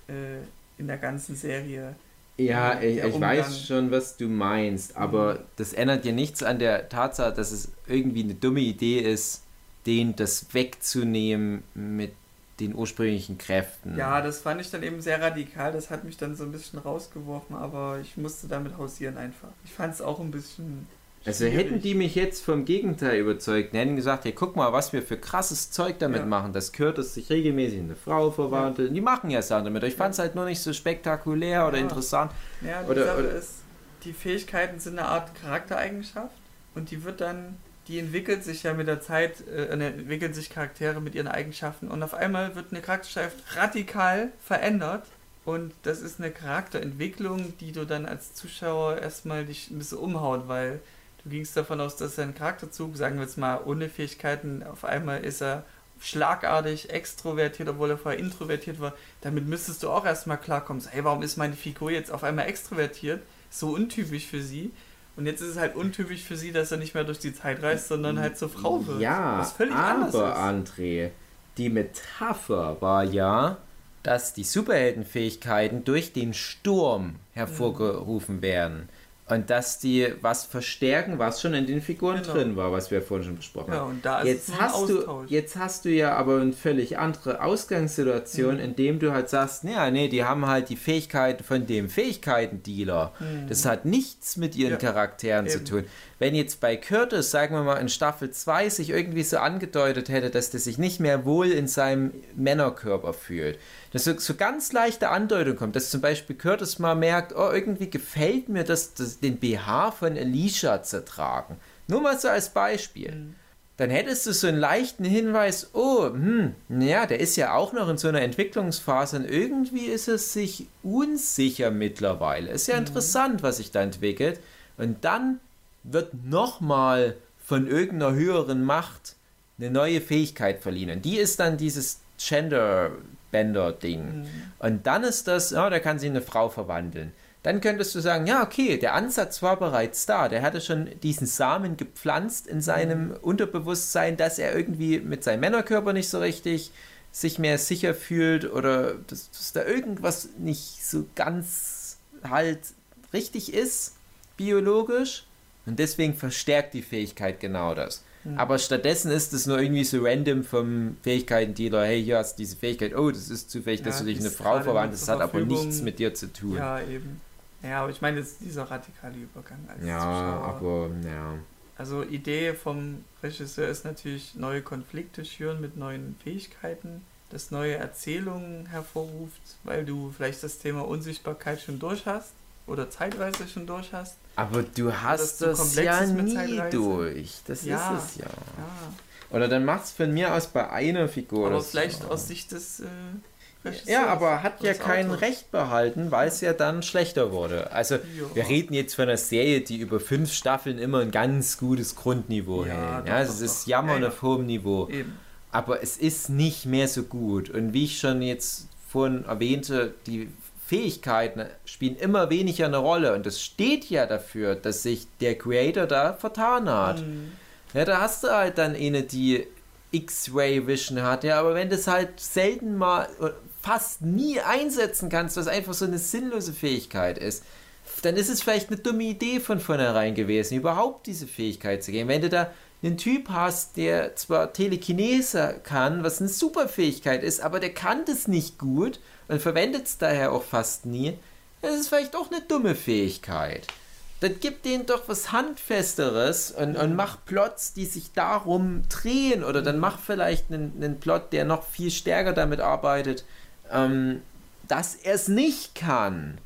äh, in der ganzen Serie. Ja, ich, ich weiß schon, was du meinst, aber mhm. das ändert ja nichts an der Tatsache, dass es irgendwie eine dumme Idee ist, den das wegzunehmen mit den ursprünglichen Kräften. Ja, das fand ich dann eben sehr radikal. Das hat mich dann so ein bisschen rausgeworfen, aber ich musste damit hausieren einfach. Ich fand es auch ein bisschen also hätten die mich jetzt vom Gegenteil überzeugt, hätten gesagt, hey, guck mal, was wir für krasses Zeug damit ja. machen, dass Curtis sich regelmäßig in eine Frau verwandelt. Ja. Die machen ja Sachen damit. Ich fand es halt nur nicht so spektakulär oder interessant. Ja, die oder, Sache oder, ist, die Fähigkeiten sind eine Art Charaktereigenschaft und die wird dann, die entwickelt sich ja mit der Zeit, äh, ne, entwickeln sich Charaktere mit ihren Eigenschaften und auf einmal wird eine Charakterschaft radikal verändert und das ist eine Charakterentwicklung, die du dann als Zuschauer erstmal dich ein bisschen umhaut, weil Du gingst davon aus, dass sein Charakterzug, sagen wir jetzt mal, ohne Fähigkeiten, auf einmal ist er schlagartig extrovertiert, obwohl er vorher introvertiert war. Damit müsstest du auch erstmal klarkommen. Hey, warum ist meine Figur jetzt auf einmal extrovertiert? So untypisch für sie. Und jetzt ist es halt untypisch für sie, dass er nicht mehr durch die Zeit reist, sondern halt zur Frau wird. Ja, was völlig aber André, die Metapher war ja, dass die Superheldenfähigkeiten durch den Sturm hervorgerufen werden und dass die was verstärken, was schon in den Figuren genau. drin war, was wir vorhin schon besprochen ja, haben. Und da jetzt hast du jetzt hast du ja aber eine völlig andere Ausgangssituation, mhm. indem du halt sagst, ja, nee, die haben halt die Fähigkeiten von dem Fähigkeiten-Dealer. Mhm. Das hat nichts mit ihren ja, Charakteren eben. zu tun. Wenn jetzt bei Curtis, sagen wir mal, in Staffel 2 sich irgendwie so angedeutet hätte, dass der sich nicht mehr wohl in seinem Männerkörper fühlt, dass so, so ganz leichte Andeutung kommt, dass zum Beispiel Curtis mal merkt, oh, irgendwie gefällt mir das, das den BH von Alicia zu tragen. Nur mal so als Beispiel. Mhm. Dann hättest du so einen leichten Hinweis, oh, hm, ja, der ist ja auch noch in so einer Entwicklungsphase und irgendwie ist es sich unsicher mittlerweile. Ist ja mhm. interessant, was sich da entwickelt. Und dann wird nochmal von irgendeiner höheren Macht eine neue Fähigkeit verliehen. Und die ist dann dieses Gender Bender-Ding. Mhm. Und dann ist das, ja, der kann sich in eine Frau verwandeln. Dann könntest du sagen, ja, okay, der Ansatz war bereits da. Der hatte schon diesen Samen gepflanzt in seinem mhm. Unterbewusstsein, dass er irgendwie mit seinem Männerkörper nicht so richtig sich mehr sicher fühlt oder dass, dass da irgendwas nicht so ganz halt richtig ist, biologisch. Und deswegen verstärkt die Fähigkeit genau das. Mhm. Aber stattdessen ist es nur irgendwie so random vom Fähigkeiten-Dealer, hey, hier hast du diese Fähigkeit, oh, das ist zufällig, ja, dass du dich in eine Frau verwandelst, das hat aber nichts mit dir zu tun. Ja, eben. Ja, aber ich meine, das ist dieser radikale Übergang als Ja, Zuschauer. aber, ja. Also Idee vom Regisseur ist natürlich, neue Konflikte schüren mit neuen Fähigkeiten, das neue Erzählungen hervorruft, weil du vielleicht das Thema Unsichtbarkeit schon durch hast oder zeitweise schon durch hast. Aber du hast das ja nie durch. Das ja, ist es ja. ja. Oder dann macht's von mir aus bei einer Figur. Aber vielleicht aus Sicht des äh, ja, aber hat ja kein Autos. Recht behalten, weil es ja dann schlechter wurde. Also ja. wir reden jetzt von einer Serie, die über fünf Staffeln immer ein ganz gutes Grundniveau ja, hält. Ja, also es ist Jammern ja, auf hohem Niveau. Eben. Aber es ist nicht mehr so gut. Und wie ich schon jetzt vorhin erwähnte, die Fähigkeiten spielen immer weniger eine Rolle. Und das steht ja dafür, dass sich der Creator da vertan hat. Mhm. Ja, da hast du halt dann eine, die X-Ray Vision hat, ja, aber wenn das halt selten mal fast nie einsetzen kannst, was einfach so eine sinnlose Fähigkeit ist, dann ist es vielleicht eine dumme Idee von vornherein gewesen, überhaupt diese Fähigkeit zu geben. Wenn du da einen Typ hast, der zwar Telekinese kann, was eine super Fähigkeit ist, aber der kann das nicht gut und verwendet es daher auch fast nie, dann ist vielleicht auch eine dumme Fähigkeit. Dann gib denen doch was Handfesteres und, und mach Plots, die sich darum drehen. Oder dann mach vielleicht einen, einen Plot, der noch viel stärker damit arbeitet, ähm, dass er es nicht kann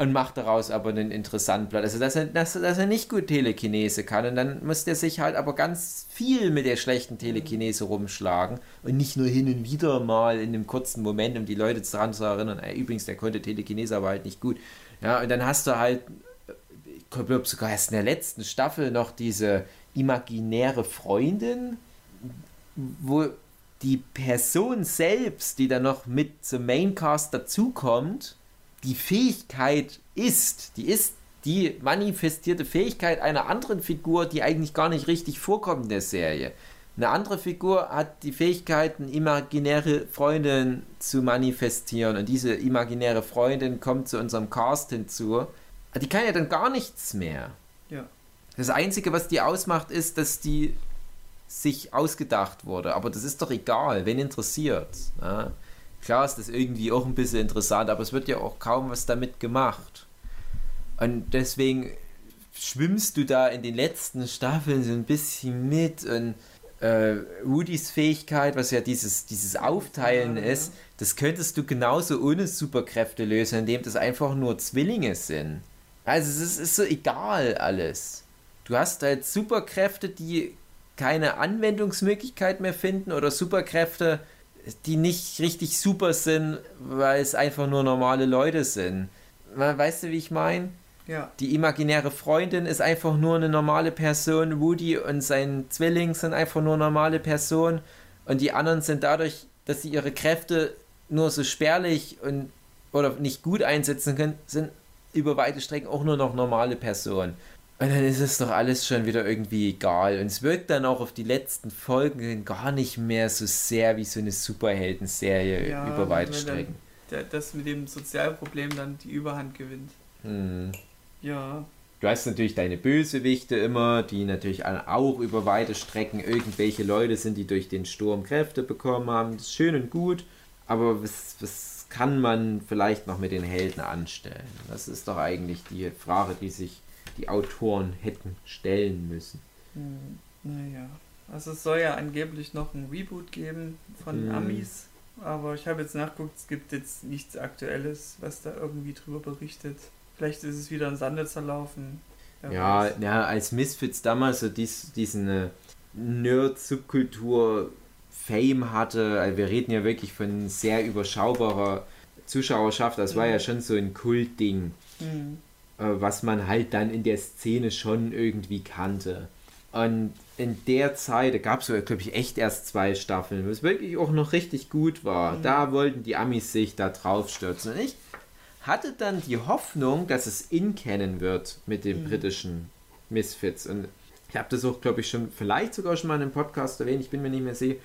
und macht daraus aber einen interessanten Plot. Also, dass er, dass, dass er nicht gut Telekinese kann und dann muss der sich halt aber ganz viel mit der schlechten Telekinese rumschlagen und nicht nur hin und wieder mal in einem kurzen Moment, um die Leute daran zu erinnern, ey, übrigens, der konnte Telekinese aber halt nicht gut. Ja, und dann hast du halt glaube sogar erst in der letzten Staffel noch diese imaginäre Freundin, wo die Person selbst, die dann noch mit zum Maincast dazukommt, die Fähigkeit ist, die ist die manifestierte Fähigkeit einer anderen Figur, die eigentlich gar nicht richtig vorkommt in der Serie. Eine andere Figur hat die Fähigkeit, eine imaginäre Freundin zu manifestieren und diese imaginäre Freundin kommt zu unserem Cast hinzu. Die kann ja dann gar nichts mehr. Ja. Das Einzige, was die ausmacht, ist, dass die sich ausgedacht wurde. Aber das ist doch egal, wen interessiert. Ja. Klar ist das irgendwie auch ein bisschen interessant, aber es wird ja auch kaum was damit gemacht. Und deswegen schwimmst du da in den letzten Staffeln so ein bisschen mit und äh, Rudys Fähigkeit, was ja dieses, dieses Aufteilen ja, ist, das könntest du genauso ohne Superkräfte lösen, indem das einfach nur Zwillinge sind. Also es ist, ist so egal alles. Du hast halt Superkräfte, die keine Anwendungsmöglichkeit mehr finden oder Superkräfte, die nicht richtig super sind, weil es einfach nur normale Leute sind. Weißt du, wie ich meine? Ja. Die imaginäre Freundin ist einfach nur eine normale Person. Woody und sein Zwilling sind einfach nur normale Personen. Und die anderen sind dadurch, dass sie ihre Kräfte nur so spärlich und oder nicht gut einsetzen können, sind über weite Strecken auch nur noch normale Personen. Und dann ist es doch alles schon wieder irgendwie egal. Und es wirkt dann auch auf die letzten Folgen gar nicht mehr so sehr wie so eine Superhelden-Serie ja, über weite Strecken. Dann, das mit dem Sozialproblem dann die Überhand gewinnt. Hm. Ja. Du hast natürlich deine Bösewichte immer, die natürlich auch über weite Strecken irgendwelche Leute sind, die durch den Sturm Kräfte bekommen haben. Das ist schön und gut, aber was, was kann man vielleicht noch mit den Helden anstellen? Das ist doch eigentlich die Frage, die sich die Autoren hätten stellen müssen. Hm, naja. Also es soll ja angeblich noch ein Reboot geben von hm. Amis, aber ich habe jetzt nachgeguckt, es gibt jetzt nichts Aktuelles, was da irgendwie drüber berichtet. Vielleicht ist es wieder ein Sande zerlaufen. Ja, ja, als Misfits damals so dies, diesen äh, Nerd-Subkultur Fame hatte, also wir reden ja wirklich von sehr überschaubarer Zuschauerschaft, das mhm. war ja mhm. schon so ein Kultding. Mhm. Äh, was man halt dann in der Szene schon irgendwie kannte. Und in der Zeit, gab es, glaube ich, echt erst zwei Staffeln, was wirklich auch noch richtig gut war. Mhm. Da wollten die Amis sich da drauf stürzen. Und ich hatte dann die Hoffnung, dass es in kennen wird mit den mhm. britischen Misfits. Und ich habe das auch, glaube ich, schon, vielleicht sogar schon mal in einem Podcast erwähnt, ich bin mir nicht mehr sicher.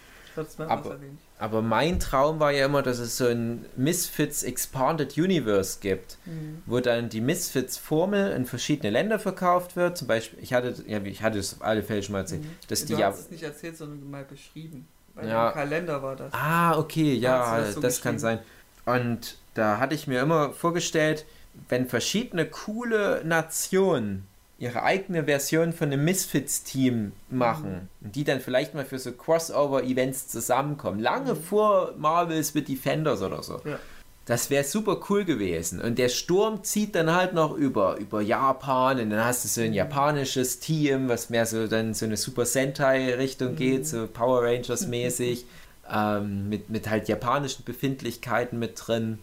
Aber, aber, mein Traum war ja immer, dass es so ein Misfits Expanded Universe gibt, mhm. wo dann die Misfits-Formel in verschiedene Länder verkauft wird. Zum Beispiel, ich hatte, ja, ich hatte es auf alle Fälle schon mal erzählt. Mhm. Dass du die hast es nicht erzählt, sondern mal beschrieben. Weil ja. im Kalender war das. Ah, okay, ja, das, so das kann sein. Und da hatte ich mir immer vorgestellt, wenn verschiedene coole Nationen ihre eigene Version von einem Misfits-Team machen mhm. und die dann vielleicht mal für so Crossover-Events zusammenkommen, lange mhm. vor Marvels mit Defenders oder so. Ja. Das wäre super cool gewesen. Und der Sturm zieht dann halt noch über, über Japan und dann hast du so ein mhm. japanisches Team, was mehr so dann so eine Super Sentai-Richtung mhm. geht, so Power Rangers-mäßig, *laughs* ähm, mit, mit halt japanischen Befindlichkeiten mit drin.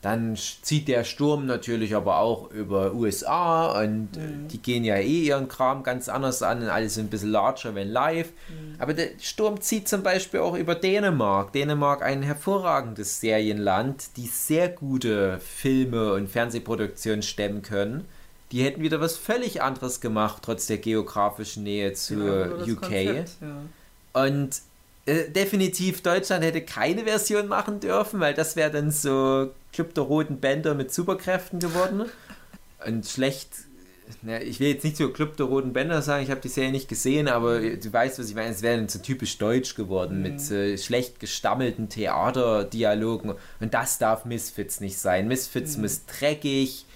Dann zieht der Sturm natürlich aber auch über USA und mhm. die gehen ja eh ihren Kram ganz anders an und alles ein bisschen larger wenn live. Mhm. Aber der Sturm zieht zum Beispiel auch über Dänemark. Dänemark ein hervorragendes Serienland, die sehr gute Filme und Fernsehproduktionen stemmen können. Die hätten wieder was völlig anderes gemacht, trotz der geografischen Nähe zu ja, UK. Konzept, ja. Und äh, definitiv Deutschland hätte keine Version machen dürfen, weil das wäre dann so Club der Roten Bänder mit Superkräften geworden. Und schlecht, na, ich will jetzt nicht so Club der Roten Bänder sagen, ich habe die Serie nicht gesehen, aber du weißt, was ich meine, es wäre dann so typisch deutsch geworden, mhm. mit äh, schlecht gestammelten Theaterdialogen. Und das darf Misfits nicht sein. Misfits mhm. muss dreckig,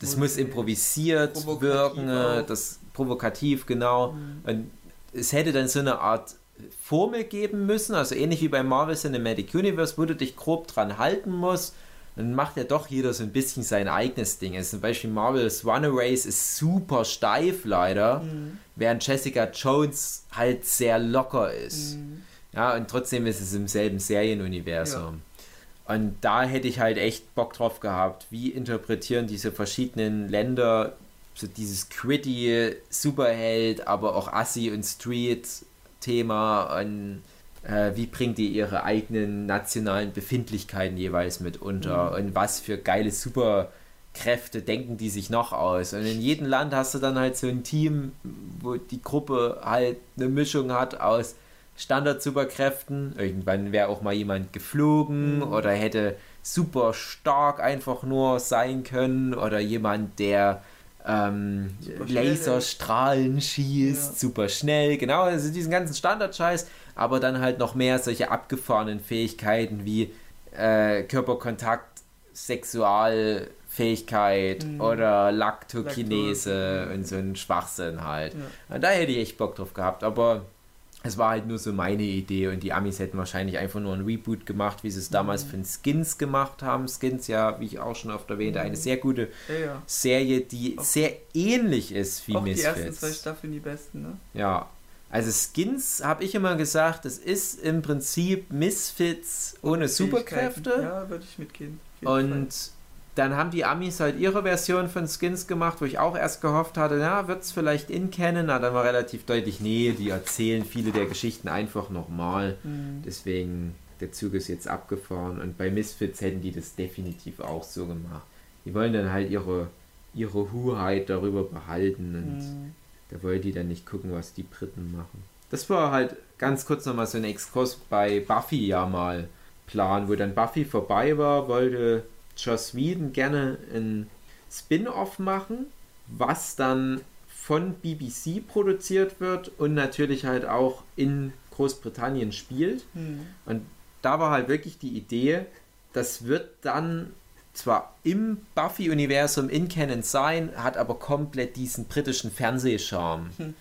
das muss improvisiert wirken, auch. das provokativ, genau. Mhm. Und es hätte dann so eine Art Formel geben müssen, also ähnlich wie bei Marvel Cinematic Universe, wo du dich grob dran halten musst. Dann macht ja doch jeder so ein bisschen sein eigenes Ding. Also zum Beispiel Marvel's Runaways ist super steif leider, mhm. während Jessica Jones halt sehr locker ist. Mhm. Ja, und trotzdem ist es im selben Serienuniversum. Ja. Und da hätte ich halt echt Bock drauf gehabt, wie interpretieren diese verschiedenen Länder so dieses gritty Superheld, aber auch Assi und Street-Thema und äh, wie bringt die ihre eigenen nationalen Befindlichkeiten jeweils mit unter mhm. und was für geile Superkräfte denken die sich noch aus. Und in jedem Land hast du dann halt so ein Team, wo die Gruppe halt eine Mischung hat aus Standard-Superkräften. Irgendwann wäre auch mal jemand geflogen mhm. oder hätte super stark einfach nur sein können oder jemand, der ähm, Laserstrahlen schießt, ja. super schnell, genau, also diesen ganzen Standard-Scheiß, aber dann halt noch mehr solche abgefahrenen Fähigkeiten wie äh, Körperkontakt, Sexualfähigkeit mhm. oder Laktokinese und so ein Schwachsinn halt. Ja. Da hätte ich echt Bock drauf gehabt, aber es war halt nur so meine Idee und die Amis hätten wahrscheinlich einfach nur ein Reboot gemacht, wie sie es damals mhm. für Skins gemacht haben. Skins ja, wie ich auch schon oft erwähnte, mhm. eine sehr gute ja, ja. Serie, die auch sehr ähnlich ist wie auch Misfits. die ersten zwei Staffeln die besten, ne? Ja. Also Skins habe ich immer gesagt, es ist im Prinzip Misfits ohne Superkräfte. Ja, würde ich mitgehen. Und Fall dann haben die Amis halt ihre Version von Skins gemacht, wo ich auch erst gehofft hatte, na, wird es vielleicht in kennen, aber dann war relativ deutlich, nee, die erzählen viele der Geschichten einfach nochmal. Mhm. Deswegen, der Zug ist jetzt abgefahren und bei Misfits hätten die das definitiv auch so gemacht. Die wollen dann halt ihre, ihre Hoheit darüber behalten und mhm. Da wollen die dann nicht gucken, was die Briten machen. Das war halt ganz kurz nochmal so ein Exkurs bei Buffy ja mal Plan, wo dann Buffy vorbei war, wollte Joss Whedon gerne ein Spin-off machen, was dann von BBC produziert wird und natürlich halt auch in Großbritannien spielt. Mhm. Und da war halt wirklich die Idee, das wird dann zwar im Buffy-Universum in Canon sein, hat aber komplett diesen britischen Fernsehcharme. *laughs*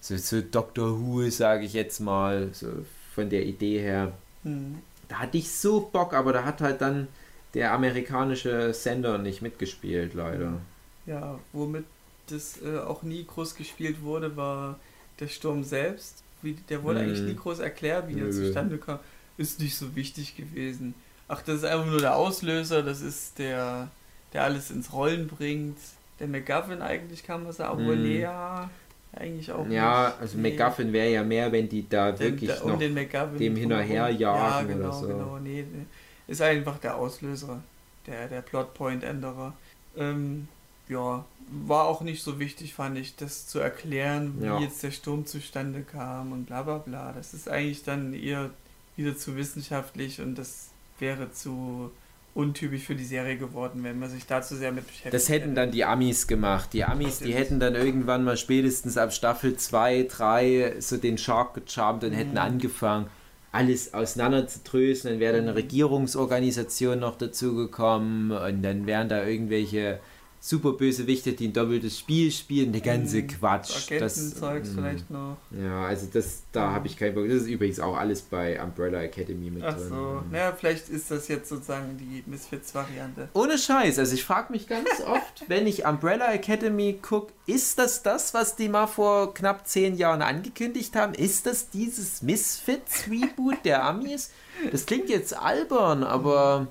so, so Doctor Who, sage ich jetzt mal, so von der Idee her. Mhm. Da hatte ich so Bock, aber da hat halt dann der amerikanische Sender nicht mitgespielt, leider. Ja, womit das äh, auch nie groß gespielt wurde, war der Sturm selbst. Wie, der wurde hm. eigentlich nie groß erklärt, wie der zustande kam. Ist nicht so wichtig gewesen. Ach, das ist einfach nur der Auslöser, das ist der, der alles ins Rollen bringt. Der McGuffin eigentlich kann man sagen, hm. nee, ja, eigentlich auch Ja, nicht. also nee. McGuffin wäre ja mehr, wenn die da den, wirklich da, um noch dem hinterherjagen ja, genau, oder so. Genau, nee, nee ist einfach der Auslöser, der, der Plotpoint-Änderer. Ähm, ja, war auch nicht so wichtig, fand ich, das zu erklären, wie ja. jetzt der Sturm zustande kam und bla bla bla. Das ist eigentlich dann eher wieder zu wissenschaftlich und das wäre zu untypisch für die Serie geworden, wenn man sich da zu sehr mit beschäftigt Das hätten hätte. dann die Amis gemacht. Die Amis, die hätten dann irgendwann mal spätestens ab Staffel 2, 3 so den Shark gecharmt und mhm. hätten angefangen alles auseinander zu trösten. Dann wäre dann eine Regierungsorganisation noch dazugekommen und dann wären da irgendwelche super böse Wichte, die ein doppeltes Spiel spielen, der ganze mhm. Quatsch. Das Zeugs mm, vielleicht noch. Ja, also das, da habe ich keinen Bock. Das ist übrigens auch alles bei Umbrella Academy mit Ach drin. so, naja, vielleicht ist das jetzt sozusagen die Misfits-Variante. Ohne Scheiß, also ich frage mich ganz *laughs* oft, wenn ich Umbrella Academy gucke, ist das das, was die mal vor knapp zehn Jahren angekündigt haben? Ist das dieses Misfits-Reboot der Amis? Das klingt jetzt albern, aber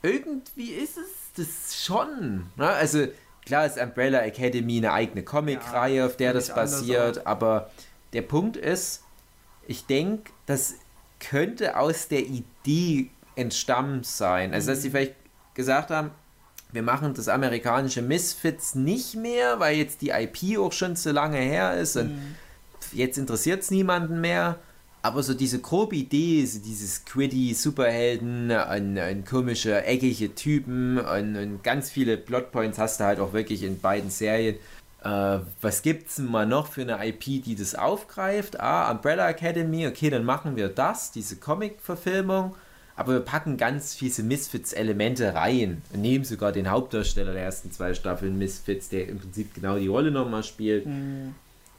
irgendwie ist es das schon. Ne? Also klar ist Umbrella Academy eine eigene Comic-Reihe, ja, auf der das basiert, aber der Punkt ist, ich denke, das könnte aus der Idee entstammt sein. Also, dass sie mhm. vielleicht gesagt haben, wir machen das amerikanische Misfits nicht mehr, weil jetzt die IP auch schon zu lange her ist und mhm. jetzt interessiert es niemanden mehr. Aber so diese grobe Idee, so dieses Quiddy Superhelden, ein, ein komische, eckige Typen und, und, ganz viele Plotpoints hast du halt auch wirklich in beiden Serien. Äh, was gibt's denn mal noch für eine IP, die das aufgreift? Ah, Umbrella Academy, okay, dann machen wir das, diese Comic-Verfilmung. Aber wir packen ganz fiese Misfits-Elemente rein und nehmen sogar den Hauptdarsteller der ersten zwei Staffeln Misfits, der im Prinzip genau die Rolle nochmal spielt. Mhm.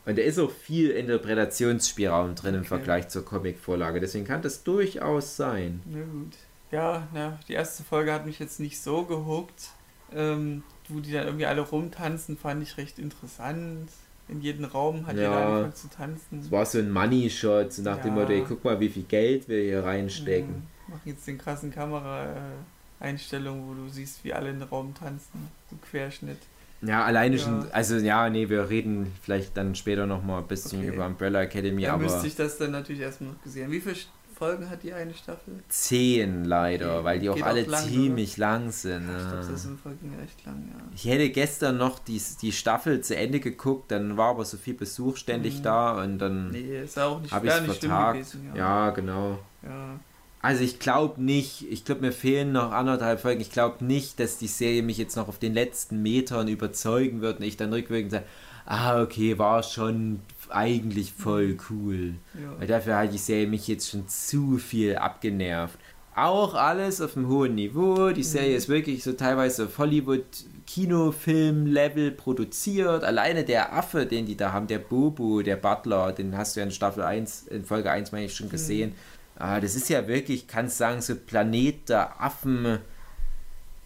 Und da ist auch viel Interpretationsspielraum drin okay. im Vergleich zur Comic-Vorlage. Deswegen kann das durchaus sein. Na gut. Ja, na, die erste Folge hat mich jetzt nicht so gehuckt. Ähm, wo die dann irgendwie alle rumtanzen, fand ich recht interessant. In jedem Raum hat ja, jeder angefangen zu tanzen. Es war so ein Money-Shot, so nach ja. dem Motto, ey, guck mal, wie viel Geld wir hier reinstecken. Ja, machen jetzt den krassen Kamera-Einstellung, wo du siehst, wie alle in den Raum tanzen. So Querschnitt. Ja, alleine Ja. schon, also ja, nee, wir reden vielleicht dann später nochmal ein bisschen Okay. über Umbrella Academy, Da aber müsste ich das dann natürlich erstmal noch gesehen. Wie viele Folgen hat die eine Staffel? zehn leider, Okay, weil die auch geht alle lang, ziemlich lang sind. Ich glaube, ja. das sind Folgen recht lang, ja. Ich hätte gestern noch die, die Staffel zu Ende geguckt, dann war aber so viel Besuch ständig Mhm. da und dann Nee, ist auch nicht, habe ich wär es nicht vertagt. gewesen. Ja. ja, genau. ja. Also ich glaube nicht, ich glaube mir fehlen noch anderthalb Folgen, ich glaube nicht, dass die Serie mich jetzt noch auf den letzten Metern überzeugen wird und ich dann rückwirkend sage, ah okay, war schon eigentlich voll cool. Weil ja. dafür hat die Serie mich jetzt schon zu viel abgenervt. Auch alles auf einem hohen Niveau. Die Serie Mhm. ist wirklich so teilweise auf Hollywood-Kinofilm-Level produziert. Alleine der Affe, den die da haben, der Bobo, der Butler, den hast du ja in Staffel 1, in Folge 1 meine ich schon gesehen. Ah, das ist ja wirklich, kannst sagen, so Planet der Affen.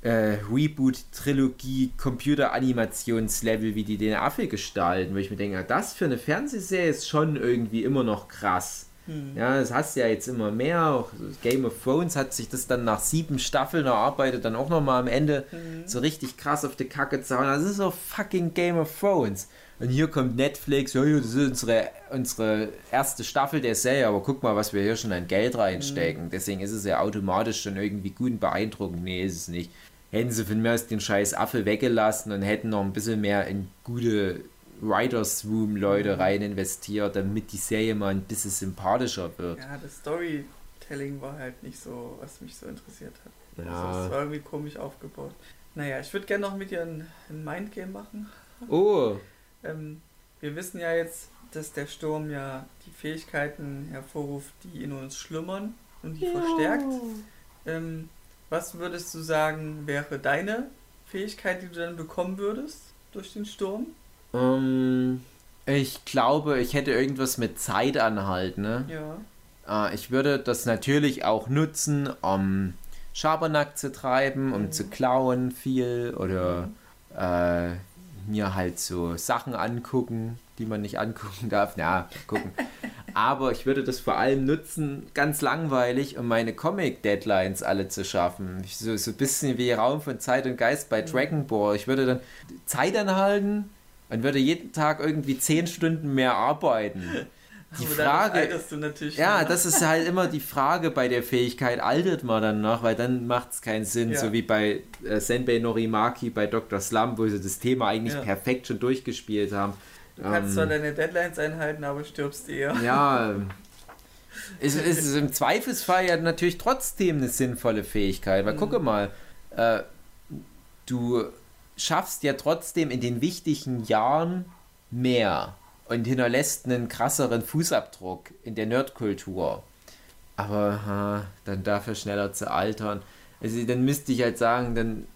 Äh, Reboot-Trilogie, Computeranimationslevel, wie die den Affe gestalten, wo ich mir denke, ah, das für eine Fernsehserie ist schon irgendwie immer noch krass. Hm. Ja, das hast du ja jetzt immer mehr. Auch Game of Thrones hat sich das dann nach sieben Staffeln erarbeitet, dann auch nochmal am Ende Mhm. so richtig krass auf die Kacke zu hauen. Das ist so fucking Game of Thrones. Und hier kommt Netflix, ja, das ist unsere, unsere erste Staffel der Serie, aber guck mal, was wir hier schon an Geld reinstecken. Deswegen ist es ja automatisch schon irgendwie gut und beeindruckend. Nee, ist es nicht. Hätten sie von mir aus den scheiß Affe weggelassen und hätten noch ein bisschen mehr in gute Writers Room Leute rein investiert, damit die Serie mal ein bisschen sympathischer wird. ja, das Storytelling war halt nicht so, was mich so interessiert hat. Ja. Also, es war irgendwie komisch aufgebaut. Naja, ich würde gerne noch mit dir ein, ein Mindgame machen. Oh, Ähm, wir wissen ja jetzt, dass der Sturm ja die Fähigkeiten hervorruft, die in uns schlummern und die verstärkt. Ähm, was würdest du sagen, wäre deine Fähigkeit, die du dann bekommen würdest durch den Sturm? ähm, ich glaube, ich hätte irgendwas mit Zeit anhalten. Ne? Ja. Äh, ich würde das natürlich auch nutzen, um Schabernack zu treiben, um Mhm. zu klauen viel oder äh, mir halt so Sachen angucken, die man nicht angucken *laughs* darf. Ja, gucken. Aber ich würde das vor allem nutzen, ganz langweilig, um meine Comic-Deadlines alle zu schaffen. So, so ein bisschen wie Raum von Zeit und Geist bei Dragon Ball. Ich würde dann Zeit anhalten und würde jeden Tag irgendwie 10 Stunden mehr arbeiten. *laughs* Die Aber Frage, ja, das ist halt immer die Frage bei der Fähigkeit, altert man dann noch, weil dann macht es keinen Sinn, Ja. so wie bei äh, Senbei Norimaki bei Dr. Slum, wo sie das Thema eigentlich Ja. perfekt schon durchgespielt haben. Du kannst Ähm, zwar deine Deadlines einhalten, aber stirbst eher. ja, ähm, es, *laughs* es ist im Zweifelsfall ja natürlich trotzdem eine sinnvolle Fähigkeit, weil Mhm. gucke mal, äh, du schaffst ja trotzdem in den wichtigen Jahren mehr und hinterlässt einen krasseren Fußabdruck in der Nerdkultur. Aber ha, dann dafür schneller zu altern. Also dann müsste ich halt sagen, dann.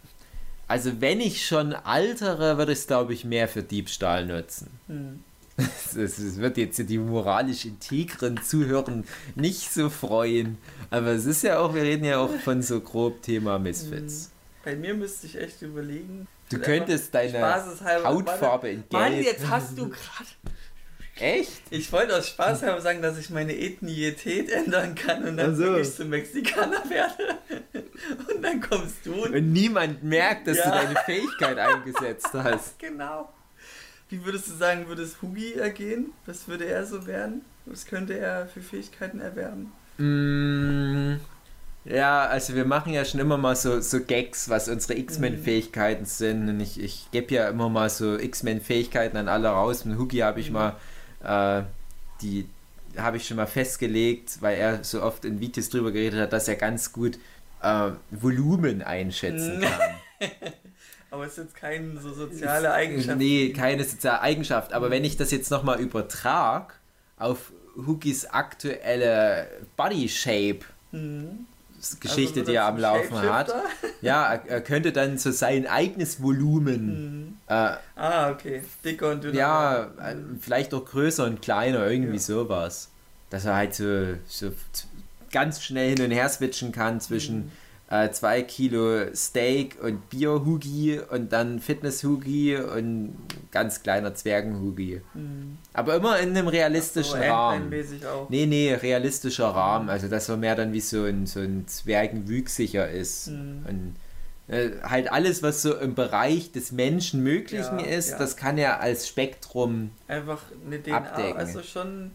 Also wenn ich schon altere, würde ich es glaube ich mehr für Diebstahl nutzen. Hm. *laughs* Es wird jetzt die moralisch integren Zuhören nicht so freuen. Aber es ist ja auch, wir reden ja auch von so grob Thema Misfits. Bei mir müsste ich echt überlegen. Du könntest deine Hautfarbe in Mann, jetzt hast du gerade. *laughs* Echt? Ich wollte aus Spaß halber sagen, dass ich meine Ethnietät ändern kann und dann Ach so. wirklich zum Mexikaner werde. *laughs* Und dann kommst du und Und niemand merkt, dass Ja. du deine Fähigkeit eingesetzt hast. *laughs* Genau. Wie würdest du sagen, würde es Hugi ergehen? Was würde er so werden? Was könnte er für Fähigkeiten erwerben? Mm, ja, also wir machen ja schon immer mal so, so Gags, was unsere X-Men-Fähigkeiten sind. Und ich, ich gebe ja immer mal so X-Men-Fähigkeiten an alle raus. Mit Hugi habe ich Mhm. mal äh, die habe ich schon mal festgelegt, weil er so oft in Videos drüber geredet hat, dass er ganz gut äh, Volumen einschätzen *laughs* kann. Aber es ist jetzt keine so soziale Eigenschaft. Nee, keine soziale Eigenschaft. Aber wenn ich das jetzt nochmal übertrag auf Hugis aktuelle Body Shape Mhm. Geschichte, Also die er am Laufen hat, ja, er, er könnte dann so sein eigenes Volumen, Mhm. äh, Ah, okay. Dicker und dünner. ja, Mhm. vielleicht auch größer und kleiner, irgendwie Ja. sowas. Dass er halt so, so ganz schnell hin und her switchen kann zwischen Mhm. Äh, zwei Kilo Steak und Bier-Hugi und dann Fitness-Hugi und ganz kleiner Zwergen-Hugi. Mhm. Aber immer in einem realistischen so Rahmen. Auch. Nee, nee, realistischer Rahmen. Also, dass er mehr dann wie so ein, so ein Zwergenwüchsiger ist. Mhm. Und Äh, halt alles, was so im Bereich des Menschen Möglichen Ja, ist, ja. das kann er als Spektrum. Einfach eine DNA, Abdecken. also schon,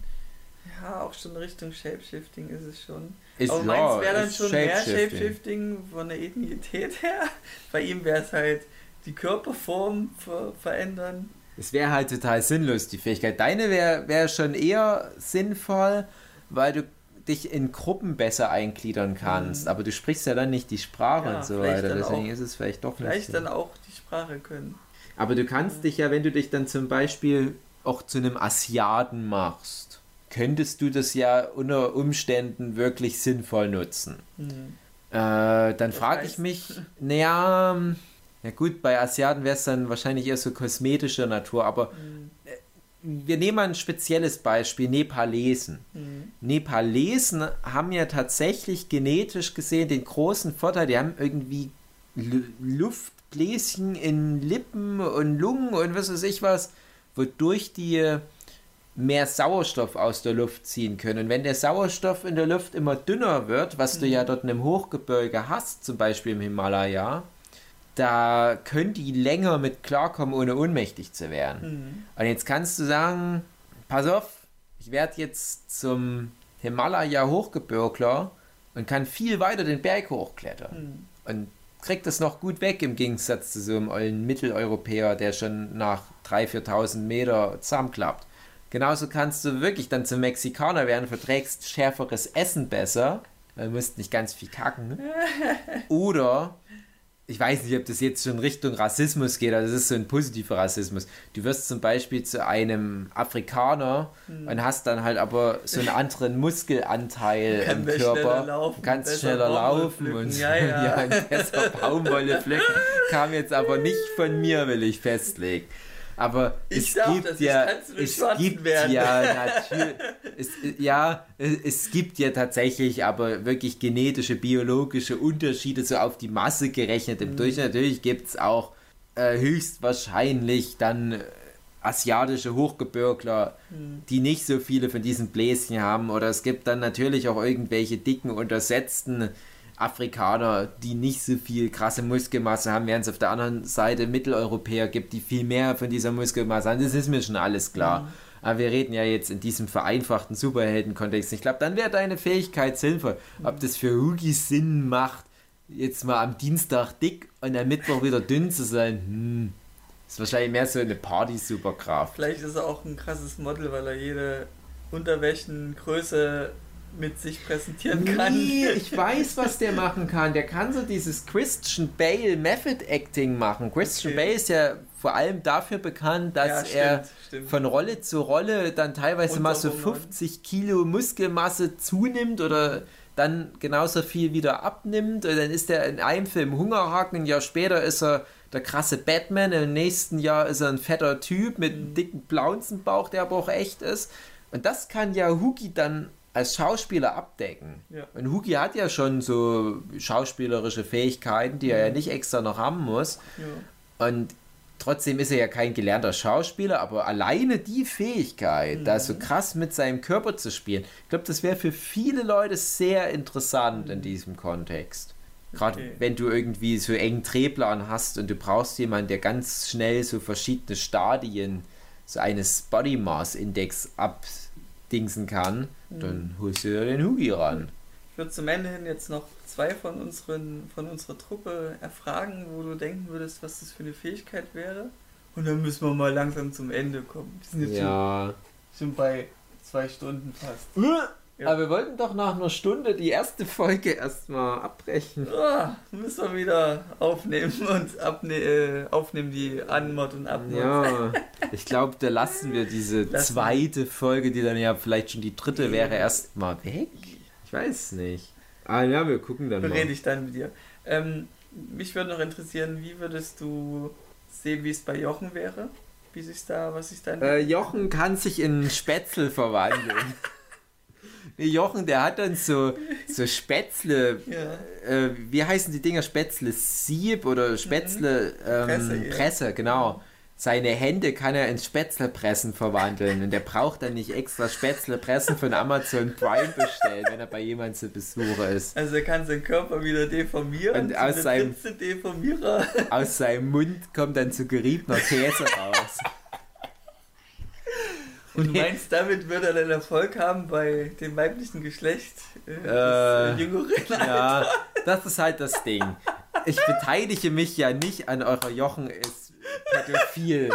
ja, auch schon Richtung Shapeshifting ist es schon. Ist, Aber ja, meins wäre dann schon mehr Shapeshifting. Von der Ethnität her. *laughs* Bei ihm wäre es halt die Körperform ver verändern. Es wäre halt total sinnlos, die Fähigkeit. Deine wäre wär schon eher sinnvoll, weil du dich in Gruppen besser eingliedern kannst. Mhm. Aber du sprichst ja dann nicht die Sprache Ja, und so vielleicht weiter. Deswegen auch- ist es vielleicht doch nicht Vielleicht so. dann auch die Sprache können. Aber du kannst dich ja, wenn du dich dann zum Beispiel auch zu einem Asiaten machst, könntest du das ja unter Umständen wirklich sinnvoll nutzen. Hm. Äh, dann frage ich mich, naja, ähm, ja gut, bei Asiaten wäre es dann wahrscheinlich eher so kosmetischer Natur, aber Hm. wir nehmen mal ein spezielles Beispiel, Nepalesen. Hm. Nepalesen haben ja tatsächlich genetisch gesehen den großen Vorteil, die haben irgendwie Lu- Luftbläschen in Lippen und Lungen und was weiß ich was, wodurch die mehr Sauerstoff aus der Luft ziehen können. Und wenn der Sauerstoff in der Luft immer dünner wird, was du ja dort in einem Hochgebirge hast, zum Beispiel im Himalaya, da können die länger mit klarkommen, ohne ohnmächtig zu werden. Hm. Und jetzt kannst du sagen, pass auf, ich werde jetzt zum Himalaya-Hochgebirgler und kann viel weiter den Berg hochklettern. Hm. Und krieg das noch gut weg im Gegensatz zu so einem ollen Mitteleuropäer, der schon nach 3.000, 4.000 Meter zusammenklappt. Genauso kannst du wirklich dann zum Mexikaner werden, verträgst schärferes Essen besser, weil du musst nicht ganz viel kacken. *laughs* Oder, ich weiß nicht, ob das jetzt schon Richtung Rassismus geht, also das ist so ein positiver Rassismus. Du wirst zum Beispiel zu einem Afrikaner und hast dann halt aber so einen anderen Muskelanteil *laughs* im der schneller Körper. laufen, kannst schneller laufen und Ja, *laughs* ja. und besser Baumwolle pflücken. Kam jetzt aber nicht von mir, will ich festlegen. Aber Ich es darf gibt ja, es gibt werden. ja natürlich, *laughs* es, ja, es gibt ja tatsächlich aber wirklich genetische, biologische Unterschiede so auf die Masse gerechnet. Mhm. Im Durchschnitt natürlich gibt es auch äh, höchstwahrscheinlich dann äh, asiatische Hochgebirgler, Hm. die nicht so viele von diesen Bläschen haben. Oder es gibt dann natürlich auch irgendwelche dicken, untersetzten Afrikaner, die nicht so viel krasse Muskelmasse haben, während es auf der anderen Seite Mitteleuropäer gibt, die viel mehr von dieser Muskelmasse haben. Das ist mir schon alles klar. Aber wir reden ja jetzt in diesem vereinfachten Superhelden-Kontext. Ich glaube, dann wäre deine Fähigkeit sinnvoll. Ob das für Hugi Sinn macht, jetzt mal am Dienstag dick und am Mittwoch wieder dünn zu sein, hm, ist wahrscheinlich mehr so eine Party-Superkraft. Vielleicht ist er auch ein krasses Model, weil er jede Unterwäschengröße mit sich präsentieren kann. Nee, ich weiß, was der machen kann. Der kann so dieses Christian Bale Method Acting machen. Christian Okay. Bale ist ja vor allem dafür bekannt, dass Ja, stimmt, er stimmt. von Rolle zu Rolle dann teilweise mal so Unterhungern. 50 Kilo Muskelmasse zunimmt oder dann genauso viel wieder abnimmt. Und dann ist er in einem Film Hungerhaken, ein Jahr später ist er der krasse Batman, im nächsten Jahr ist er ein fetter Typ mit Mhm. einem dicken Blaunzenbauch, der aber auch echt ist. Und das kann ja Hugi dann als Schauspieler abdecken. Ja. Und Hugi hat ja schon so schauspielerische Fähigkeiten, die er ja nicht extra noch haben muss. Ja. Und trotzdem ist er ja kein gelernter Schauspieler, aber alleine die Fähigkeit, da so krass mit seinem Körper zu spielen, ich glaube, das wäre für viele Leute sehr interessant in diesem Kontext. Gerade Okay. wenn du irgendwie so engen Drehplan hast und du brauchst jemanden, der ganz schnell so verschiedene Stadien so eines Body Mass Index abdingsen kann, dann holst du dir den Hugi ran. Ich würde zum Ende hin jetzt noch zwei von, unseren, von unserer Truppe erfragen, wo du denken würdest, was das für eine Fähigkeit wäre. Und dann müssen wir mal langsam zum Ende kommen. Wir sind jetzt Ja. schon, schon bei zwei Stunden fast. Ja. Aber wir wollten doch nach einer Stunde die erste Folge erstmal abbrechen. Ah, müssen wir wieder aufnehmen und abne äh, aufnehmen die Anmod und Abmod. Ja, *laughs* ich glaube, da lassen wir diese Lassen. zweite Folge, die dann ja vielleicht schon die dritte wäre, erstmal weg. Ich weiß nicht. Ah ja, wir gucken dann Berede mal. ich dann mit dir. Ähm, mich würde noch interessieren, wie würdest du sehen, wie es bei Jochen wäre? Wie sich da, was sich da Äh, Jochen kann sich in Spätzle verwandeln. *laughs* Nee, Jochen, der hat dann so, so Spätzle, *laughs* ja. äh, wie heißen die Dinger? Spätzle Sieb oder Spätzle ähm, Presse. Presse, genau. seine Hände kann er in Spätzlepressen verwandeln und der braucht dann nicht extra Spätzlepressen von Amazon Prime bestellen, wenn er bei jemandem zu Besuch ist. Also er kann seinen Körper wieder deformieren. Und aus seinem-. Aus seinem Mund kommt dann zu geriebener Käse *laughs* raus. Und du meinst, damit wird er dann Erfolg haben bei dem weiblichen Geschlecht? Äh, Äh, des, äh, jüngeren Ja, das ist halt das Ding. Ich beteilige mich ja nicht an eurer Jochen ist pädophil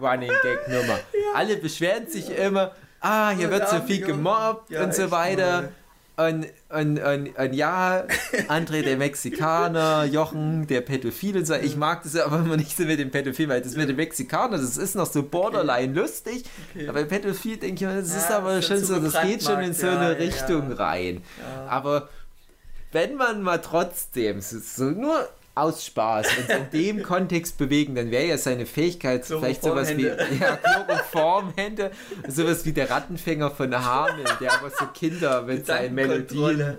Running Gag Nummer. Alle beschweren sich immer, ah, hier wird so viel gemobbt Ja, und so weiter. mal. Und, und, und, und ja, André der Mexikaner, Jochen der Pädophil und so. Ich mag das aber immer nicht so mit dem Pädophil, weil das mit dem Mexikaner, das ist noch so borderline lustig. Okay. Aber Pädophil denke ich mir, das ist Ja, aber ist schon so, das geht schon in so eine ja, ja, Richtung ja. rein. Aber wenn man mal trotzdem so, so nur aus Spaß und in dem *laughs* Kontext bewegen, dann wäre ja seine Fähigkeit vielleicht sowas wie ja, Chloroformhände, sowas wie der Rattenfänger von Hameln, der aber so Kinder mit seinen Melodien.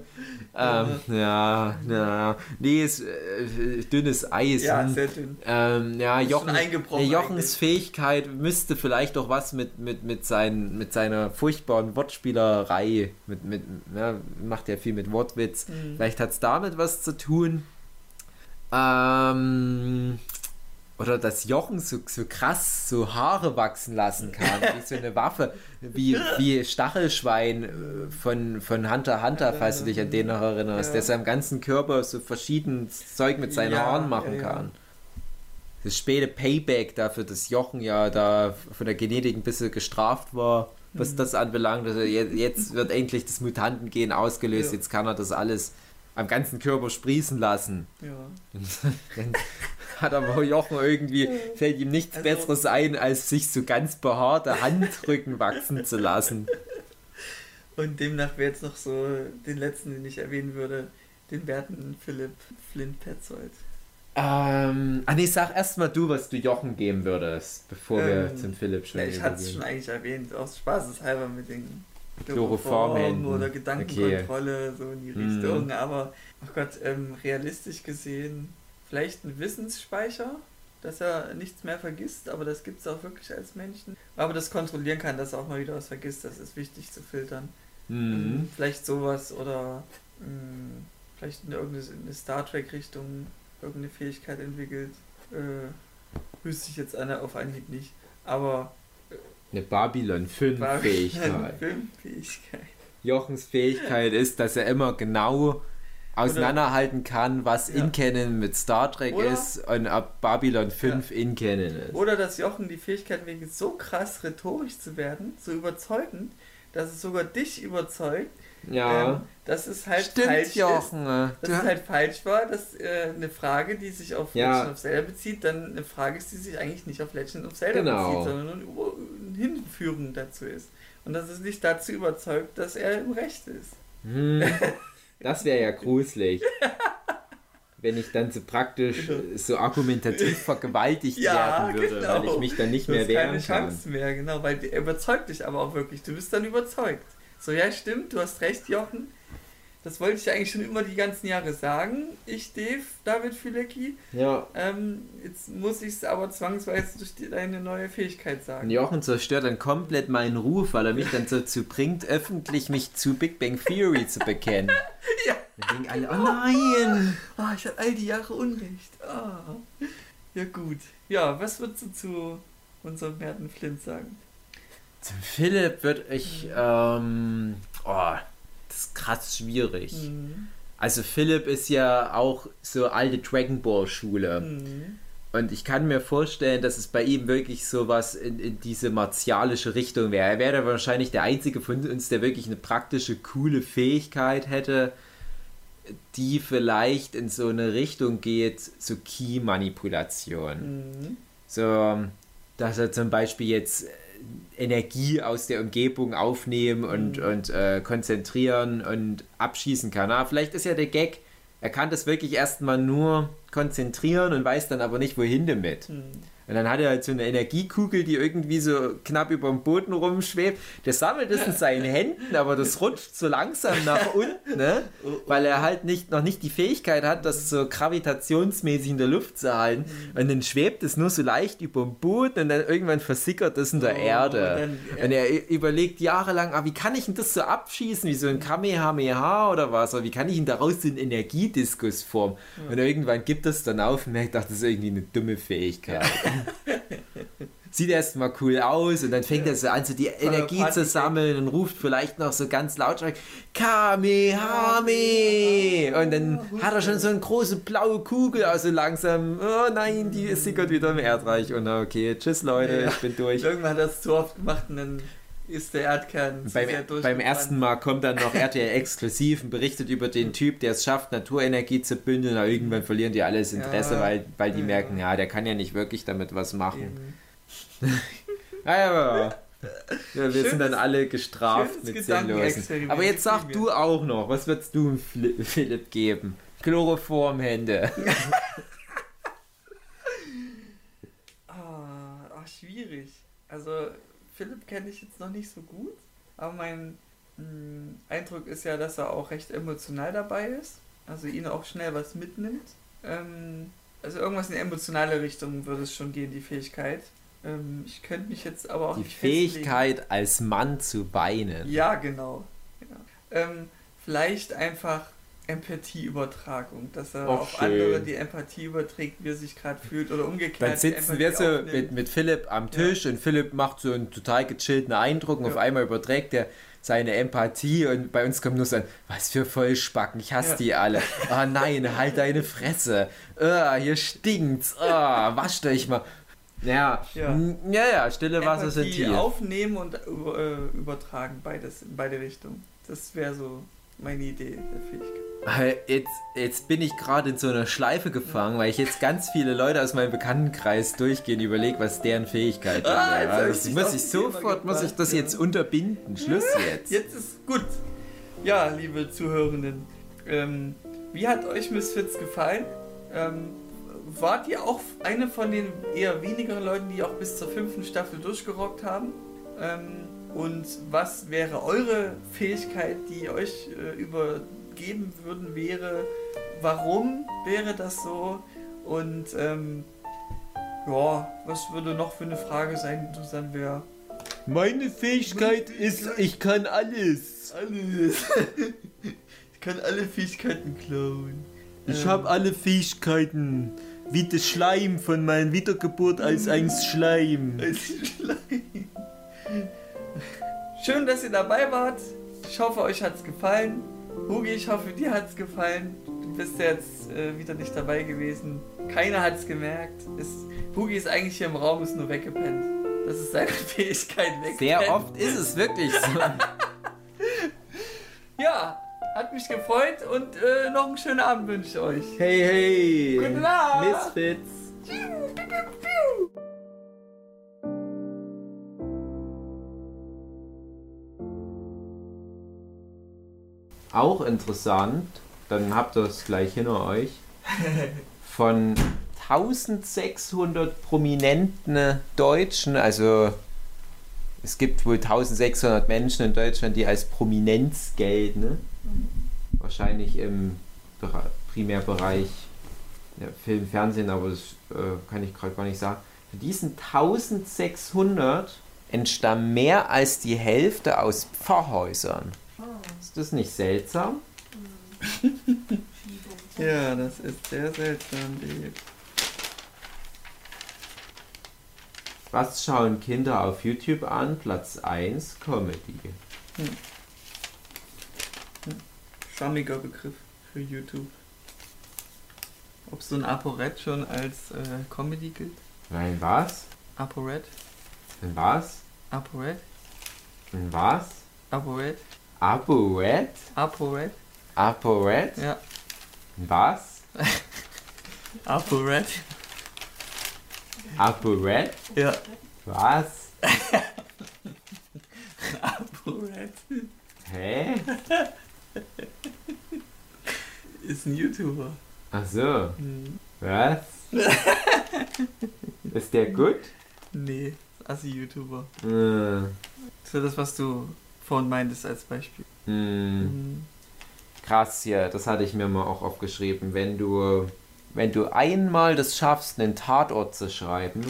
Ähm, ja, ja, nee, ist äh, dünnes Eis. Ja, sehr dünn. Ähm, ja, Jochen, der Jochens eigentlich. Fähigkeit müsste vielleicht auch was mit, mit, mit, seinen, mit seiner furchtbaren Wortspielerei, mit, mit, ja, macht ja viel mit Wortwitz, Mhm. vielleicht hat es damit was zu tun. Ähm, oder dass Jochen so, so krass so Haare wachsen lassen kann, wie so eine Waffe, wie, wie Stachelschwein äh, von, von Hunter Hunter, falls du dich an den noch erinnerst, Ja. der seinem ganzen Körper so verschiedenes Zeug mit seinen Ja, Haaren machen ja, kann. Das späte Payback dafür, dass Jochen ja da von der Genetik ein bisschen gestraft war, was Mhm. das anbelangt. Also jetzt, wird endlich das Mutantengen ausgelöst, jetzt kann er das alles am ganzen Körper sprießen lassen. Ja. *laughs* Dann hat aber Jochen irgendwie, fällt ihm nichts Also- Besseres ein, als sich so ganz behaarte Handrücken wachsen zu lassen. Und demnach wäre jetzt noch so den letzten, den ich erwähnen würde, den werten Philipp Flint Petzold. Ähm, ah nee, sag erstmal du, was du Jochen geben würdest, bevor wir Ähm, zum Philipp schon Ja, ich hatte es schon eigentlich erwähnt, aus Spaßeshalber mit den Chloroformhänden. oder Gedankenkontrolle, so in die Mhm. Richtung. Aber, oh Gott, ähm, realistisch gesehen, vielleicht ein Wissensspeicher, dass er nichts mehr vergisst, aber das gibt es auch wirklich als Menschen. Aber das kontrollieren kann, dass er auch mal wieder was vergisst, das ist wichtig zu filtern. Ähm, Mhm. Vielleicht sowas oder mh, vielleicht in irgendeine in Star Trek-Richtung irgendeine Fähigkeit entwickelt. Äh, wüsste ich jetzt eine auf Anhieb nicht. Aber Eine Babylon 5 war Fähigkeit. Filmfähigkeit. Jochens Fähigkeit ist, dass er immer genau auseinanderhalten kann, was Ja. in Canon mit Star Trek Oder- ist und ob Babylon 5 in Canon ist. Oder dass Jochen die Fähigkeit entwickelt, so krass rhetorisch zu werden, so überzeugend, dass es sogar dich überzeugt, ja, ähm, dass es halt stimmt, falsch ist. Jochen. äh, Dass Du es halt falsch war, dass äh, eine Frage, die sich auf Ja. Legend of Zelda bezieht, dann eine Frage ist, die sich eigentlich nicht auf Legend of Zelda Genau. bezieht, sondern eine Über- eine Hinführung dazu ist. Und dass es dich dazu überzeugt, dass er im Recht ist. Hm, *laughs* das wäre ja gruselig. Wenn ich dann so praktisch Genau. so argumentativ *laughs* vergewaltigt Ja, werden würde, genau. weil ich mich dann nicht Du mehr hast keine wehren kann. Chance mehr, genau, weil er überzeugt dich aber auch wirklich. Du bist dann überzeugt. So, ja, stimmt, du hast recht, Jochen. Das wollte ich eigentlich schon immer die ganzen Jahre sagen. Ich, Dave, David Fülecki. Ja, Ähm, jetzt muss ich es aber zwangsweise durch deine neue Fähigkeit sagen. Jochen zerstört dann komplett meinen Ruf, weil er mich dann dazu bringt, öffentlich mich zu Big Bang Theory zu bekennen. *laughs* Ja. Dann denken alle, oh nein! Ah, ich hatte all die Jahre Unrecht. Ah. Ja, gut. Ja, was würdest du zu unserem Merten Flint sagen? Zum Philipp würde ich, ähm, oh, das ist krass schwierig. Hm. Also Philipp ist ja auch so alte Dragon Ball Schule. Hm. Und ich kann mir vorstellen, dass es bei ihm wirklich sowas in, in diese martialische Richtung wäre. Er wäre wahrscheinlich der einzige von uns, der wirklich eine praktische, coole Fähigkeit hätte, die vielleicht in so eine Richtung geht, so Key-Manipulation. Hm. So, dass er zum Beispiel jetzt Energie aus der Umgebung aufnehmen und, Mhm. und äh, konzentrieren und abschießen kann. Ah, vielleicht ist ja der Gag, er kann das wirklich erstmal nur konzentrieren und weiß dann aber nicht, wohin damit. Hm. Und dann hat er halt so eine Energiekugel, die irgendwie so knapp über dem Boden rumschwebt. Der sammelt es in seinen Händen, aber das rutscht so langsam nach unten, ne? weil er halt nicht, noch nicht die Fähigkeit hat, das so gravitationsmäßig in der Luft zu halten. Und dann schwebt es nur so leicht über dem Boden und dann irgendwann versickert es in der Oh, Erde. und dann- und er überlegt jahrelang, ah, wie kann ich denn das so abschießen, wie so ein Kamehameha oder was? Oder wie kann ich ihn daraus so einen Energiediskus formen? Und irgendwann gibt es dann auf und merkt, ach, das ist irgendwie eine dumme Fähigkeit. *laughs* *laughs* Sieht erstmal cool aus und dann fängt er so an, so die Energie Party- zu sammeln und ruft vielleicht noch so ganz lautstark Kamehame! Und dann hat er schon so eine große blaue Kugel, also langsam, oh nein, die sickert wieder im Erdreich. Und okay, tschüss Leute, Ja. ich bin durch. Irgendwann hat er es zu oft gemacht und dann ist der Erdkern Beim, beim ersten Mal kommt dann noch RTL exklusiv und berichtet über den Typ, der es schafft, Naturenergie zu bündeln. Aber irgendwann verlieren die alles Interesse, Ja. weil, weil die Ja. merken, ja, der kann ja nicht wirklich damit was machen. Ah, *laughs* ja, wir sind dann alle gestraft mit Sinnlosen. Aber jetzt sag du auch noch, was würdest du Phil- Philipp geben? Chloroformhände. *laughs* Ah, ach, schwierig. Also, Philipp kenne ich jetzt noch nicht so gut, aber mein mh, Eindruck ist ja, dass er auch recht emotional dabei ist. Also ihn auch schnell was mitnimmt. Ähm, also irgendwas in die emotionale Richtung würde es schon gehen, die Fähigkeit. Ähm, ich könnte mich jetzt aber auch Die nicht festlegen. Fähigkeit, als Mann zu weinen. Ja, genau. Ja. Ähm, vielleicht einfach Empathieübertragung, dass er Och, auf schön. andere die Empathie überträgt, wie er sich gerade fühlt oder umgekehrt. Dann sitzen wir so mit, mit Philipp am Tisch und Philipp macht so einen total gechillten Eindruck und Ja. auf einmal überträgt er seine Empathie und bei uns kommt nur so ein, was für Vollspacken, ich hasse Ja. die alle. Ah nein, halt deine Fresse. Ah, hier stinkt's. Ah, wascht euch mal. Ja, Ja. ja, ja, stille Wasser sind hier. aufnehmen und äh, übertragen, beides in beide Richtungen. Das wäre so meine Idee der Fähigkeit. Äh, Jetzt, jetzt bin ich gerade in so einer Schleife gefangen, weil ich jetzt ganz viele Leute aus meinem Bekanntenkreis durchgehen überlege, was deren Fähigkeit Ah, ich Also dich muss ich sofort, muss ich das ja. jetzt unterbinden. Schluss *laughs* jetzt. Jetzt ist gut. Ja, liebe Zuhörenden, ähm, wie hat euch Misfits gefallen? Ähm, wart ihr auch eine von den eher wenigeren Leuten, die auch bis zur fünften Staffel durchgerockt haben? Ähm, und was wäre eure Fähigkeit, die euch äh, übergeben würden, wäre? Warum wäre das so? Und ähm, ja, was würde noch für eine Frage sein, die interessant wäre? Meine Fähigkeit ist, ich kann alles. Alles. *laughs* ich kann alle Fähigkeiten klauen. Ich Ähm. habe alle Fähigkeiten. Wie das Schleim von meiner Wiedergeburt als ein Schleim. Als Schleim. Schön, dass ihr dabei wart. Ich hoffe, euch hat's gefallen. Hugi, ich hoffe, dir hat's gefallen. Du bist ja jetzt äh, wieder nicht dabei gewesen. Keiner hat's gemerkt. Es, Hugi ist eigentlich hier im Raum, ist nur weggepennt. Das ist seine *laughs* Fähigkeit weggepennt. Sehr oft ist es wirklich so. *laughs* Ja, hat mich gefreut und äh, noch einen schönen Abend wünsche ich euch. Hey, hey. Gute Nacht. Misfits. Auch interessant, dann habt ihr es gleich hinter euch, von 1600 prominenten Deutschen, also es gibt wohl 1600 Menschen in Deutschland, die als Prominenz gelten, ne? wahrscheinlich im Bere- Primärbereich ja, Film, Fernsehen, aber das äh, kann ich gerade gar nicht sagen. Von diesen 1600 entstammen mehr als die Hälfte aus Pfarrhäusern. Ist das nicht seltsam? *laughs* Ja, das ist sehr seltsam, Dave. Was schauen Kinder auf YouTube an? Platz 1 Comedy. Schwammiger Begriff für YouTube. Ob so ein ApoRed schon als äh, Comedy gilt? Nein, was? ApoRed? Ein was? ApoRed? Ein was? ApoRed? ApoRed? ApoRed? ApoRed? Ja. Ein was? ApoRed? ApoRed? Ja. Was? *laughs* ApoRed *laughs* Hä? ist ein YouTuber. Ach so. Hm. Was? *laughs* Ist der gut? Nee, Assi-YouTuber. Äh, Das ist das, was du vorhin meintest als Beispiel. hm. Mhm. Krass, ja, das hatte ich mir mal auch aufgeschrieben. Wenn du, wenn du einmal das schaffst, einen Tatort zu schreiben,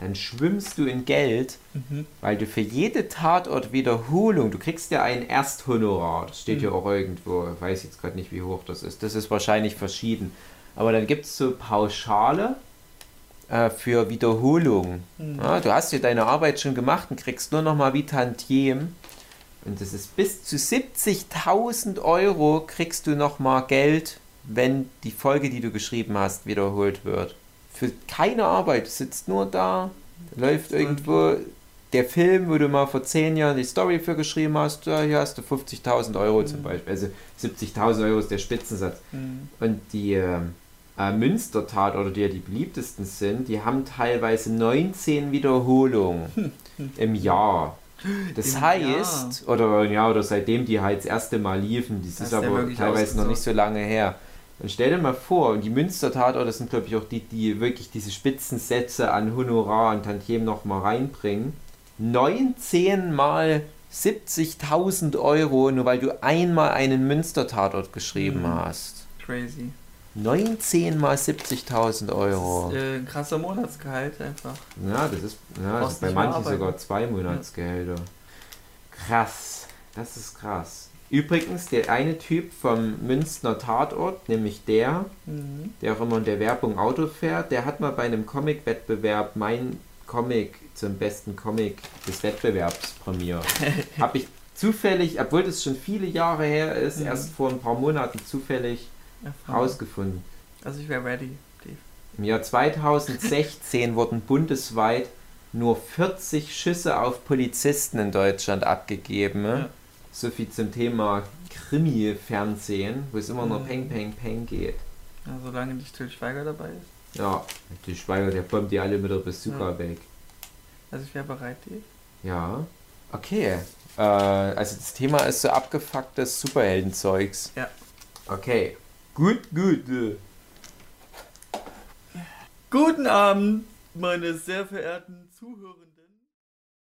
dann schwimmst du in Geld, Mhm. weil du für jede Tatortwiederholung, du kriegst ja ein Ersthonorar, das steht Mhm. ja auch irgendwo, ich weiß jetzt gerade nicht, wie hoch das ist, das ist wahrscheinlich verschieden. Aber dann gibt es so Pauschale äh, für Wiederholungen. Mhm. Ja, du hast ja deine Arbeit schon gemacht und kriegst nur noch mal wie Tantiem. Und das ist bis zu 70.000 Euro kriegst du noch mal Geld, wenn die Folge, die du geschrieben hast, wiederholt wird. Für keine Arbeit, du sitzt nur da, läuft irgendwo der Film, wo du mal vor 10 Jahren die Story für geschrieben hast, ja, hier hast du 50.000 Euro zum Mhm. Beispiel. Also 70.000 Euro ist der Spitzensatz. Mhm. Und die ähm, äh, Münstertat oder die ja die beliebtesten sind, die haben teilweise 19 Wiederholungen *laughs* im Jahr. Das heißt, oder ja, oder seitdem die halt das erste Mal liefen, das Das ist aber teilweise noch nicht so lange her. Und stell dir mal vor, und die Münstertatorte sind, glaube ich, auch die, die wirklich diese Spitzensätze an Honorar und Tantiem noch mal reinbringen. 19 mal 70.000 Euro, nur weil du einmal einen Münstertatort geschrieben Mhm. hast. Crazy. 19 mal 70.000 Euro. Das ist, äh, ein krasser Monatsgehalt einfach. Ja, das ist, ja, das ist bei manchen sogar zwei Monatsgehälter. Krass, das ist krass. Übrigens, der eine Typ vom Münchner Tatort, nämlich der, Mhm. der auch immer in der Werbung Auto fährt, der hat mal bei einem Comic-Wettbewerb mein Comic zum besten Comic des Wettbewerbs prämiert. *laughs* Habe ich zufällig, obwohl das schon viele Jahre her ist, Mhm. erst vor ein paar Monaten zufällig Erfahren. rausgefunden. Also ich wäre ready, Dave. Im Jahr 2016 *laughs* wurden bundesweit nur 40 Schüsse auf Polizisten in Deutschland abgegeben. Ja. So viel zum Thema Krimi-Fernsehen, wo es immer nur Mhm. Peng, Peng, Peng geht. Ja, solange nicht Till Schweiger dabei ist. Ja, die Schweiger, der bombt die alle mit der Bazooka Ja. weg. Also ich wäre bereit, Dave. Ja, okay. Äh, also das Thema ist so abgefucktes Superheldenzeugs. Ja. Okay. Gut, gut. Guten Abend, meine sehr verehrten Zuhörenden.